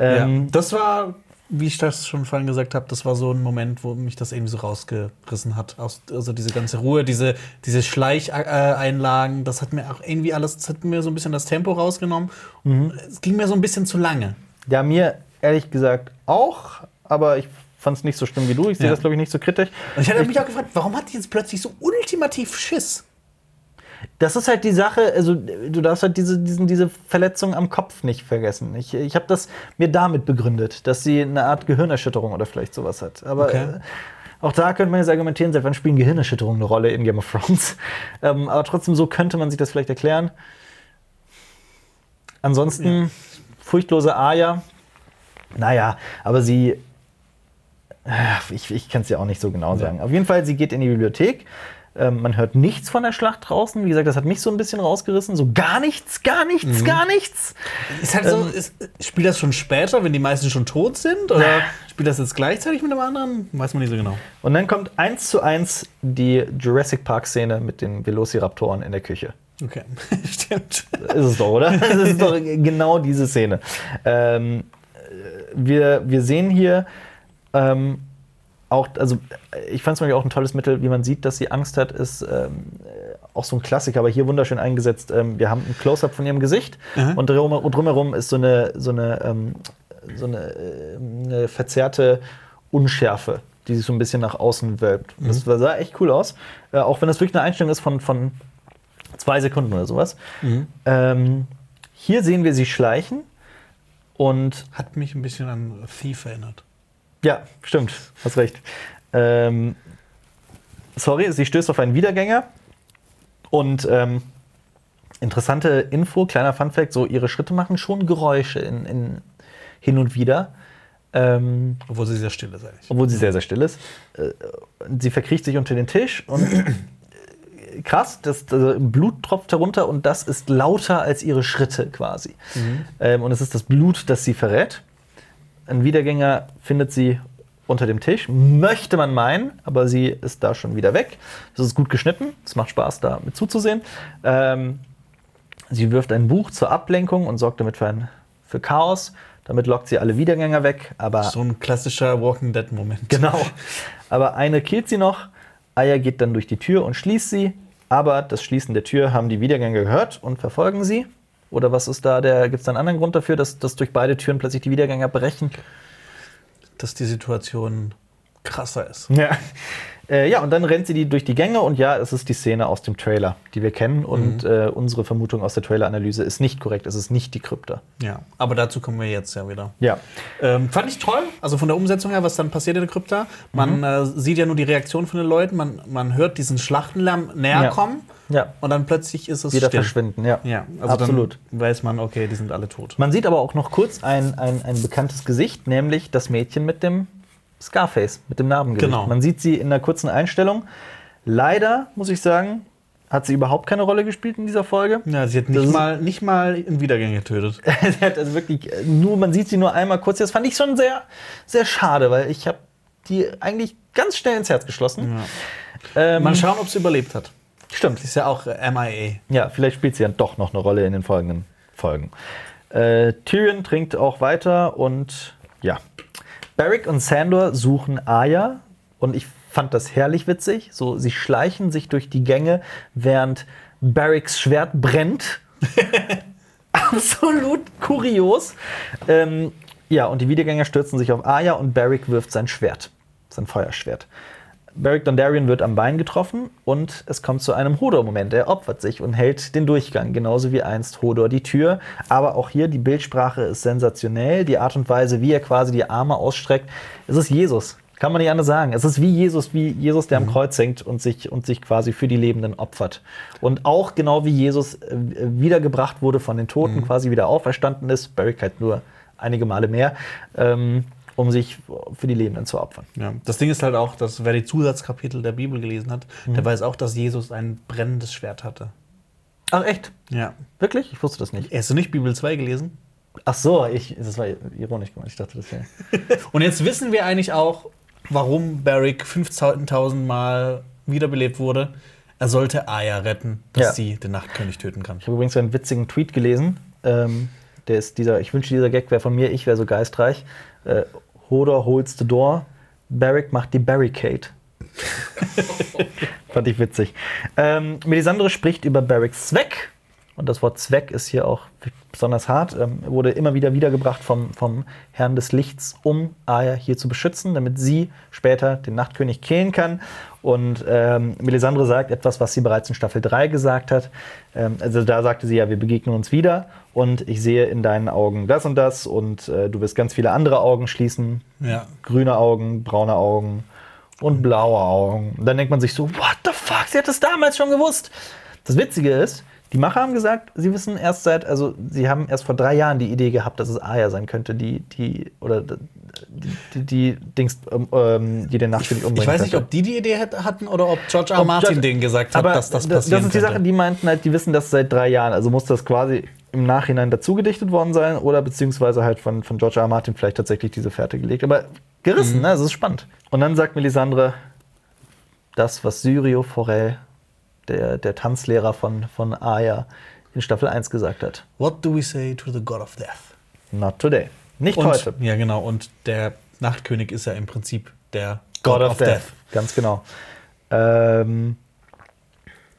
S2: ja.
S1: Ähm,
S2: Das war, wie ich das schon vorhin gesagt habe, das war so ein Moment, wo mich das irgendwie so rausgerissen hat. Also diese ganze Ruhe, diese, diese Schleicheinlagen, das hat mir auch irgendwie alles, das hat mir so ein bisschen das Tempo rausgenommen. Es ging mir so ein bisschen zu lange.
S1: Ja, mir ehrlich gesagt auch, aber ich fand es nicht so schlimm wie du. Ich sehe
S2: Ja.
S1: das, glaube ich, nicht so kritisch.
S2: Und ich hatte mich auch gefragt, warum hat die jetzt plötzlich so ultimativ Schiss?
S1: Das ist halt die Sache, also du darfst halt diese, diesen, diese Verletzung am Kopf nicht vergessen. Ich, ich habe das mir damit begründet, dass sie eine Art Gehirnerschütterung oder vielleicht sowas hat. Aber
S2: Okay.
S1: äh, auch da könnte man jetzt argumentieren, seit wann spielen Gehirnerschütterungen eine Rolle in Game of Thrones. ähm, aber trotzdem, so könnte man sich das vielleicht erklären. Ansonsten, furchtlose Aya, naja, aber sie ich, ich kann es ja auch nicht so genau sagen. Auf jeden Fall, sie geht in die Bibliothek. Ähm, man hört nichts von der Schlacht draußen. Wie gesagt, das hat mich so ein bisschen rausgerissen. So gar nichts, gar nichts, gar nichts.
S2: Ist halt so, ist, spielt das schon später, wenn die meisten schon tot sind? Oder spielt das jetzt gleichzeitig mit dem anderen? Weiß man nicht so genau.
S1: Und dann kommt eins zu eins die Jurassic Park-Szene mit den Velociraptoren in der Küche.
S2: Okay, stimmt.
S1: Ist es doch, oder? Das ist doch genau diese Szene. Ähm, wir, wir sehen hier ähm, auch, also ich fand es nämlich auch ein tolles Mittel, wie man sieht, dass sie Angst hat, ist ähm, auch so ein Klassiker, aber hier wunderschön eingesetzt. Ähm, wir haben ein Close-up von ihrem Gesicht
S2: Aha.
S1: und drum, drumherum ist so eine, so eine, ähm, so eine, äh, eine verzerrte Unschärfe, die sich so ein bisschen nach außen wölbt. Und Das sah echt cool aus, äh, auch wenn das wirklich eine Einstellung ist von, von zwei Sekunden oder sowas. Ähm, hier sehen wir sie schleichen und
S2: Hat mich ein bisschen an Thief erinnert.
S1: Ja, stimmt, hast recht. Ähm, sorry, sie stößt auf einen Wiedergänger und ähm, interessante Info, kleiner Funfact, so ihre Schritte machen schon Geräusche in, in, hin und wieder. Ähm,
S2: Obwohl sie sehr still ist eigentlich.
S1: obwohl sie sehr, sehr still ist. Äh, Sie verkriecht sich unter den Tisch und äh, krass, das, das Blut tropft herunter und das ist lauter als ihre Schritte quasi. Ähm, und es ist das Blut, das sie verrät. Ein Wiedergänger findet sie unter dem Tisch, möchte man meinen, aber sie ist da schon wieder weg. Das ist gut geschnitten, es macht Spaß, da mit zuzusehen. Ähm, sie wirft ein Buch zur Ablenkung und sorgt damit für, ein, für Chaos. Damit lockt sie alle Wiedergänger weg, aber
S2: So ein klassischer Walking Dead-Moment.
S1: Genau. Aber eine killt sie noch. Aya geht dann durch die Tür und schließt sie. Aber das Schließen der Tür haben die Wiedergänger gehört und verfolgen sie. Oder was ist da der? Gibt es da einen anderen Grund dafür, dass, dass durch beide Türen plötzlich die Wiedergänger brechen?
S2: Dass die Situation krasser ist.
S1: Ja. Äh, ja, und dann rennt sie die durch die Gänge und ja, es ist die Szene aus dem Trailer, die wir kennen. Und äh, unsere Vermutung aus der Trailer-Analyse ist nicht korrekt. Es ist nicht die Krypta.
S2: Ja, aber dazu kommen wir jetzt ja wieder.
S1: Ja.
S2: Ähm, fand ich toll, also von der Umsetzung her, was dann passiert in der Krypta. Man äh, sieht ja nur die Reaktion von den Leuten, man, man hört diesen Schlachtenlärm näher
S1: Ja.
S2: kommen
S1: Ja.
S2: und dann plötzlich ist es
S1: Wieder
S2: still.
S1: verschwinden, ja.
S2: Ja, also
S1: Absolut.
S2: dann weiß man, okay, die sind alle tot.
S1: Man sieht aber auch noch kurz ein, ein, ein bekanntes Gesicht, nämlich das Mädchen mit dem Scarface, mit dem Narbengesicht.
S2: Genau.
S1: Man sieht sie in einer kurzen Einstellung. Leider, muss ich sagen, hat sie überhaupt keine Rolle gespielt in dieser Folge.
S2: Ja, sie hat nicht mal, nicht mal einen Wiedergänger getötet.
S1: sie hat also wirklich äh, nur, man sieht sie nur einmal kurz. Das fand ich schon sehr, sehr schade, weil ich habe die eigentlich ganz schnell ins Herz geschlossen. Ähm,
S2: Mal schauen, ob sie überlebt hat.
S1: Stimmt.
S2: Ist ja auch äh, MIA.
S1: Ja, vielleicht spielt sie dann doch noch eine Rolle in den folgenden Folgen. Äh, Tyrion trinkt auch weiter und ja. Barrick und Sandor suchen Arya und ich fand das herrlich witzig. So, sie schleichen sich durch die Gänge, während Barricks Schwert brennt. Absolut kurios. Ähm, ja, und die Wiedergänger stürzen sich auf Arya und Barrick wirft sein Schwert, sein Feuerschwert. Barrick Dondarrion wird am Bein getroffen und es kommt zu einem Hodor-Moment. Er opfert sich und hält den Durchgang, genauso wie einst Hodor die Tür. Aber auch hier die Bildsprache ist sensationell. Die Art und Weise, wie er quasi die Arme ausstreckt, es ist Jesus. Kann man nicht anders sagen. Es ist wie Jesus, wie Jesus, der am Kreuz hängt und sich, und sich quasi für die Lebenden opfert. Und auch genau wie Jesus äh, wiedergebracht wurde von den Toten, quasi wieder auferstanden ist, Barrick halt nur einige Male mehr, ähm, um sich für die Lebenden zu opfern.
S2: Ja. Das Ding ist halt auch, dass wer die Zusatzkapitel der Bibel gelesen hat, der weiß auch, dass Jesus ein brennendes Schwert hatte.
S1: Ach echt?
S2: Ja.
S1: Wirklich? Ich wusste das nicht.
S2: Hast du nicht Bibel 2 gelesen?
S1: Ach so, ich, das war ironisch gemeint. Ich dachte, das wäre.
S2: Und jetzt wissen wir eigentlich auch, warum Barrick 5000 Mal wiederbelebt wurde. Er sollte Aya retten, dass
S1: Ja.
S2: sie den Nachtkönig töten kann.
S1: Ich habe übrigens einen witzigen Tweet gelesen. Ähm, der ist dieser, ich wünschte, dieser Gag wäre von mir, ich wäre so geistreich. Äh, Hodor holds the door, Barrick macht die Barricade. Fand ich witzig. Ähm, Melisandre spricht über Barricks Zweck. Und das Wort Zweck ist hier auch besonders hart. Ähm, wurde immer wieder wiedergebracht vom, vom Herrn des Lichts, um Arya hier zu beschützen, damit sie später den Nachtkönig killen kann. Und ähm, Melisandre sagt etwas, was sie bereits in Staffel 3 gesagt hat. Ähm, also da sagte sie ja, wir begegnen uns wieder und ich sehe in deinen Augen das und das und äh, du wirst ganz viele andere Augen schließen.
S2: Ja.
S1: Grüne Augen, braune Augen und blaue Augen. Und dann denkt man sich so, what the fuck, sie hat das damals schon gewusst. Das Witzige ist, die Macher haben gesagt, sie wissen erst seit, also sie haben erst vor drei Jahren die Idee gehabt, dass es Aya sein könnte, die, die, oder die, die, Dings, ähm, ähm, die den Nachtkönig umbringen
S2: Ich weiß nicht, ob die die Idee hatten oder ob George R.
S1: Ob
S2: Martin
S1: George-
S2: denen gesagt hat, dass das passieren
S1: das ist die
S2: könnte.
S1: Sache, die meinten halt, die wissen das seit drei Jahren. Also muss das quasi im Nachhinein dazugedichtet worden sein oder beziehungsweise halt von, von George R. R. Martin vielleicht tatsächlich diese Fährte gelegt. Aber gerissen, ne? Das ist spannend. Und dann sagt Melisandre, das, was Syrio Forel, der, der Tanzlehrer von, von Aya, in Staffel 1 gesagt hat.
S2: What do we say to the God of Death?
S1: Not today. Nicht
S2: Und,
S1: heute.
S2: Ja, genau. Und der Nachtkönig ist ja im Prinzip der
S1: God of, Death. Ganz genau. Ähm,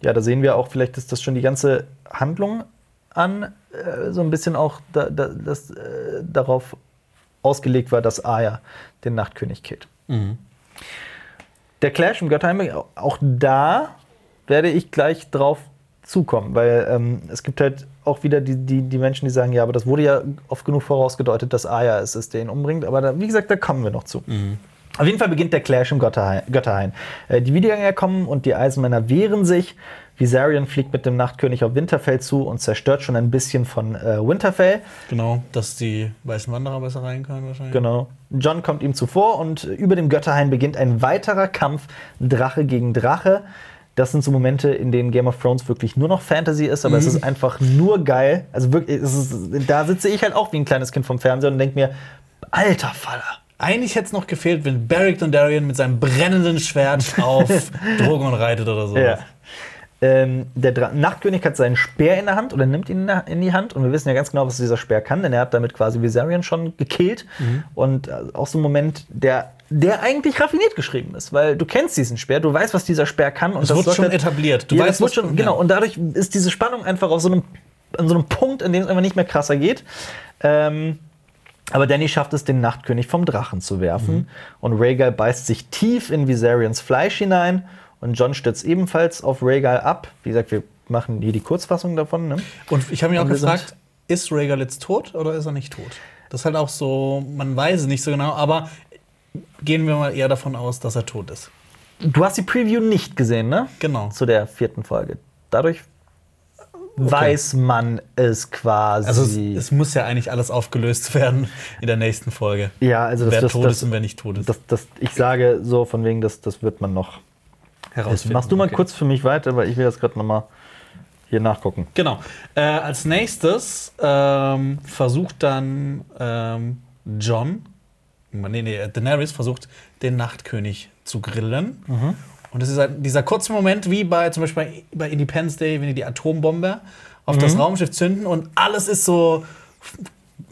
S1: ja, da sehen wir auch, vielleicht ist das schon die ganze Handlung an, äh, so ein bisschen auch da, da, das, äh, darauf ausgelegt war, dass Aya den Nachtkönig killt.
S2: Mhm.
S1: Der Clash im Götterheim, auch da werde ich gleich drauf zukommen, weil ähm, es gibt halt auch wieder die, die, die Menschen, die sagen, ja, aber das wurde ja oft genug vorausgedeutet, dass Aya es ist, der ihn umbringt. Aber da, wie gesagt, da kommen wir noch zu. Auf jeden Fall beginnt der Clash im Götterhain. Götterhain. Äh, die Wiedergänger kommen und die Eisenmänner wehren sich. Viserion fliegt mit dem Nachtkönig auf Winterfell zu und zerstört schon ein bisschen von äh, Winterfell.
S2: Genau, dass die weißen Wanderer besser rein können wahrscheinlich.
S1: Genau. John kommt ihm zuvor und über dem Götterhain beginnt ein weiterer Kampf Drache gegen Drache. Das sind so Momente, in denen Game of Thrones wirklich nur noch Fantasy ist, aber es ist einfach nur geil. Also wirklich, ist, da sitze ich halt auch wie ein kleines Kind vom Fernseher und denke mir, alter Faller,
S2: Eigentlich hätte es noch gefehlt, wenn Beric Dondarrion mit seinem brennenden Schwert auf Drogon reitet oder so.
S1: Ja. Ähm, der Dra Nachtkönig hat seinen Speer in der Hand oder nimmt ihn in die Hand und wir wissen ja ganz genau, was dieser Speer kann, denn er hat damit quasi Viserion schon gekillt und äh, auch so ein Moment, der, der eigentlich raffiniert geschrieben ist, weil du kennst diesen Speer, du weißt, was dieser Speer kann und
S2: Es wurde
S1: sorgt
S2: schon
S1: halt-
S2: etabliert. Du
S1: ja,
S2: weißt,
S1: das
S2: was-
S1: schon, genau und dadurch ist diese Spannung einfach auf so einem, an so einem Punkt, in dem es einfach nicht mehr krasser geht. Ähm, aber Danny schafft es, den Nachtkönig vom Drachen zu werfen.
S2: Mhm.
S1: Und Rhaegal beißt sich tief in Viserions Fleisch hinein. Und John stürzt ebenfalls auf Rhaegal ab. Wie gesagt, wir machen hier die Kurzfassung davon. Ne?
S2: Und ich habe mich auch gefragt, ist Rhaegal jetzt tot oder ist er nicht tot? Das ist halt auch so, man weiß es nicht so genau, aber gehen wir mal eher davon aus, dass er tot ist.
S1: Du hast die Preview nicht gesehen, ne?
S2: Genau.
S1: Zu der vierten Folge. Dadurch weiß man es quasi.
S2: Also es, es muss ja eigentlich alles aufgelöst werden in der nächsten Folge.
S1: ja, also das,
S2: wer
S1: das,
S2: tot
S1: das,
S2: ist und wer nicht tot ist.
S1: das, ich sage so von wegen, das, das wird man noch.
S2: Herausfinden.
S1: Machst du mal
S2: Okay.
S1: kurz für mich weiter, weil ich will das gerade noch mal hier nachgucken.
S2: Genau. Äh, als nächstes ähm, versucht dann ähm, John, nee, nee, Daenerys versucht, den Nachtkönig zu grillen. Und das ist halt dieser kurze Moment, wie bei zum Beispiel bei, Independence Day, wenn die die Atombombe auf das Raumschiff zünden und alles ist so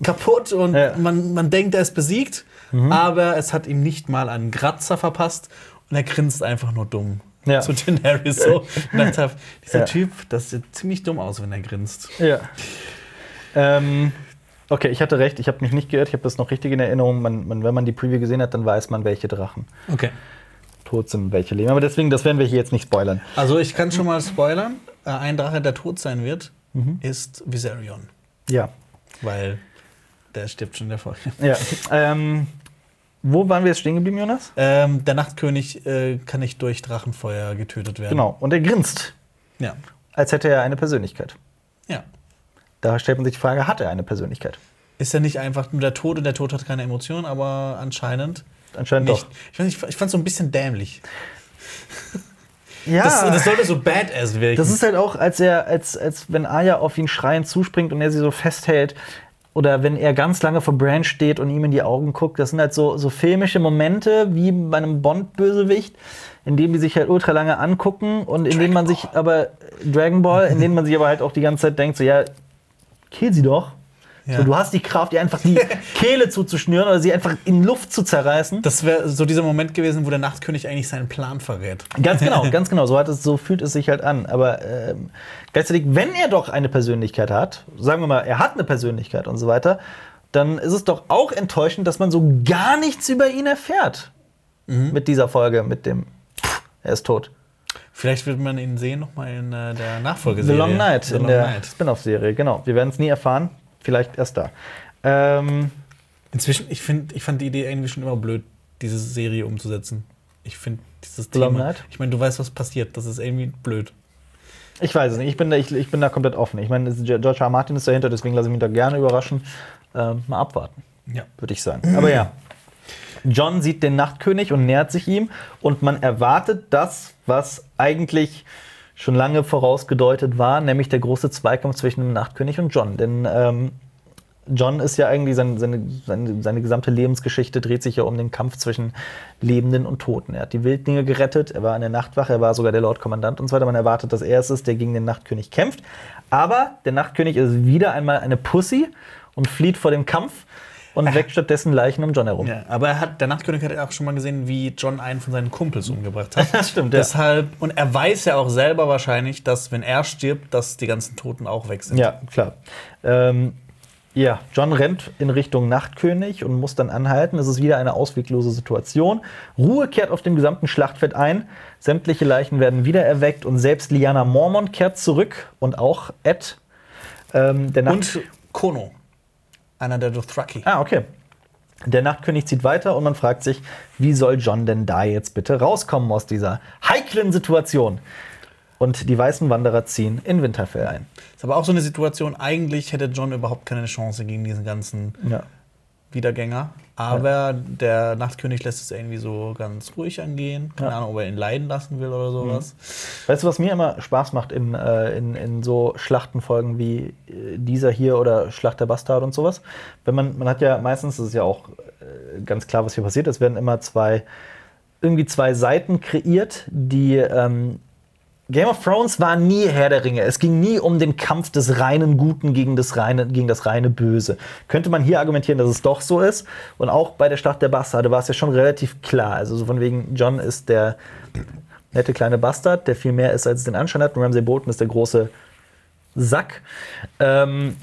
S2: kaputt und
S1: Ja.
S2: man, man denkt, er ist besiegt, aber es hat ihm nicht mal einen Kratzer verpasst und er grinst einfach nur dumm.
S1: Ja.
S2: Zu Daenerys so. Und dachte, hab, dieser
S1: Ja.
S2: Typ, das sieht ziemlich dumm aus, wenn er grinst.
S1: Ja. Ähm, okay, ich hatte recht, ich habe mich nicht geirrt, ich habe das noch richtig in Erinnerung. Man, man, wenn man die Preview gesehen hat, dann weiß man, welche Drachen
S2: Okay.
S1: tot sind, welche leben. Aber deswegen, das werden wir hier jetzt nicht spoilern.
S2: Also ich kann schon mal spoilern. Äh, Ein Drache, der tot sein wird,
S1: Mhm.
S2: ist Viserion.
S1: Ja.
S2: Weil der stirbt schon in der Folge.
S1: ja. ähm, wo waren wir jetzt stehen geblieben, Jonas?
S2: Ähm, der Nachtkönig äh, kann nicht durch Drachenfeuer getötet werden.
S1: Genau. Und er grinst,
S2: Ja.
S1: als hätte er eine Persönlichkeit.
S2: ja.
S1: Da stellt man sich die Frage, hat er eine Persönlichkeit?
S2: Ist ja nicht einfach nur der Tod und der Tod hat keine Emotionen, aber anscheinend
S1: Anscheinend
S2: nicht.
S1: doch.
S2: Ich, weiß nicht, ich fand es so ein bisschen dämlich.
S1: Ja.
S2: Das, das sollte so badass wirken.
S1: Das ist halt auch, als er, als, als wenn Aya auf ihn schreiend zuspringt und er sie so festhält. Oder wenn er ganz lange vor Bran steht und ihm in die Augen guckt. Das sind halt so, so filmische Momente, wie bei einem Bond-Bösewicht, in dem die sich halt ultra lange angucken und in denen man sich aber, Dragon Ball, in denen man sich aber halt auch die ganze Zeit denkt, so, ja, kill sie doch.
S2: Ja.
S1: So, du hast die Kraft, ihr einfach die Kehle zuzuschnüren oder sie einfach in Luft zu zerreißen.
S2: das wäre so dieser Moment gewesen, wo der Nachtkönig eigentlich seinen Plan verrät.
S1: Ganz genau, ganz genau. So, hat es, so fühlt es sich halt an. Aber ähm, gleichzeitig, wenn er doch eine Persönlichkeit hat, sagen wir mal, er hat eine Persönlichkeit und so weiter, dann ist es doch auch enttäuschend, dass man so gar nichts über ihn erfährt. Mit dieser Folge, mit dem er ist tot.
S2: Vielleicht wird man ihn sehen noch mal in äh, der
S1: The
S2: Nachfolgeserie.
S1: Long Night
S2: The
S1: in
S2: Long
S1: der
S2: Night.
S1: Spin-off-Serie, genau. Wir werden es nie erfahren. Vielleicht erst da. Ähm,
S2: Inzwischen, ich, find, ich fand die Idee irgendwie schon immer blöd, diese Serie umzusetzen. Ich finde dieses Thema.
S1: Night?
S2: Ich meine, du weißt, was passiert. Das ist irgendwie blöd.
S1: ich weiß es nicht. Ich bin da, ich, ich bin da komplett offen. Ich meine, George. R. Martin ist dahinter, deswegen lasse ich mich da gerne überraschen. Ähm, mal abwarten.
S2: Ja.
S1: würde ich sagen. Aber ja. John sieht den Nachtkönig und nähert sich ihm und man erwartet das, was eigentlich schon lange vorausgedeutet war, nämlich der große Zweikampf zwischen dem Nachtkönig und John. Denn ähm, John ist ja eigentlich, seine, seine, seine, gesamte Lebensgeschichte dreht sich ja um den Kampf zwischen Lebenden und Toten. Er hat die Wildlinge gerettet, er war in der Nachtwache, er war sogar der Lordkommandant und so weiter. Man erwartet, dass er es ist, der gegen den Nachtkönig kämpft. Aber der Nachtkönig ist wieder einmal eine Pussy und flieht vor dem Kampf und weckt stattdessen Leichen um John herum.
S2: Ja, aber er hat, der Nachtkönig hat ja auch schon mal gesehen, wie John einen von seinen Kumpels umgebracht hat.
S1: Das stimmt, ja.
S2: Deshalb, und er weiß ja auch selber wahrscheinlich, dass wenn er stirbt, dass die ganzen Toten auch weg sind.
S1: Ja, klar. Ähm, ja, John rennt in Richtung Nachtkönig und muss dann anhalten. Es ist wieder eine ausweglose Situation. Ruhe kehrt auf dem gesamten Schlachtfeld ein. Sämtliche Leichen werden wieder erweckt und selbst Liana Mormont kehrt zurück und auch Ed. Ähm,
S2: Und Kono, einer der Dothraki.
S1: Ah, okay. Der Nachtkönig zieht weiter und man fragt sich, wie soll John denn da jetzt bitte rauskommen aus dieser heiklen Situation? Und die weißen Wanderer ziehen in Winterfell ein.
S2: Ist aber auch so eine Situation, eigentlich hätte John überhaupt keine Chance gegen diesen ganzen
S1: Ja.
S2: Wiedergänger. Aber der Nachtkönig lässt es irgendwie so ganz ruhig angehen. Keine
S1: Ja.
S2: Ahnung, ob er ihn leiden lassen will oder sowas.
S1: Weißt du, was mir immer Spaß macht in, äh, in, in so Schlachtenfolgen wie äh, dieser hier oder Schlacht der Bastard und sowas? Wenn man, man hat ja meistens, das ist ja auch äh, ganz klar, was hier passiert, es werden immer zwei, irgendwie zwei Seiten kreiert, die ähm, Game of Thrones war nie Herr der Ringe. Es ging nie um den Kampf des reinen Guten gegen das reine, gegen das reine Böse. Könnte man hier argumentieren, dass es doch so ist. Und auch bei der Schlacht der Bastarde war es ja schon relativ klar. Also so von wegen, John ist der nette kleine Bastard, der viel mehr ist, als es den Anschein hat. Und Ramsay Bolton ist der große Sack. Ähm,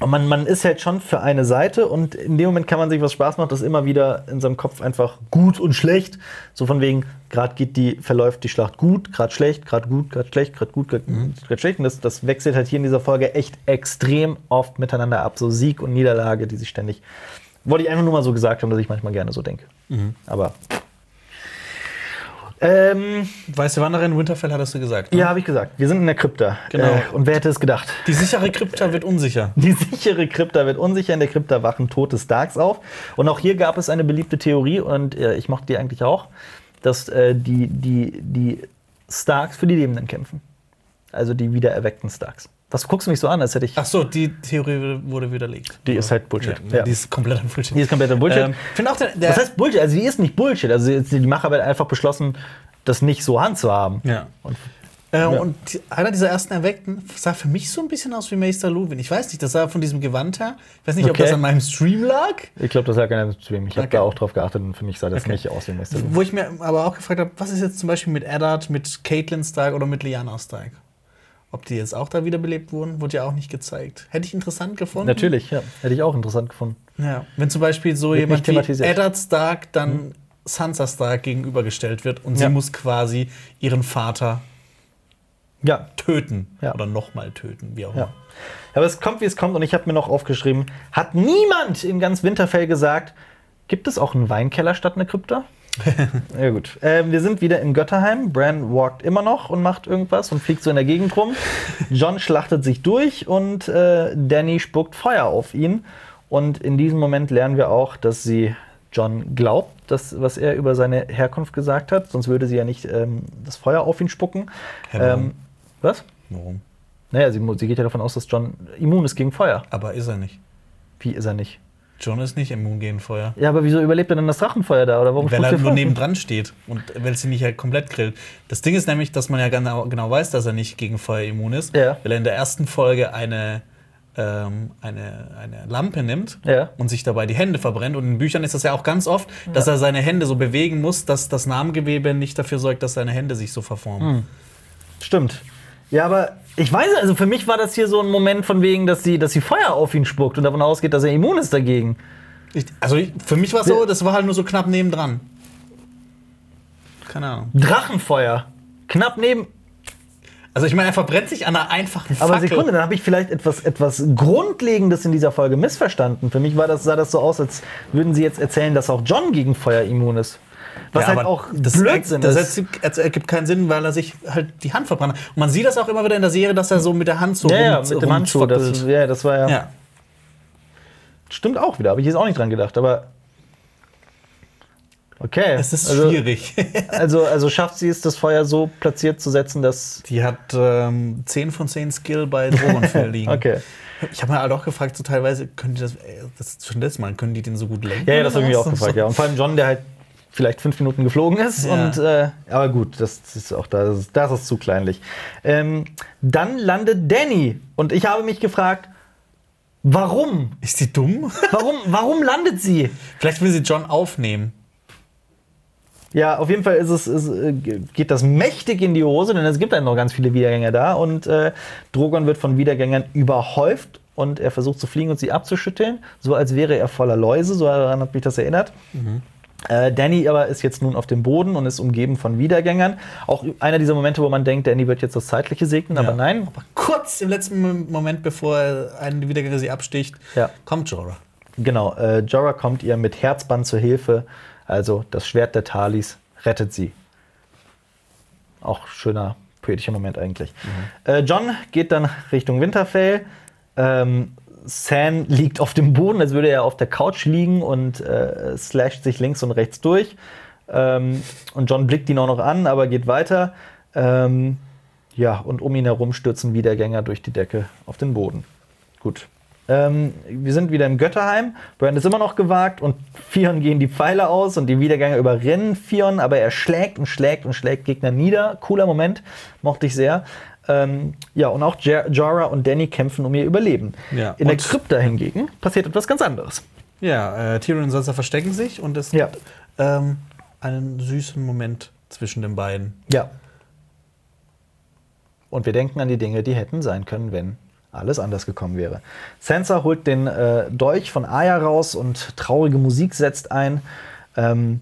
S1: und man, man ist halt schon für eine Seite und in dem Moment kann man sich, was Spaß macht, das immer wieder in seinem Kopf einfach gut und schlecht. So von wegen, gerade geht die, verläuft die Schlacht gut, gerade schlecht, gerade gut, gerade schlecht, gerade gut, gerade schlecht. Und das, das wechselt halt hier in dieser Folge echt extrem oft miteinander ab. So Sieg und Niederlage, die sich ständig. Wollte ich einfach nur mal so gesagt haben, dass ich manchmal gerne so denke. Aber. Ähm,
S2: Weiße Wanderer in Winterfell hattest du gesagt. ne?
S1: ja, habe ich gesagt. Wir sind in der Krypta.
S2: Genau.
S1: Äh, und wer hätte es gedacht?
S2: Die sichere Krypta wird unsicher.
S1: Die sichere Krypta wird unsicher. In der Krypta wachen tote Starks auf. Und auch hier gab es eine beliebte Theorie, und äh, ich mochte die eigentlich auch, dass äh, die, die, die Starks für die Lebenden kämpfen. Also die wiedererweckten Starks. Was guckst du mich so an, als hätte ich.
S2: Ach so, die Theorie wurde widerlegt.
S1: Die ist halt Bullshit.
S2: Ja,
S1: Ja.
S2: Die ist kompletter Bullshit.
S1: Die ist kompletter Bullshit.
S2: Ähm, finde auch der, der
S1: Was heißt Bullshit? Also die ist nicht Bullshit. Also die Macher hat einfach beschlossen, das nicht so handzuhaben.
S2: Ja.
S1: Und
S2: Äh, Und die, einer dieser ersten Erweckten sah für mich so ein bisschen aus wie Meister Luwin. Ich weiß nicht, das sah von diesem Gewand her. Ich weiß nicht, ob
S1: Okay.
S2: das an meinem Stream lag.
S1: ich glaube, das lag an einem Stream. Ich habe
S2: Okay.
S1: da auch drauf geachtet und für mich sah das
S2: Okay.
S1: nicht aus wie Mr. Lu.
S2: Wo ich mir aber auch gefragt habe, was ist jetzt zum Beispiel mit Eddard, mit Caitlyn Stark oder mit Lyanna Stark? Ob die jetzt auch da wiederbelebt wurden, wurde ja auch nicht gezeigt. Hätte ich interessant gefunden.
S1: Natürlich, ja. Hätte ich auch interessant gefunden.
S2: Ja. Wenn zum Beispiel so
S1: Wird
S2: jemand wie. Eddard Stark dann Sansa Stark gegenübergestellt wird und
S1: Ja.
S2: sie muss quasi ihren Vater
S1: Ja,
S2: töten.
S1: Ja.
S2: Oder nochmal töten, wie auch
S1: Ja.
S2: immer.
S1: Aber es kommt, wie es kommt, und ich habe mir noch aufgeschrieben: Hat niemand in ganz Winterfell gesagt, gibt es auch einen Weinkeller statt eine Krypta? ja, gut. Ähm, wir sind wieder in Götterheim. Bran walkt immer noch und macht irgendwas und fliegt so in der Gegend rum. John schlachtet sich durch und äh, Danny spuckt Feuer auf ihn. Und in diesem Moment lernen wir auch, dass sie John glaubt, das, was er über seine Herkunft gesagt hat. Sonst würde sie ja nicht ähm, das Feuer auf ihn spucken.
S2: Warum?
S1: ähm, was?
S2: Warum?
S1: Naja, sie, sie geht ja davon aus, dass John immun ist gegen Feuer.
S2: Aber ist er nicht.
S1: Wie ist er nicht?
S2: John ist nicht immun gegen Feuer.
S1: Ja, aber wieso überlebt er denn das Drachenfeuer da? Oder warum
S2: Weil er nur nebendran steht und weil es ihn nicht halt komplett grillt. Das Ding ist nämlich, dass man ja genau, genau weiß, dass er nicht gegen Feuer immun ist,
S1: Ja.
S2: weil er in der ersten Folge eine, ähm, eine, eine Lampe nimmt
S1: Ja.
S2: und sich dabei die Hände verbrennt. Und in Büchern ist das ja auch ganz oft, dass er seine Hände so bewegen muss, dass das Namengewebe nicht dafür sorgt, dass seine Hände sich so verformen.
S1: Stimmt. Ja, aber ich weiß, also für mich war das hier so ein Moment von wegen, dass sie, dass sie Feuer auf ihn spuckt und davon ausgeht, dass er immun ist dagegen.
S2: Ich, also ich, für mich war es so, das war halt nur so knapp nebendran. Keine Ahnung.
S1: Drachenfeuer. Knapp neben.
S2: Also ich meine, er verbrennt sich an einer einfachen
S1: Aber
S2: Fackel.
S1: Sekunde, dann habe ich vielleicht etwas, etwas Grundlegendes in dieser Folge missverstanden. Für mich war das, sah das so aus, als würden sie jetzt erzählen, dass auch John gegen Feuer immun ist. Was
S2: Ja,
S1: halt auch
S2: das
S1: Blödsinn ist.
S2: Das ergibt keinen Sinn, weil er sich halt die Hand verbrannt hat. Und man sieht das auch immer wieder in der Serie, dass er so mit der Hand so
S1: ja, ja,
S2: rum-
S1: mit dem Handschuh. Das, ja, das war ja,
S2: Ja.
S1: Stimmt auch wieder, habe ich jetzt auch nicht dran gedacht, aber. Okay.
S2: Es ist
S1: also,
S2: schwierig.
S1: Also, also schafft sie es, das Feuer so platziert zu setzen, dass.
S2: Die hat ähm, 10 von 10 Skill bei Drogenfell liegen.
S1: Okay.
S2: Ich habe mir halt auch gefragt, so teilweise, können die das, äh, das schon das Mal, können die den so gut lenken?
S1: Ja, ja, das habe ich mir auch gefragt, ja. Und vor allem John, der halt vielleicht fünf Minuten geflogen ist.
S2: Ja.
S1: Und, äh, aber gut, das ist auch da, das ist, das ist zu kleinlich. Ähm, dann landet Danny. Und ich habe mich gefragt, warum?
S2: Ist die dumm?
S1: Warum, warum landet sie?
S2: Vielleicht will sie John aufnehmen.
S1: Ja, auf jeden Fall ist es, ist, äh, geht das mächtig in die Hose, denn es gibt dann noch ganz viele Wiedergänger da. Und äh, Drogon wird von Wiedergängern überhäuft und er versucht zu fliegen und sie abzuschütteln, so als wäre er voller Läuse. So daran hat mich das erinnert. Äh, Danny aber ist jetzt nun auf dem Boden und ist umgeben von Wiedergängern. Auch einer dieser Momente, wo man denkt, Danny wird jetzt das Zeitliche segnen, aber
S2: Ja.
S1: nein.
S2: Aber kurz im letzten Mom- Moment, bevor er einen der Wiedergänger sie absticht,
S1: Ja.
S2: kommt Jorah.
S1: Genau, äh, Jorah kommt ihr mit Herzband zur Hilfe. Also das Schwert der Talis rettet sie. Auch schöner poetischer Moment eigentlich. Äh, John geht dann Richtung Winterfell. Ähm, San liegt auf dem Boden, als würde er auf der Couch liegen und äh, slasht sich links und rechts durch. Ähm, und John blickt ihn auch noch an, aber geht weiter. Ähm, ja, und um ihn herum stürzen Wiedergänger durch die Decke auf den Boden. Gut. Ähm, wir sind wieder im Götterheim. Brand ist immer noch gewagt und Fion gehen die Pfeile aus und die Wiedergänger überrennen Fion, aber er schlägt und schlägt und schlägt Gegner nieder. Cooler Moment, mochte ich sehr. Ähm, ja, und auch Jar- Jorah und Danny kämpfen um ihr Überleben.
S2: Ja,
S1: In der Krypta hingegen passiert etwas ganz anderes.
S2: Ja, äh, Tyrion und Sansa verstecken sich und es
S1: Ja.
S2: gibt ähm, einen süßen Moment zwischen den beiden.
S1: Ja. Und wir denken an die Dinge, die hätten sein können, wenn alles anders gekommen wäre. Sansa holt den äh, Dolch von Arya raus und traurige Musik setzt ein. Ähm,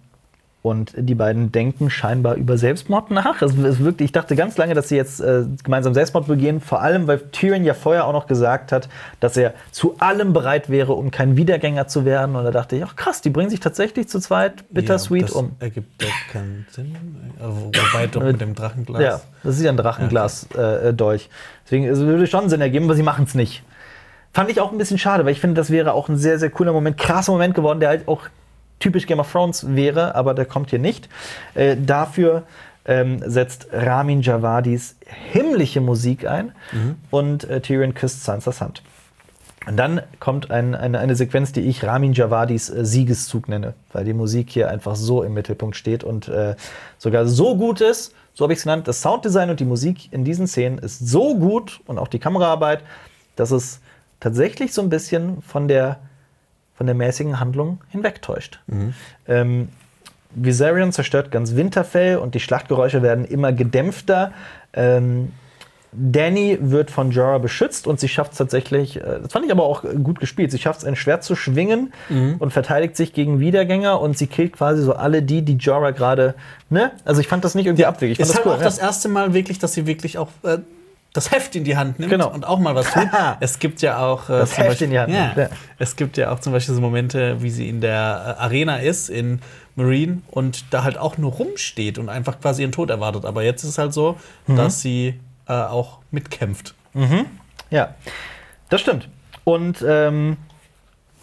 S1: und die beiden denken scheinbar über Selbstmord nach. Es ist wirklich, ich dachte ganz lange, dass sie jetzt äh, gemeinsam Selbstmord begehen, vor allem, weil Tyrion ja vorher auch noch gesagt hat, dass er zu allem bereit wäre, um kein Wiedergänger zu werden. Und da dachte ich, ach krass, die bringen sich tatsächlich zu zweit bittersweet
S2: das
S1: um.
S2: ergibt ja keinen Sinn. Äh, Wobei doch mit dem Drachenglas.
S1: Ja, das ist ja ein Drachenglas-Dolch. Deswegen es würde schon Sinn ergeben, aber sie machen es nicht. Fand ich auch ein bisschen schade, weil ich finde, das wäre auch ein sehr, sehr cooler Moment, krasser Moment geworden, der halt auch typisch Game of Thrones wäre, aber der kommt hier nicht. Äh, dafür ähm, setzt Ramin Javadis himmlische Musik ein und äh, Tyrion küsst Sansas Hand. Und dann kommt ein, eine, eine Sequenz, die ich Ramin Javadis äh, Siegeszug nenne, weil die Musik hier einfach so im Mittelpunkt steht und äh, sogar so gut ist, so habe ich es genannt, das Sounddesign und die Musik in diesen Szenen ist so gut und auch die Kameraarbeit, dass es tatsächlich so ein bisschen von der, von der mäßigen Handlung hinwegtäuscht. Ähm, Viserion zerstört ganz Winterfell und die Schlachtgeräusche werden immer gedämpfter. Ähm, Danny wird von Jorah beschützt und sie schafft es tatsächlich, äh, das fand ich aber auch gut gespielt, sie schafft es, ein Schwert zu schwingen und verteidigt sich gegen Wiedergänger und sie killt quasi so alle die, die Jorah gerade, ne? Also ich fand das nicht irgendwie abwegig. Ich fand
S2: Ist
S1: das
S2: halt
S1: cool.
S2: auch das erste Mal wirklich, dass sie wirklich auch äh, das Heft in die Hand nimmt
S1: Genau.
S2: und auch mal was tut. es gibt ja auch äh,
S1: Das Heft
S2: Beispiel-
S1: in die Hand
S2: Ja,
S1: ja.
S2: Es gibt ja auch zum Beispiel so Momente, wie sie in der äh, Arena ist in Marine und da halt auch nur rumsteht und einfach quasi ihren Tod erwartet. Aber jetzt ist es halt so,
S1: Mhm.
S2: dass sie äh, auch mitkämpft.
S1: Ja, das stimmt. Und ähm,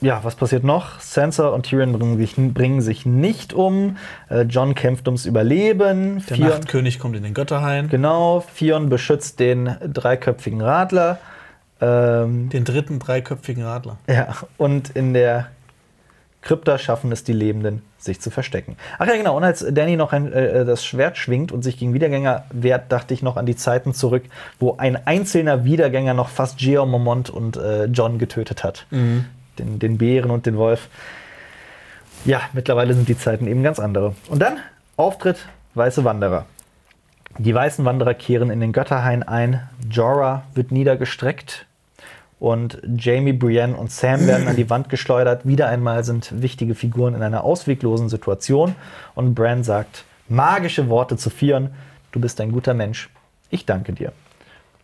S1: ja, was passiert noch? Sansa und Tyrion bringen sich, bringen sich nicht um. Äh, John kämpft ums Überleben.
S2: Der
S1: Theon-
S2: Nachtkönig kommt in den Götterhain.
S1: Genau, Fion beschützt den dreiköpfigen Radler. Ähm,
S2: Den dritten dreiköpfigen Radler.
S1: ja, und in der Krypta schaffen es die Lebenden, sich zu verstecken. Ach ja, genau. Und als Danny noch ein, äh, das Schwert schwingt und sich gegen Wiedergänger wehrt, dachte ich noch an die Zeiten zurück, wo ein einzelner Wiedergänger noch fast Jeor Mormont und äh, John getötet hat. Den, den Bären und den Wolf. Ja, mittlerweile sind die Zeiten eben ganz andere. Und dann Auftritt Weiße Wanderer. Die weißen Wanderer kehren in den Götterhain ein. Jorah wird niedergestreckt. Und Jamie, Brienne und Sam werden an die Wand geschleudert. Wieder einmal sind wichtige Figuren in einer ausweglosen Situation. Und Bran sagt magische Worte zu Fion. Du bist ein guter Mensch. Ich danke dir.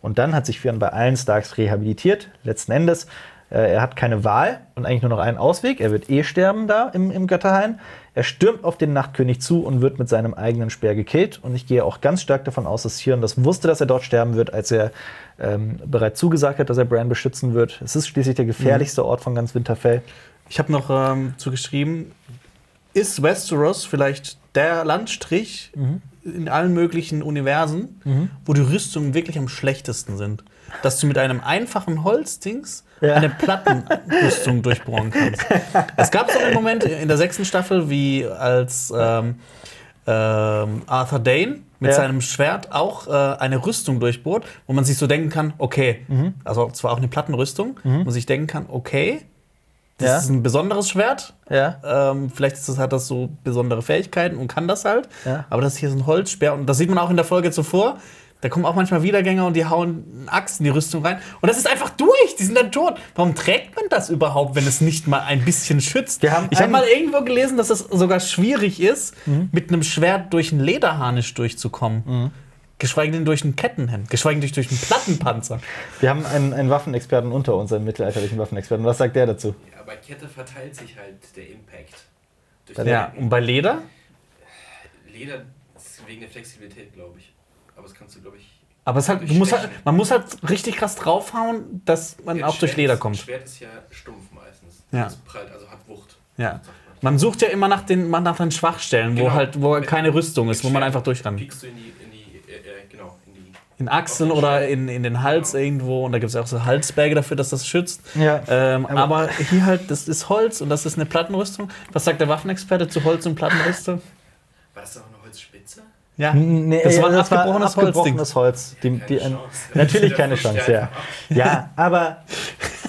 S1: Und dann hat sich Fion bei allen Starks rehabilitiert. Letzten Endes, er hat keine Wahl und eigentlich nur noch einen Ausweg. Er wird eh sterben da im, im Götterhain. Er stürmt auf den Nachtkönig zu und wird mit seinem eigenen Speer gekillt. Und ich gehe auch ganz stark davon aus, dass Fion das wusste, dass er dort sterben wird, als er ähm, bereits zugesagt hat, dass er Bran beschützen wird. Es ist schließlich der gefährlichste Ort von ganz Winterfell.
S2: Ich habe noch ähm, zugeschrieben, ist Westeros vielleicht der Landstrich
S1: Mhm.
S2: in allen möglichen Universen, wo die Rüstungen wirklich am schlechtesten sind? Dass du mit einem einfachen Holzdings
S1: Ja.
S2: eine Plattenrüstung durchbohren kannst. Es gab so einen Moment in der sechsten Staffel, wie als ähm, ähm, Arthur Dane mit
S1: Ja.
S2: seinem Schwert auch äh, eine Rüstung durchbohrt, wo man sich so denken kann, okay,
S1: Mhm.
S2: also zwar auch eine Plattenrüstung, wo man sich denken kann, okay, das
S1: Ja.
S2: ist ein besonderes Schwert.
S1: Ja.
S2: Ähm, vielleicht das, hat das so besondere Fähigkeiten und kann das halt.
S1: Ja.
S2: Aber das hier ist ein Holzsperr und das sieht man auch in der Folge zuvor. Da kommen auch manchmal Wiedergänger und die hauen eine Axt in die Rüstung rein. Und das ist einfach durch. Die sind dann tot. Warum trägt man das überhaupt, wenn es nicht mal ein bisschen schützt?
S1: Wir haben
S2: ich habe mal irgendwo gelesen, dass es sogar schwierig ist,
S1: Mhm.
S2: mit einem Schwert durch einen Lederharnisch durchzukommen. Geschweige denn durch ein Kettenhemd. Geschweige denn durch einen Plattenpanzer.
S1: Wir haben einen, einen Waffenexperten unter uns, einen mittelalterlichen Waffenexperten. Was sagt der dazu?
S3: Ja, bei Kette verteilt sich halt der Impact. Durch
S2: Ja, und bei Leder?
S3: Leder ist wegen der Flexibilität, glaube ich. Aber das kannst du, glaube ich.
S2: Aber es halt, du musst halt, man muss halt richtig krass draufhauen, dass man
S3: Ja,
S2: auch durch Leder
S3: ist-
S2: kommt.
S3: Schwert ist ja stumpf meistens.
S2: Ja.
S3: Das prallt, also hat Wucht.
S2: Ja.
S3: man.
S2: Sucht ja immer nach den, nach den Schwachstellen, wo
S3: Genau.
S2: halt, wo
S3: Mit-
S2: keine Rüstung ist, wo man einfach durch kann.
S3: Piekst du in die, in die, äh, äh, genau, in die.
S2: In Achseln oder in, in den Hals irgendwo. Und da gibt es auch so Halsberge dafür, dass das schützt.
S1: Ja.
S2: Ähm,
S1: Aber-
S2: aber, hier halt, das ist Holz und das ist eine Plattenrüstung. Was sagt der Waffenexperte zu Holz und Plattenrüstung?
S3: War das doch eine Holzspitze?
S2: Ja,
S1: Nee,
S2: das
S1: äh,
S2: war ein abgebrochenes Holz.
S1: abgebrochenes Holz. Die,
S3: Keine
S1: die, natürlich keine Chance, ja. Ja, aber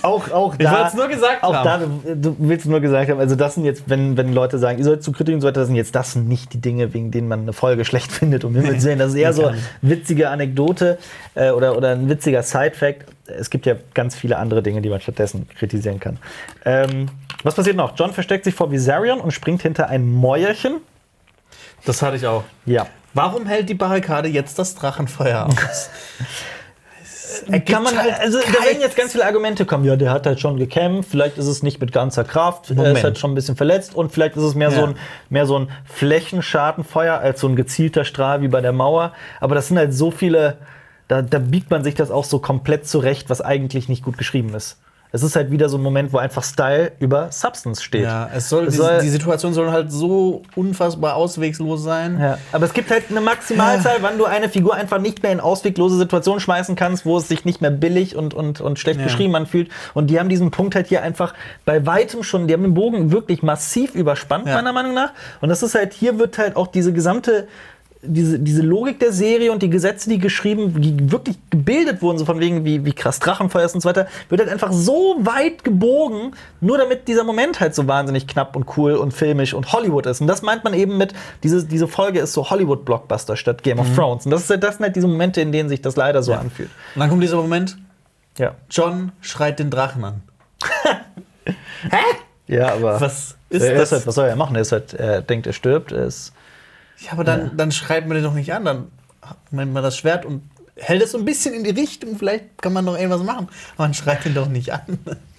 S1: auch, auch
S2: Ich
S1: da.
S2: wollte es nur gesagt
S1: auch
S2: haben.
S1: da, du willst nur gesagt haben, also das sind jetzt, wenn, wenn Leute sagen, ihr sollt zu Kritiken, sollte das sind jetzt, das sind nicht die Dinge, wegen denen man eine Folge schlecht findet, um Himmels Willen. Das ist eher so
S2: nicht.
S1: witzige Anekdote äh, oder, oder ein witziger Side-Fact. Es gibt ja ganz viele andere Dinge, die man stattdessen kritisieren kann. Ähm, was passiert noch? John versteckt sich vor Viserion und springt hinter ein Mäuerchen.
S2: Das hatte ich auch.
S1: Ja.
S2: Warum hält die Barrikade jetzt das Drachenfeuer aus?
S1: Kann man,
S2: halt
S1: also da werden jetzt ganz viele Argumente kommen. Ja, der hat halt schon gekämpft. Vielleicht ist es nicht mit ganzer Kraft. Er
S2: Moment.
S1: ist halt schon ein bisschen verletzt. Und vielleicht ist es mehr, so,
S2: Ja.
S1: ein, mehr so ein Flächenschadenfeuer als so ein gezielter Strahl wie bei der Mauer. Aber das sind halt so viele. Da, da biegt man sich das auch so komplett zurecht, was eigentlich nicht gut geschrieben ist. Es ist halt wieder so ein Moment, wo einfach Style über Substance steht.
S2: Ja, es soll,
S1: Es
S2: die,
S1: soll-
S2: die Situation soll halt so unfassbar auswegslos sein.
S1: Ja, aber es gibt halt eine Maximalzahl, wann du eine Figur einfach nicht mehr in ausweglose Situationen schmeißen kannst, wo es sich nicht mehr billig und, und, und schlecht
S2: Ja.
S1: geschrieben anfühlt. Und die haben diesen Punkt halt hier einfach bei weitem schon, die haben den Bogen wirklich massiv überspannt,
S2: Ja.
S1: meiner Meinung nach. Und das ist halt, hier wird halt auch diese gesamte. Diese, diese Logik der Serie und die Gesetze, die geschrieben, die wirklich gebildet wurden, so von wegen, wie, wie krass Drachenfeuer ist und so weiter, wird halt einfach so weit gebogen, nur damit dieser Moment halt so wahnsinnig knapp und cool und filmisch und Hollywood ist. Und das meint man eben mit, diese, diese Folge ist so Hollywood-Blockbuster statt Game of Thrones. Und das, ist, halt- das sind halt diese Momente, in denen sich das leider so anfühlt.
S2: Und dann kommt dieser Moment,
S1: Ja.
S2: John schreit den Drachen an.
S1: Ja, aber.
S2: Was ist
S1: er
S2: das?
S1: Halt, was soll er machen? Er, ist halt, er denkt, er stirbt. Er ist
S2: Ja, aber dann, dann schreit man den doch nicht an. Dann nimmt man das Schwert und hält es so ein bisschen in die Richtung. Vielleicht kann man noch irgendwas machen. Aber man schreit ihn doch nicht an.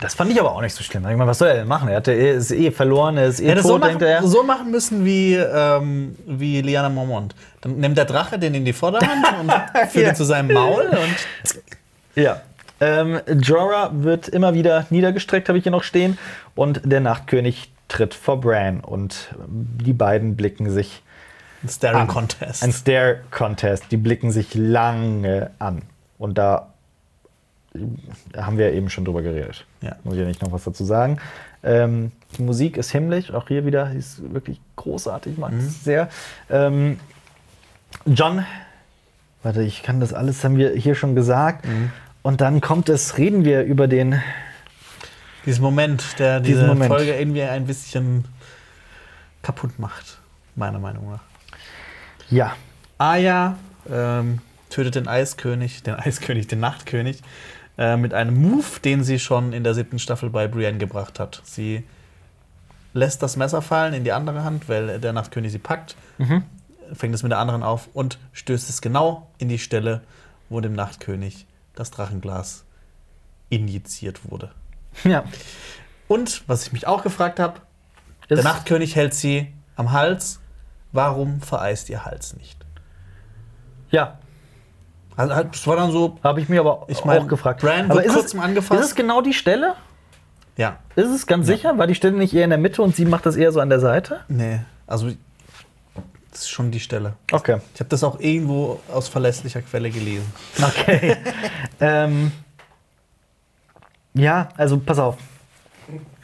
S1: das fand ich aber auch nicht so schlimm. Ich meine, was soll er denn machen? Er hatte, er ist eh verloren, er ist eh
S2: hätte
S1: tot,
S2: so machen,
S1: denkt er.
S2: so machen müssen wie, ähm, wie Liana Mormont. Dann nimmt der Drache den in die Vorderhand und führt
S1: Ja.
S2: ihn zu seinem Maul. Und
S1: Ja. Ähm, Jorah wird immer wieder niedergestreckt, habe ich hier noch stehen. Und der Nachtkönig tritt vor Bran. Und die beiden blicken sich
S2: ein Staring
S1: an.
S2: Contest.
S1: Ein Stare-Contest. Die blicken sich lange an. Und da haben wir eben schon drüber geredet.
S2: Ja.
S1: Muss ich ja nicht noch was dazu sagen. Ähm, die Musik ist himmlisch, auch hier wieder, ist wirklich großartig, mag
S2: Mhm.
S1: es sehr. Ähm, John, warte, ich kann das alles, haben wir hier schon gesagt.
S2: Mhm.
S1: Und dann kommt es, reden wir über den,
S2: Diesen Moment, der diese
S1: Moment.
S2: Folge irgendwie ein bisschen kaputt macht. Meiner Meinung nach.
S1: Ja,
S2: Aya ähm, tötet den Eiskönig, den Eiskönig, den Nachtkönig, äh, mit einem Move, den sie schon in der siebten Staffel bei Brienne gebracht hat. Sie lässt das Messer fallen in die andere Hand, weil der Nachtkönig sie packt, fängt es mit der anderen auf und stößt es genau in die Stelle, wo dem Nachtkönig das Drachenglas injiziert wurde.
S1: ja.
S2: Und was ich mich auch gefragt habe, der Nachtkönig hält sie am Hals. Warum vereist ihr Hals nicht?
S1: Ja,
S2: Also, es war dann so,
S1: habe ich mir aber
S2: Ich mein,
S1: auch gefragt.
S2: Bran
S1: aber
S2: wird
S1: ist
S2: kurz
S1: es,
S2: angefasst.
S1: Ist es genau die Stelle?
S2: ja,
S1: Ist es ganz sicher? War die Stelle nicht eher in der Mitte und sie macht das eher so an der Seite?
S2: nee, also das ist schon die Stelle.
S1: Okay.
S2: Ich habe das auch irgendwo aus verlässlicher Quelle gelesen.
S1: Okay. ähm, ja, also pass auf.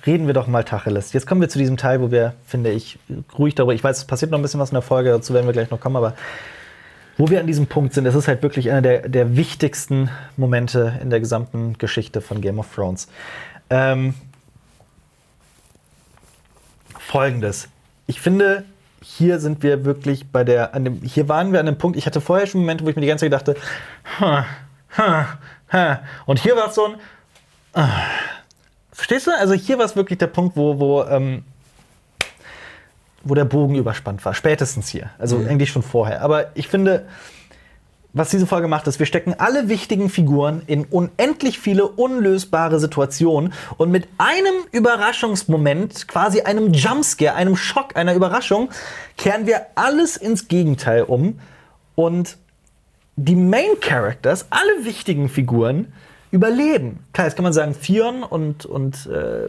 S1: Reden wir doch mal Tacheles. Jetzt kommen wir zu diesem Teil, wo wir, finde ich, ruhig darüber. Ich weiß, es passiert noch ein bisschen was in der Folge, dazu werden wir gleich noch kommen, aber wo wir an diesem Punkt sind, das ist halt wirklich einer der, der wichtigsten Momente in der gesamten Geschichte von Game of Thrones. Ähm, Folgendes. Ich finde, hier sind wir wirklich bei der, dem, hier waren wir an dem Punkt, ich hatte vorher schon Momente, wo ich mir die ganze Zeit dachte, ha, ha, ha. und hier war es so ein, ah. Verstehst du? Also hier war es wirklich der Punkt, wo, wo, ähm, wo der Bogen überspannt war, spätestens hier, also eigentlich schon vorher. Aber ich finde, was diese Folge macht, ist, wir stecken alle wichtigen Figuren in unendlich viele unlösbare Situationen und mit einem Überraschungsmoment, quasi einem Jumpscare, einem Schock, einer Überraschung, kehren wir alles ins Gegenteil um und die Main Characters, alle wichtigen Figuren, überleben. Klar, jetzt kann man sagen, Theon und, und äh,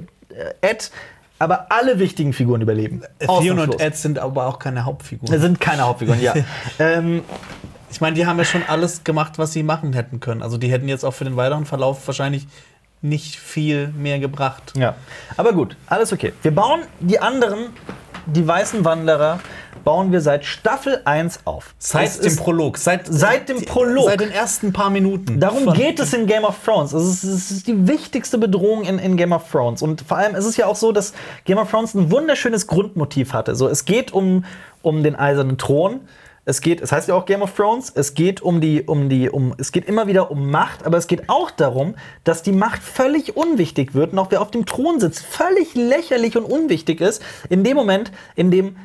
S1: Ed, aber alle wichtigen Figuren überleben.
S2: Theon und
S1: Ausnahmslos.
S2: Ed sind aber auch keine Hauptfiguren.
S1: Das sind keine Hauptfiguren, ja. ähm,
S2: Ich meine, die haben ja schon alles gemacht, was sie machen hätten können. Also die hätten jetzt auch für den weiteren Verlauf wahrscheinlich nicht viel mehr gebracht.
S1: ja. Aber gut, alles okay. Wir bauen die anderen, die weißen Wanderer, bauen wir seit Staffel 1 auf.
S2: Seit
S1: Es
S2: dem Prolog. Seit,
S1: Seit dem Prolog.
S2: Seit den ersten paar Minuten.
S1: Darum geht es in Game of Thrones. Es ist, es ist die wichtigste Bedrohung in, in Game of Thrones. Und vor allem ist es ja auch so, dass Game of Thrones ein wunderschönes Grundmotiv hatte. So, es geht um, um den eisernen Thron. Es geht, es heißt ja auch Game of Thrones, es geht um die, um die, um, es geht immer wieder um Macht, aber es geht auch darum, dass die Macht völlig unwichtig wird und auch wer auf dem Thron sitzt, völlig lächerlich und unwichtig ist, in dem Moment, in dem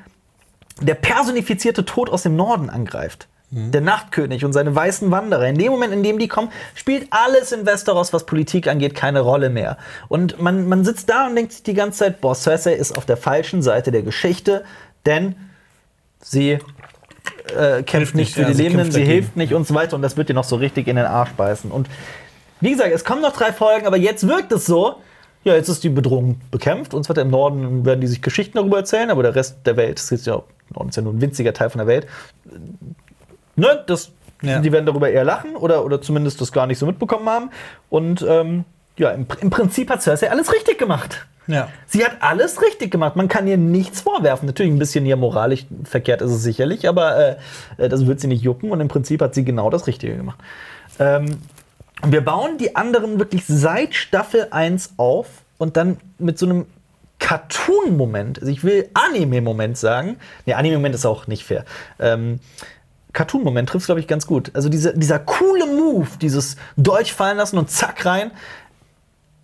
S1: der personifizierte Tod aus dem Norden angreift. Der Nachtkönig und seine weißen Wanderer. In dem Moment, in dem die kommen, spielt alles in Westeros, was Politik angeht, keine Rolle mehr. Und man, man sitzt da und denkt sich die ganze Zeit, boah, Cersei ist auf der falschen Seite der Geschichte, denn sie äh, kämpft nicht
S2: nicht,
S1: für
S2: ja,
S1: die
S2: sie
S1: Lebenden, sie
S2: dagegen.
S1: hilft nicht und so weiter. Und das wird dir noch so richtig in den Arsch beißen. Und wie gesagt, es kommen noch drei Folgen, aber jetzt wirkt es so, ja, jetzt ist die Bedrohung bekämpft. Und zwar im Norden werden die sich Geschichten darüber erzählen, aber der Rest der Welt, das ist ja, Norden ist ja nur ein winziger Teil von der Welt, ne, das,
S2: Ja.
S1: die werden darüber eher lachen oder, oder zumindest das gar nicht so mitbekommen haben. Und ähm, ja, im, im Prinzip hat Cersei alles richtig gemacht.
S2: Ja.
S1: Sie hat alles richtig gemacht. Man kann ihr nichts vorwerfen. Natürlich ein bisschen hier moralisch verkehrt ist es sicherlich, aber äh, äh, das wird sie nicht jucken. Und im Prinzip hat sie genau das Richtige gemacht. Ähm, wir bauen die anderen wirklich seit Staffel 1 auf und dann mit so einem Cartoon-Moment, also ich will Anime-Moment sagen. Ne, Anime-Moment ist auch nicht fair. Ähm, Cartoon-Moment trifft es, glaube ich, ganz gut. Also diese, dieser coole Move, dieses Dolch fallen lassen und zack rein.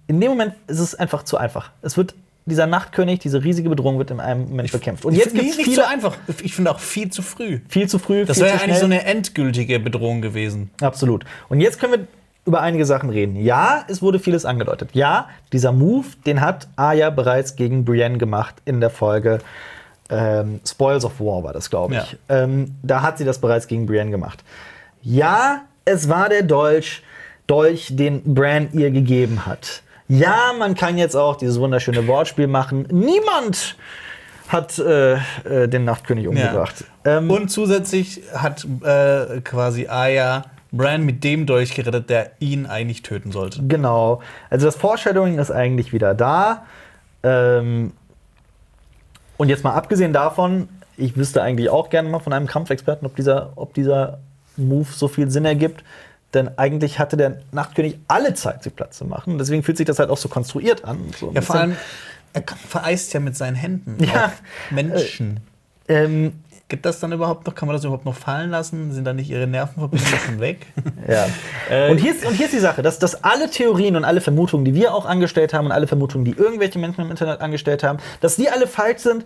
S1: In dem Moment ist es einfach zu einfach. Es wird dieser Nachtkönig, diese riesige Bedrohung wird in einem Moment bekämpft. Und jetzt gibt es
S2: nicht
S1: viele
S2: so einfach. Ich finde auch viel zu früh.
S1: viel zu früh,
S2: Das
S1: viel
S2: wäre ja
S1: zu
S2: eigentlich so eine endgültige Bedrohung gewesen.
S1: Absolut. Und jetzt können wir über einige Sachen reden. Ja, es wurde vieles angedeutet. Ja, dieser Move, den hat Arya bereits gegen Brienne gemacht in der Folge ähm, Spoils of War war das, glaube ich. Ähm, da hat sie das bereits gegen Brienne gemacht. Ja, es war der Dolch, Dolch, den Bran ihr gegeben hat. Ja, man kann jetzt auch dieses wunderschöne Wortspiel machen. Niemand hat äh, äh, den Nachtkönig umgebracht. Ähm,
S2: Und zusätzlich hat äh, quasi Aya Bran mit dem Dolch gerettet, der ihn eigentlich töten sollte.
S1: Genau. Also das Foreshadowing ist eigentlich wieder da. Ähm, und jetzt mal abgesehen davon, ich wüsste eigentlich auch gerne mal von einem Kampfexperten, ob dieser, ob dieser Move so viel Sinn ergibt. Denn eigentlich hatte der Nachtkönig alle Zeit, sich Platz zu machen. Deswegen fühlt sich das halt auch so konstruiert an. So
S2: Ja, vor allem, er vereist ja mit seinen Händen
S1: Ja.
S2: Menschen.
S1: Ähm,
S2: Gibt das dann überhaupt noch, kann man das überhaupt noch fallen lassen? Sind dann nicht ihre Nervenverbindungen schon weg?
S1: Ja.
S2: Äh,
S1: und, hier ist, und hier ist die Sache, dass, dass alle Theorien und alle Vermutungen, die wir auch angestellt haben und alle Vermutungen, die irgendwelche Menschen im Internet angestellt haben, dass die alle falsch sind,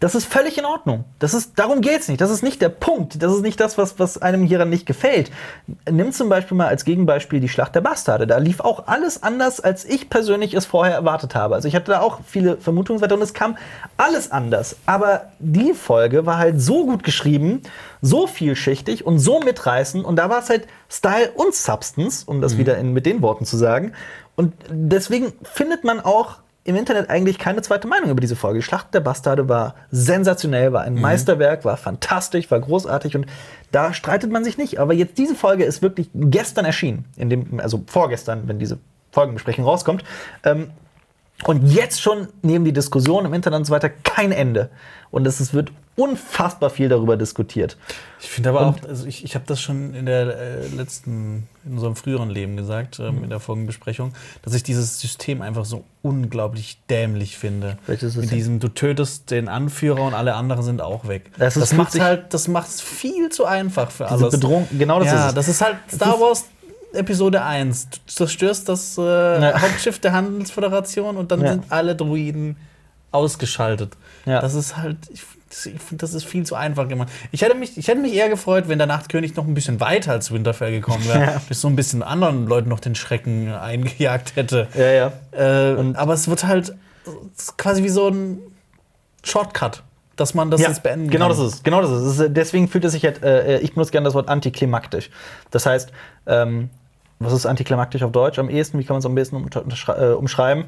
S1: das ist völlig in Ordnung. Das ist, darum geht es nicht. Das ist nicht der Punkt. Das ist nicht das, was, was einem hieran nicht gefällt. Nimm zum Beispiel mal als Gegenbeispiel die Schlacht der Bastarde. Da lief auch alles anders, als ich persönlich es vorher erwartet habe. Also ich hatte da auch viele Vermutungen weiter und es kam alles anders. Aber die Folge war halt so gut geschrieben, so vielschichtig und so mitreißend. Und da war es halt Style und Substance, um das wieder in, mit den Worten zu sagen. Und deswegen findet man auch im Internet eigentlich keine zweite Meinung über diese Folge. Die Schlacht der Bastarde war sensationell, war ein Meisterwerk, war fantastisch, war großartig und da streitet man sich nicht. Aber jetzt diese Folge ist wirklich gestern erschienen, in dem, also vorgestern, wenn diese Folgenbesprechung rauskommt. Ähm, und jetzt schon nehmen die Diskussionen im Internet und so weiter kein Ende. Und es wird unfassbar viel darüber diskutiert.
S2: Ich finde aber auch, also ich, ich habe das schon in der äh, letzten, in unserem früheren Leben gesagt, ähm, in der Folgenbesprechung, dass ich dieses System einfach so unglaublich dämlich finde.
S1: Welches
S2: Mit
S1: System?
S2: diesem, du tötest den Anführer und alle anderen sind auch weg.
S1: Das
S2: das macht halt, das macht es viel zu einfach für alles.
S1: Bedrohung, genau das
S2: ja,
S1: ist es.
S2: das ist halt Star
S1: ist-
S2: Wars Episode 1. Du zerstörst das äh,
S1: Ja.
S2: Hauptschiff der Handelsföderation und dann
S1: Ja.
S2: sind alle Druiden ausgeschaltet. Das ist halt, ich, ich finde, das ist viel zu einfach gemacht. Ich hätte, mich, ich hätte mich eher gefreut, wenn der Nachtkönig noch ein bisschen weiter als Winterfell gekommen wäre.
S1: Ja.
S2: Bis so ein bisschen anderen Leuten noch den Schrecken eingejagt hätte.
S1: Ja, ja.
S2: Äh, aber es wird halt quasi wie so ein Shortcut. dass man das jetzt beenden
S1: genau
S2: kann.
S1: das ist. Genau das ist es. Ist. Deswegen fühlt es sich halt, äh, ich benutze gerne das Wort antiklimaktisch. Das heißt, ähm, was ist antiklimaktisch auf Deutsch am ehesten? Wie kann man es am besten äh, umschreiben?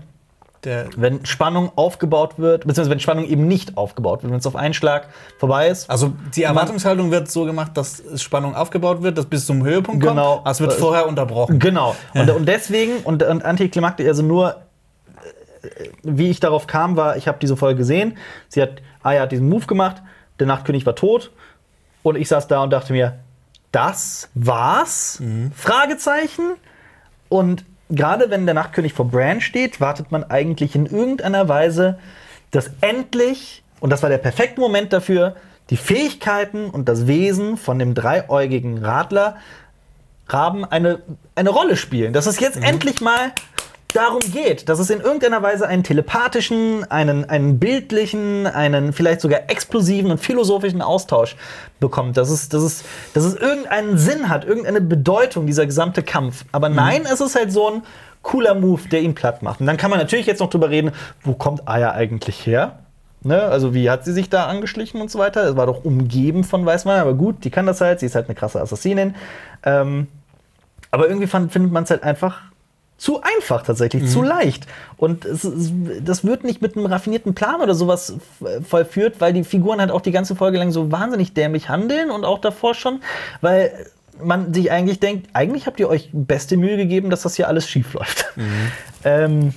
S2: Der,
S1: Wenn Spannung aufgebaut wird, beziehungsweise wenn Spannung eben nicht aufgebaut wird, wenn es auf einen Schlag vorbei ist.
S2: also die Erwartungshaltung wird so gemacht, dass Spannung aufgebaut wird, dass bis zum Höhepunkt kommt.
S1: Genau.
S2: aber Es wird vorher unterbrochen.
S1: Genau. Und, und deswegen, und, und Antiklimaktik, also nur, äh, wie ich darauf kam, war, ich habe diese Folge gesehen. Sie hat, Aya hat diesen Move gemacht, der Nachtkönig war tot. Und ich saß da und dachte mir, das war's? Fragezeichen. Und gerade wenn der Nachtkönig vor Bran steht, wartet man eigentlich in irgendeiner Weise, dass endlich, und das war der perfekte Moment dafür, die Fähigkeiten und das Wesen von dem dreiäugigen Radler Raben eine, eine Rolle spielen. Dass es jetzt endlich mal darum geht, dass es in irgendeiner Weise einen telepathischen, einen, einen bildlichen, einen vielleicht sogar explosiven und philosophischen Austausch bekommt. Dass es, dass, es, dass es irgendeinen Sinn hat, irgendeine Bedeutung, dieser gesamte Kampf. Aber nein, es ist halt so ein cooler Move, der ihn platt macht. Und dann kann man natürlich jetzt noch drüber reden, wo kommt Aya eigentlich her? Ne? Also wie hat sie sich da angeschlichen und so weiter? Es war doch umgeben von Weißmann, aber gut, die kann das halt, sie ist halt eine krasse Assassinin. Ähm, aber irgendwie fand, findet man es halt einfach zu einfach tatsächlich, zu leicht. Und es, es, das wird nicht mit einem raffinierten Plan oder sowas vollführt, weil die Figuren halt auch die ganze Folge lang so wahnsinnig dämlich handeln und auch davor schon, weil man sich eigentlich denkt, eigentlich habt ihr euch beste Mühe gegeben, dass das hier alles schief läuft. Ähm,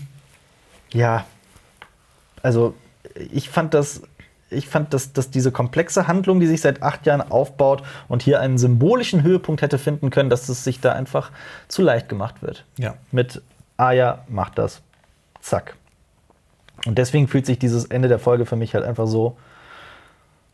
S1: ja, also ich fand das, ich fand, dass, dass diese komplexe Handlung, die sich seit acht Jahren aufbaut und hier einen symbolischen Höhepunkt hätte finden können, dass es sich da einfach zu leicht gemacht wird.
S2: Ja.
S1: Mit Aya macht das. Zack. Und deswegen fühlt sich dieses Ende der Folge für mich halt einfach so,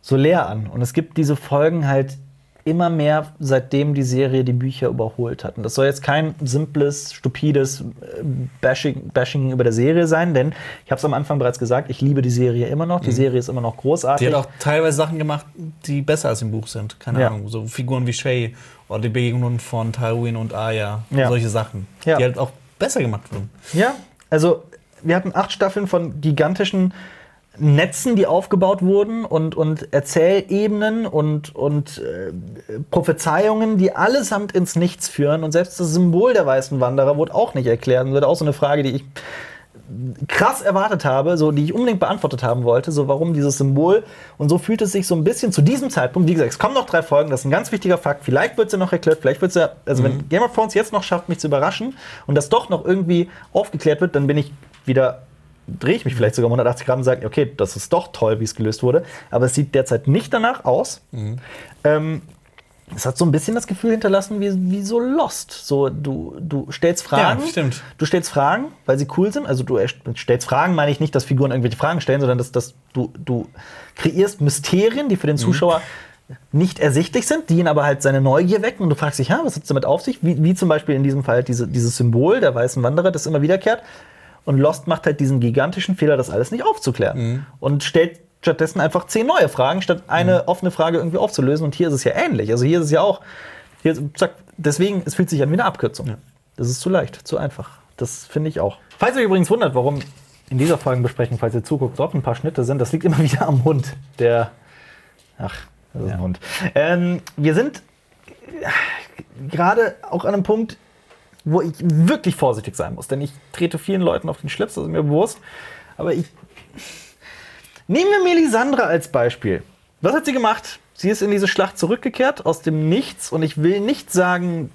S1: so leer an. Und es gibt diese Folgen halt immer mehr, seitdem die Serie die Bücher überholt hat. Und das soll jetzt kein simples, stupides äh, Bashing, Bashing über der Serie sein, denn ich habe es am Anfang bereits gesagt, ich liebe die Serie immer noch. Die Serie ist immer noch großartig.
S2: Die hat auch teilweise Sachen gemacht, die besser als im Buch sind. Keine
S1: Ja.
S2: Ahnung, so Figuren wie Shay oder die Begegnungen von Tywin und Arya.
S1: Ja.
S2: Solche Sachen,
S1: Ja.
S2: die halt auch besser gemacht wurden.
S1: Ja, also wir hatten acht Staffeln von gigantischen Netzen, die aufgebaut wurden und, und Erzählebenen und, und äh, Prophezeiungen, die allesamt ins Nichts führen. Und selbst das Symbol der weißen Wanderer wurde auch nicht erklärt. Und das wird auch so eine Frage, die ich krass erwartet habe, so die ich unbedingt beantwortet haben wollte, so warum dieses Symbol und so fühlt es sich so ein bisschen zu diesem Zeitpunkt, wie gesagt, es kommen noch drei Folgen, das ist ein ganz wichtiger Fakt, vielleicht wird es ja noch erklärt, vielleicht wird es ja, also wenn Game of Thrones jetzt noch schafft, mich zu überraschen und das doch noch irgendwie aufgeklärt wird, dann bin ich wieder drehe ich mich vielleicht sogar um 180 Grad und sage, okay, das ist doch toll, wie es gelöst wurde, aber es sieht derzeit nicht danach aus. Ähm, es hat so ein bisschen das Gefühl hinterlassen, wie, wie so Lost. So, du, du stellst Fragen.
S2: Ja, stimmt.
S1: Du stellst Fragen, weil sie cool sind. Also du stellst Fragen, meine ich nicht, dass Figuren irgendwelche Fragen stellen, sondern dass, dass du, du kreierst Mysterien, die für den Zuschauer nicht ersichtlich sind, die ihn aber halt seine Neugier wecken und du fragst dich, ja, was hat es damit auf sich? Wie, wie zum Beispiel in diesem Fall diese, dieses Symbol der weißen Wanderer, das immer wiederkehrt. Und Lost macht halt diesen gigantischen Fehler, das alles nicht aufzuklären. Und stellt stattdessen einfach zehn neue Fragen, statt eine offene Frage irgendwie aufzulösen. Und hier ist es ja ähnlich. Also hier ist es ja auch, hier, zack, deswegen, es fühlt sich an wie eine Abkürzung. Das ist zu leicht, zu einfach. Das finde ich auch. Falls ihr euch übrigens wundert, warum in dieser Folgenbesprechung, falls ihr zuguckt, dort ein paar Schnitte sind, das liegt immer wieder am Hund. Der, ach, das ist ein Hund. Ähm, wir sind gerade auch an einem Punkt, wo ich wirklich vorsichtig sein muss, denn ich trete vielen Leuten auf den Schlips, das ist mir bewusst. Aber ich. Nehmen wir Melisandre als Beispiel. Was hat sie gemacht? Sie ist in diese Schlacht zurückgekehrt aus dem Nichts und ich will nicht sagen,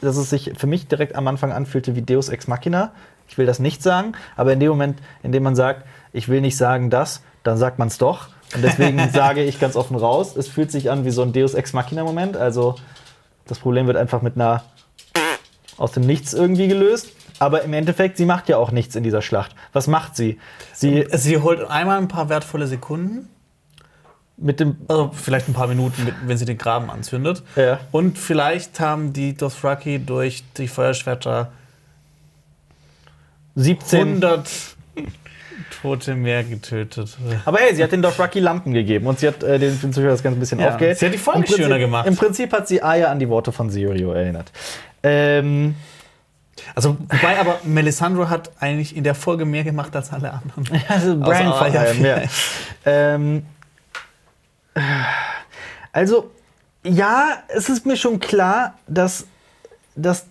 S1: dass es sich für mich direkt am Anfang anfühlte wie Deus Ex Machina. Ich will das nicht sagen, aber in dem Moment, in dem man sagt, ich will nicht sagen das, dann sagt man es doch. Und deswegen sage ich ganz offen raus, es fühlt sich an wie so ein Deus Ex Machina-Moment. Also das Problem wird einfach mit einer aus dem Nichts irgendwie gelöst. Aber im Endeffekt, sie macht ja auch nichts in dieser Schlacht. Was macht sie? Sie
S2: Sie holt einmal ein paar wertvolle Sekunden,
S1: mit dem.
S2: also vielleicht ein paar Minuten, mit, wenn sie den Graben anzündet.
S1: Ja.
S2: Und vielleicht haben die Dothraki durch die Feuerschwerter
S1: 17.
S2: 100 Tote mehr getötet.
S1: Aber hey, sie hat den Dothraki Lampen gegeben und sie hat äh, den, den Zuschauer das Ganze ein bisschen
S2: Ja,
S1: aufgeht.
S2: sie hat die Folge schöner gemacht.
S1: Im Prinzip hat sie Aya an die Worte von Sirio erinnert. Ähm,
S2: Also, wobei aber Melisandre hat eigentlich in der Folge mehr gemacht als alle anderen.
S1: also Brian vor allem, ja. ähm, Also, ja, es ist mir schon klar, dass, dass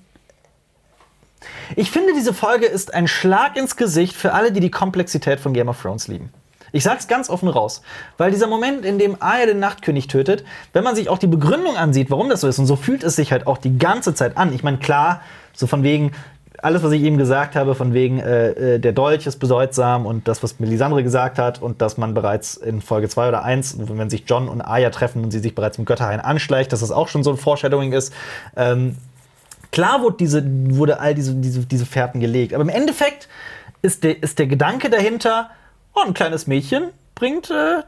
S1: ich finde, diese Folge ist ein Schlag ins Gesicht für alle, die die Komplexität von Game of Thrones lieben. Ich sag's ganz offen raus, weil dieser Moment, in dem Arya den Nachtkönig tötet, wenn man sich auch die Begründung ansieht, warum das so ist, und so fühlt es sich halt auch die ganze Zeit an. Ich meine, klar, so von wegen, alles, was ich eben gesagt habe, von wegen, äh, äh, der Dolch ist bedeutsam und das, was Melisandre gesagt hat und dass man bereits in Folge 2 oder 1, wenn sich John und Arya treffen und sie sich bereits im Götterhain anschleicht, dass das auch schon so ein Foreshadowing ist. Ähm, klar wurde, diese, wurde all diese, diese, diese Fährten gelegt, aber im Endeffekt ist der, ist der Gedanke dahinter, oh, ein kleines Mädchen bringt, äh,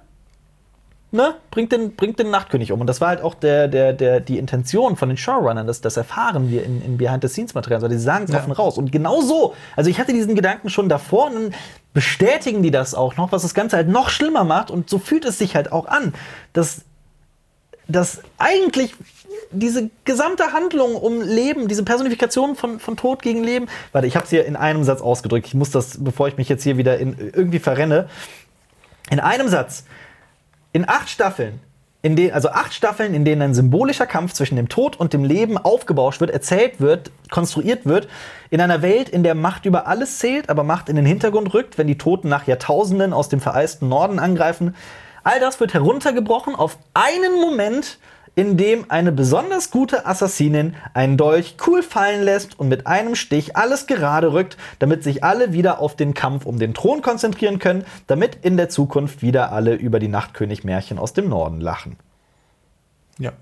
S1: ne, bringt, den, bringt den Nachtkönig um. Und das war halt auch der, der, der, die Intention von den Showrunnern, das, das erfahren wir in, in Behind-the-Scenes-Material. Also die sagen es
S2: Ja.
S1: offen raus. Und genau so, also ich hatte diesen Gedanken schon davor und dann bestätigen die das auch noch, was das Ganze halt noch schlimmer macht. Und so fühlt es sich halt auch an, dass, dass eigentlich diese gesamte Handlung um Leben, diese Personifikation von, von Tod gegen Leben. Warte, ich habe es hier in einem Satz ausgedrückt. Ich muss das, bevor ich mich jetzt hier wieder in, irgendwie verrenne. In einem Satz. In acht Staffeln, in denen, also acht Staffeln, in denen ein symbolischer Kampf zwischen dem Tod und dem Leben aufgebauscht wird, erzählt wird, konstruiert wird, in einer Welt, in der Macht über alles zählt, aber Macht in den Hintergrund rückt, wenn die Toten nach Jahrtausenden aus dem vereisten Norden angreifen. All das wird heruntergebrochen auf einen Moment, in dem eine besonders gute Assassinin einen Dolch cool fallen lässt und mit einem Stich alles gerade rückt, damit sich alle wieder auf den Kampf um den Thron konzentrieren können, damit in der Zukunft wieder alle über die Nachtkönig-Märchen aus dem Norden lachen.
S2: Ja.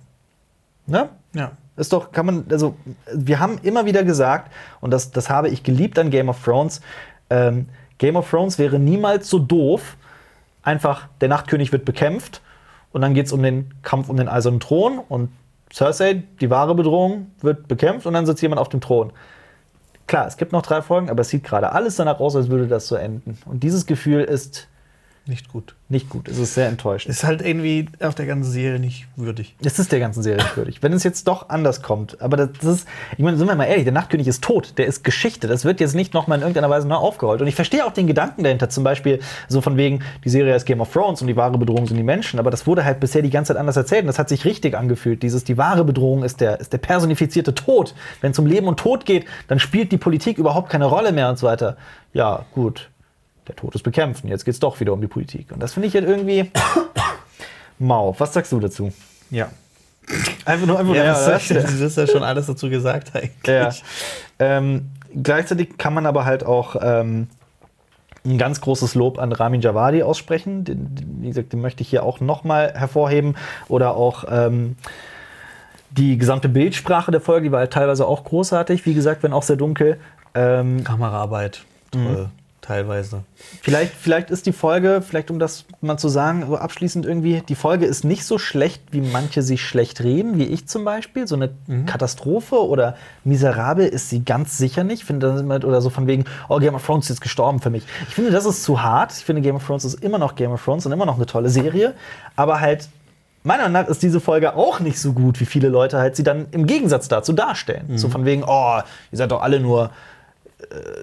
S1: Ne?
S2: Ja.
S1: Ist doch, kann man, also, wir haben immer wieder gesagt, und das, das habe ich geliebt an Game of Thrones, ähm, Game of Thrones wäre niemals so doof, einfach der Nachtkönig wird bekämpft und dann geht es um den Kampf um den Eisernen Thron und Cersei, die wahre Bedrohung, wird bekämpft und dann sitzt jemand auf dem Thron. Klar, es gibt noch drei Folgen, aber es sieht gerade alles danach aus, als würde das so enden. Und dieses Gefühl ist
S2: Nicht gut.
S1: nicht gut. Es ist sehr enttäuschend.
S2: Ist halt irgendwie auf der ganzen Serie nicht würdig.
S1: Es ist der ganzen Serie würdig. Wenn es jetzt doch anders kommt. Aber das ist, ich meine, sind wir mal ehrlich, der Nachtkönig ist tot, der ist Geschichte. Das wird jetzt nicht nochmal in irgendeiner Weise neu aufgerollt. Und ich verstehe auch den Gedanken dahinter. Zum Beispiel so von wegen, die Serie ist Game of Thrones und die wahre Bedrohung sind die Menschen. Aber das wurde halt bisher die ganze Zeit anders erzählt. Und das hat sich richtig angefühlt. Dieses, die wahre Bedrohung ist der, ist der personifizierte Tod. Wenn es um Leben und Tod geht, dann spielt die Politik überhaupt keine Rolle mehr und so weiter. Ja, gut. Der Tod ist bekämpft. Und jetzt geht es doch wieder um die Politik. Und das finde ich halt irgendwie mau. Was sagst du dazu?
S2: Ja.
S1: Einfach nur, einfach
S2: Ja, soll ich denn? Du hast ja schon alles dazu gesagt eigentlich.
S1: Ja. Ähm, gleichzeitig kann man aber halt auch ähm, ein ganz großes Lob an Ramin Javadi aussprechen. Den, den, wie gesagt, den möchte ich hier auch nochmal hervorheben. Oder auch ähm, die gesamte Bildsprache der Folge, die war halt teilweise auch großartig. Wie gesagt, wenn auch sehr dunkel. Ähm,
S2: Kameraarbeit. Toll. Teilweise.
S1: Vielleicht, vielleicht ist die Folge, vielleicht um das mal zu sagen, so abschließend irgendwie, die Folge ist nicht so schlecht, wie manche sich schlecht reden, wie ich zum Beispiel. So eine Katastrophe oder miserabel ist sie ganz sicher nicht. Ich finde das oder so von wegen, oh, Game of Thrones ist jetzt gestorben für mich. Ich finde, das ist zu hart. Ich finde, Game of Thrones ist immer noch Game of Thrones und immer noch eine tolle Serie. Aber halt, meiner Meinung nach ist diese Folge auch nicht so gut, wie viele Leute halt sie dann im Gegensatz dazu darstellen. So von wegen, oh, ihr seid doch alle nur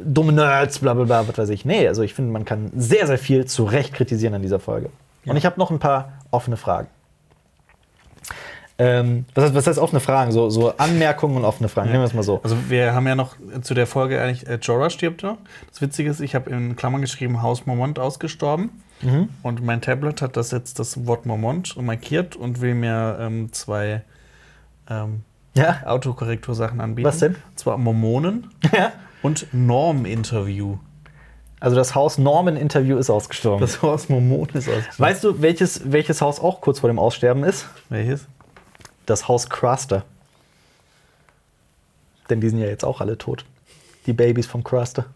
S1: dumme Nerds, bla bla bla, was weiß ich. Nee, also ich finde, man kann sehr, sehr viel zu Recht kritisieren an dieser Folge. Und ich habe noch ein paar offene Fragen. Ähm, was, heißt, was heißt offene Fragen? So, so Anmerkungen und offene Fragen, nehmen wir es mal so.
S2: Also wir haben ja noch zu der Folge eigentlich, äh, Jorah stirbt noch. Das Witzige ist, ich habe in Klammern geschrieben, Haus Mormont ausgestorben. Und mein Tablet hat das jetzt das Wort Mormont markiert und will mir ähm, zwei ähm,
S1: Ja?
S2: Autokorrektursachen anbieten.
S1: Was denn?
S2: Und zwar Mormonen
S1: ja.
S2: Und Norm-Interview.
S1: Also das Haus Norman-Interview ist ausgestorben.
S2: Das Haus Mormon ist ausgestorben.
S1: weißt du, welches, welches Haus auch kurz vor dem Aussterben ist?
S2: Welches?
S1: Das Haus Craster. Denn die sind ja jetzt auch alle tot. Die Babys vom Craster.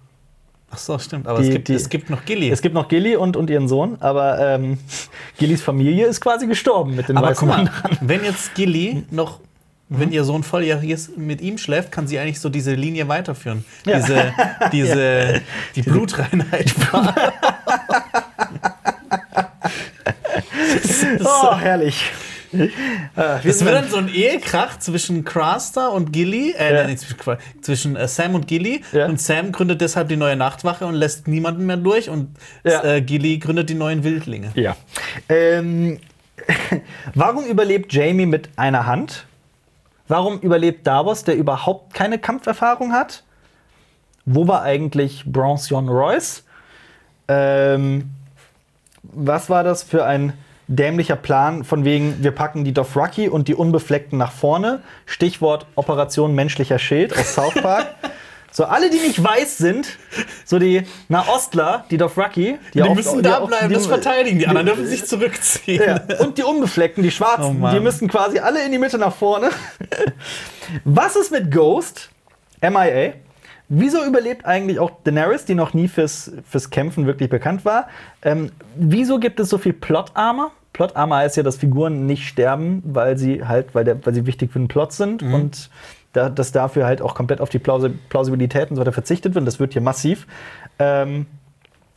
S2: Ach so, stimmt. Aber
S1: Die-
S2: es, gibt,
S1: die-
S2: es gibt noch Gilly.
S1: Es gibt noch Gilly und, und ihren Sohn, aber ähm, Gillys Familie ist quasi gestorben mit den
S2: Aber
S1: weißen
S2: guck mal, wenn jetzt Gilly noch, wenn ihr Sohn volljährig ist, mit ihm schläft, kann sie eigentlich so diese Linie weiterführen.
S1: Ja.
S2: Diese, diese, die Blutreinheit.
S1: Oh, herrlich. Äh,
S2: Das wird
S1: dann-
S2: so ein Ehekrach zwischen Craster und Gilly, äh,
S1: Ja.
S2: nein, zwischen äh, Sam und Gilly.
S1: Ja.
S2: Und Sam gründet deshalb die neue Nachtwache und lässt niemanden mehr durch. Und
S1: Ja.
S2: äh, Gilly gründet die neuen Wildlinge.
S1: Ja. Ähm, Warum überlebt Jamie mit einer Hand? Warum überlebt Davos, der überhaupt keine Kampferfahrung hat? Wo war eigentlich Bronson Royce? Ähm, was war das für ein dämlicher Plan von wegen, wir packen die Dothraki und die Unbefleckten nach vorne? Stichwort Operation menschlicher Schild aus South Park. So, alle, die nicht weiß sind, so die Nahostler, die Dothraki,
S2: Die,
S1: auf-
S2: müssen da bleiben,
S1: die-
S2: das verteidigen. Die anderen dürfen sich zurückziehen.
S1: ja. Und die Unbefleckten, die Schwarzen,
S2: Oh
S1: die müssen quasi alle in die Mitte nach vorne. Was ist mit Ghost? MIA. Wieso überlebt eigentlich auch Daenerys, die noch nie fürs, fürs Kämpfen wirklich bekannt war? Ähm, wieso gibt es so viel Plot-Armor? Plot-Armor heißt ja, dass Figuren nicht sterben, weil sie halt, weil, der, weil sie wichtig für den Plot sind und da, dass dafür halt auch komplett auf die Plausi Plausibilität und so weiter verzichtet wird. Das wird hier massiv. Ähm,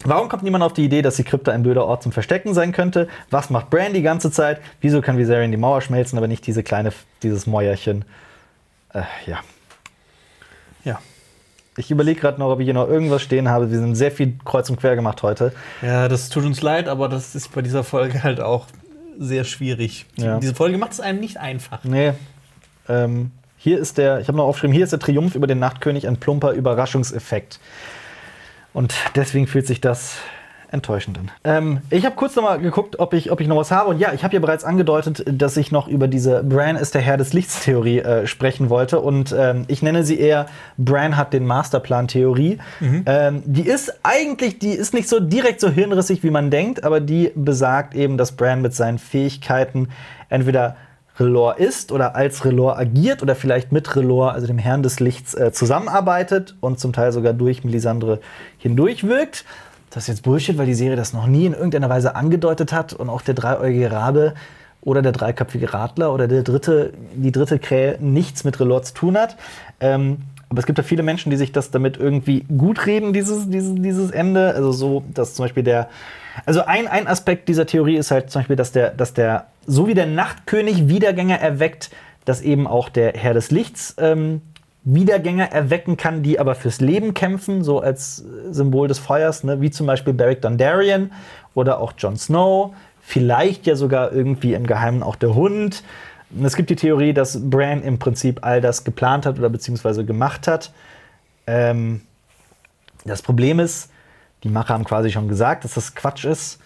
S1: Warum kommt niemand auf die Idee, dass die Krypta ein blöder Ort zum Verstecken sein könnte? Was macht Bran die ganze Zeit? Wieso kann Viserion die Mauer schmelzen, aber nicht diese kleine, dieses Mäuerchen? Äh, ja.
S2: Ja.
S1: Ich überlege gerade noch, ob ich hier noch irgendwas stehen habe. Wir sind sehr viel kreuz und quer gemacht heute.
S2: Ja, das tut uns leid, aber das ist bei dieser Folge halt auch sehr schwierig.
S1: Ja.
S2: Diese Folge macht es einem nicht einfach.
S1: Nee. Ähm, hier ist der, ich habe noch aufgeschrieben, hier ist der Triumph über den Nachtkönig ein plumper Überraschungseffekt. Und deswegen fühlt sich das enttäuschend an. Ähm, ich habe kurz noch mal geguckt, ob ich, ob ich noch was habe. Und ja, ich habe ja bereits angedeutet, dass ich noch über diese Bran ist der Herr des Lichts-Theorie äh, sprechen wollte. Und ähm, ich nenne sie eher Bran hat den Masterplan-Theorie. Ähm, die ist eigentlich, die ist nicht so direkt so hirnrissig, wie man denkt, aber die besagt eben, dass Bran mit seinen Fähigkeiten entweder Relor ist oder als Relor agiert oder vielleicht mit Relor, also dem Herrn des Lichts, äh, zusammenarbeitet und zum Teil sogar durch Melisandre hindurchwirkt. Das ist jetzt Bullshit, weil die Serie das noch nie in irgendeiner Weise angedeutet hat und auch der dreieugige Rabe oder der dreiköpfige Radler oder der dritte, die dritte Krähe nichts mit Relor zu tun hat. Ähm, aber es gibt ja viele Menschen, die sich das damit irgendwie gut reden, dieses, dieses, dieses Ende. Also so, dass zum Beispiel der. Also ein, ein Aspekt dieser Theorie ist halt zum Beispiel, dass der, dass der, so wie der Nachtkönig Wiedergänger erweckt, dass eben auch der Herr des Lichts ähm, Wiedergänger erwecken kann, die aber fürs Leben kämpfen, so als äh, Symbol des Feuers, ne? wie zum Beispiel Beric Dondarrion oder auch Jon Snow, vielleicht ja sogar irgendwie im Geheimen auch der Hund. Und es gibt die Theorie, dass Bran im Prinzip all das geplant hat oder beziehungsweise gemacht hat. Ähm, das Problem ist, die Macher haben quasi schon gesagt, dass das Quatsch ist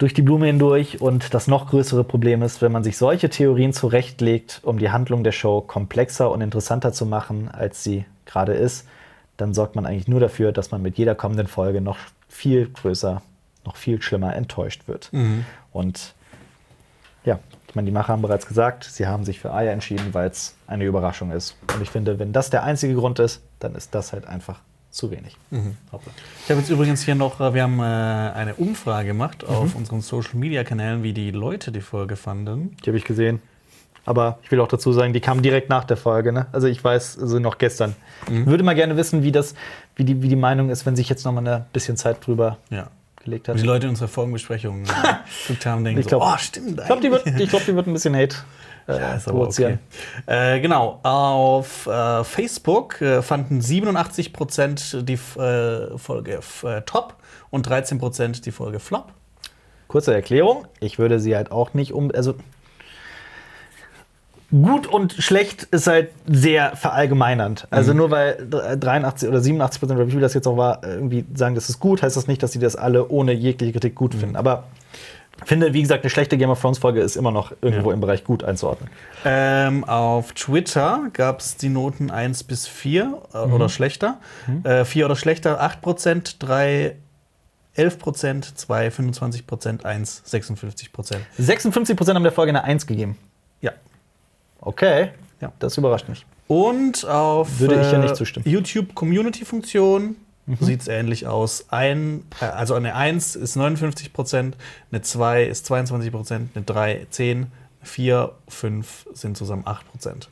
S1: durch die Blume hindurch. Und das noch größere Problem ist, wenn man sich solche Theorien zurechtlegt, um die Handlung der Show komplexer und interessanter zu machen, als sie gerade ist, dann sorgt man eigentlich nur dafür, dass man mit jeder kommenden Folge noch viel größer, noch viel schlimmer enttäuscht wird. Und ja, ich meine, die Macher haben bereits gesagt, sie haben sich für Aya entschieden, weil es eine Überraschung ist. Und ich finde, wenn das der einzige Grund ist, dann ist das halt einfach zu wenig. Hoppla.
S2: Ich habe jetzt übrigens hier noch, äh, wir haben äh, eine Umfrage gemacht auf unseren Social Media Kanälen, wie die Leute die Folge fanden.
S1: Die habe ich gesehen. Aber ich will auch dazu sagen, die kam direkt nach der Folge. Ne? Also ich weiß, also noch gestern. Ich würde mal gerne wissen, wie, das, wie, die, wie die Meinung ist, wenn sich jetzt noch mal ein bisschen Zeit drüber
S2: Ja.
S1: gelegt hat.
S2: die Leute in unserer Folgenbesprechung geguckt haben, denken
S1: Ich glaub-
S2: so, oh, stimmt.
S1: Ich glaube, die, wird- ich glaub, die wird ein bisschen Hate
S2: Ja, ist aber okay. Äh, genau, auf äh, Facebook äh, fanden 87% die äh, Folge äh, top und 13% die Folge flop.
S1: Kurze Erklärung. Ich würde sie halt auch nicht um. Also gut und schlecht ist halt sehr verallgemeinernd. Also nur weil 83 oder 87 Prozent oder wie viel das jetzt auch war, irgendwie sagen, das ist gut, heißt das nicht, dass sie das alle ohne jegliche Kritik gut finden. Aber finde, wie gesagt, eine schlechte Game of Thrones Folge ist immer noch irgendwo
S2: Ja.
S1: im Bereich gut einzuordnen.
S2: Ähm, auf Twitter gab es die Noten 1 bis 4 äh, oder schlechter. Äh, 4 oder schlechter, 8%, 3 11%, 2 25%, 1 56%.
S1: 56 Prozent haben der Folge eine 1 gegeben.
S2: Ja.
S1: Okay.
S2: Ja.
S1: Das überrascht mich.
S2: Und auf
S1: Würde ich ja
S2: äh,
S1: nicht zustimmen.
S2: YouTube Community-Funktion sieht es ähnlich aus. Ein, äh, also eine 1 ist 59 Prozent, eine 2 ist 22 Prozent, eine 3 10, 4, 5 sind zusammen 8 Prozent.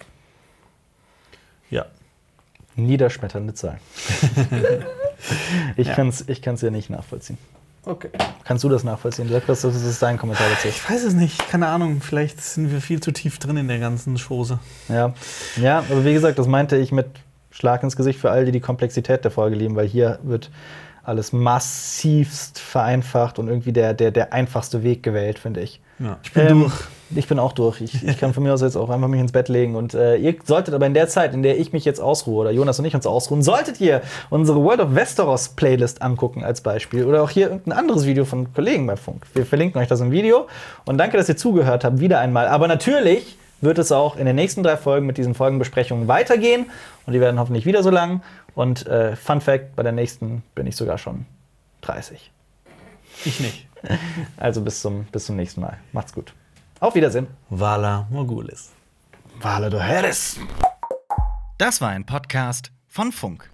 S2: Ja.
S1: Niederschmetternde Zahlen. ich
S2: Ja.
S1: kann es ich kann's ja nicht nachvollziehen.
S2: Okay.
S1: Kannst du das nachvollziehen? Sag, das, das ist dein Kommentar dazu.
S2: Ich weiß es nicht, keine Ahnung. Vielleicht sind wir viel zu tief drin in der ganzen Chose.
S1: Ja. ja, aber wie gesagt, das meinte ich mit Schlag ins Gesicht für all die die Komplexität der Folge lieben, weil hier wird alles massivst vereinfacht und irgendwie der, der, der einfachste Weg gewählt, finde ich.
S2: Ja, ich bin
S1: Ähm,
S2: durch.
S1: Ich bin auch durch. Ich, ich kann von mir aus jetzt auch einfach mich ins Bett legen. Und äh, ihr solltet aber in der Zeit, in der ich mich jetzt ausruhe, oder Jonas und ich uns ausruhen, solltet ihr unsere World of Westeros Playlist angucken als Beispiel. Oder auch hier irgendein anderes Video von Kollegen bei Funk. Wir verlinken euch das im Video. Und danke, dass ihr zugehört habt, wieder einmal. Aber natürlich wird es auch in den nächsten drei Folgen mit diesen Folgenbesprechungen weitergehen. Und die werden hoffentlich wieder so lang. Und äh, Fun Fact: bei der nächsten bin ich sogar schon 30.
S2: Ich nicht.
S1: Also bis zum, bis zum nächsten Mal. Macht's gut. Auf Wiedersehen.
S2: Vala Morgulis.
S1: Vale do Heres.
S4: Das war ein Podcast von Funk.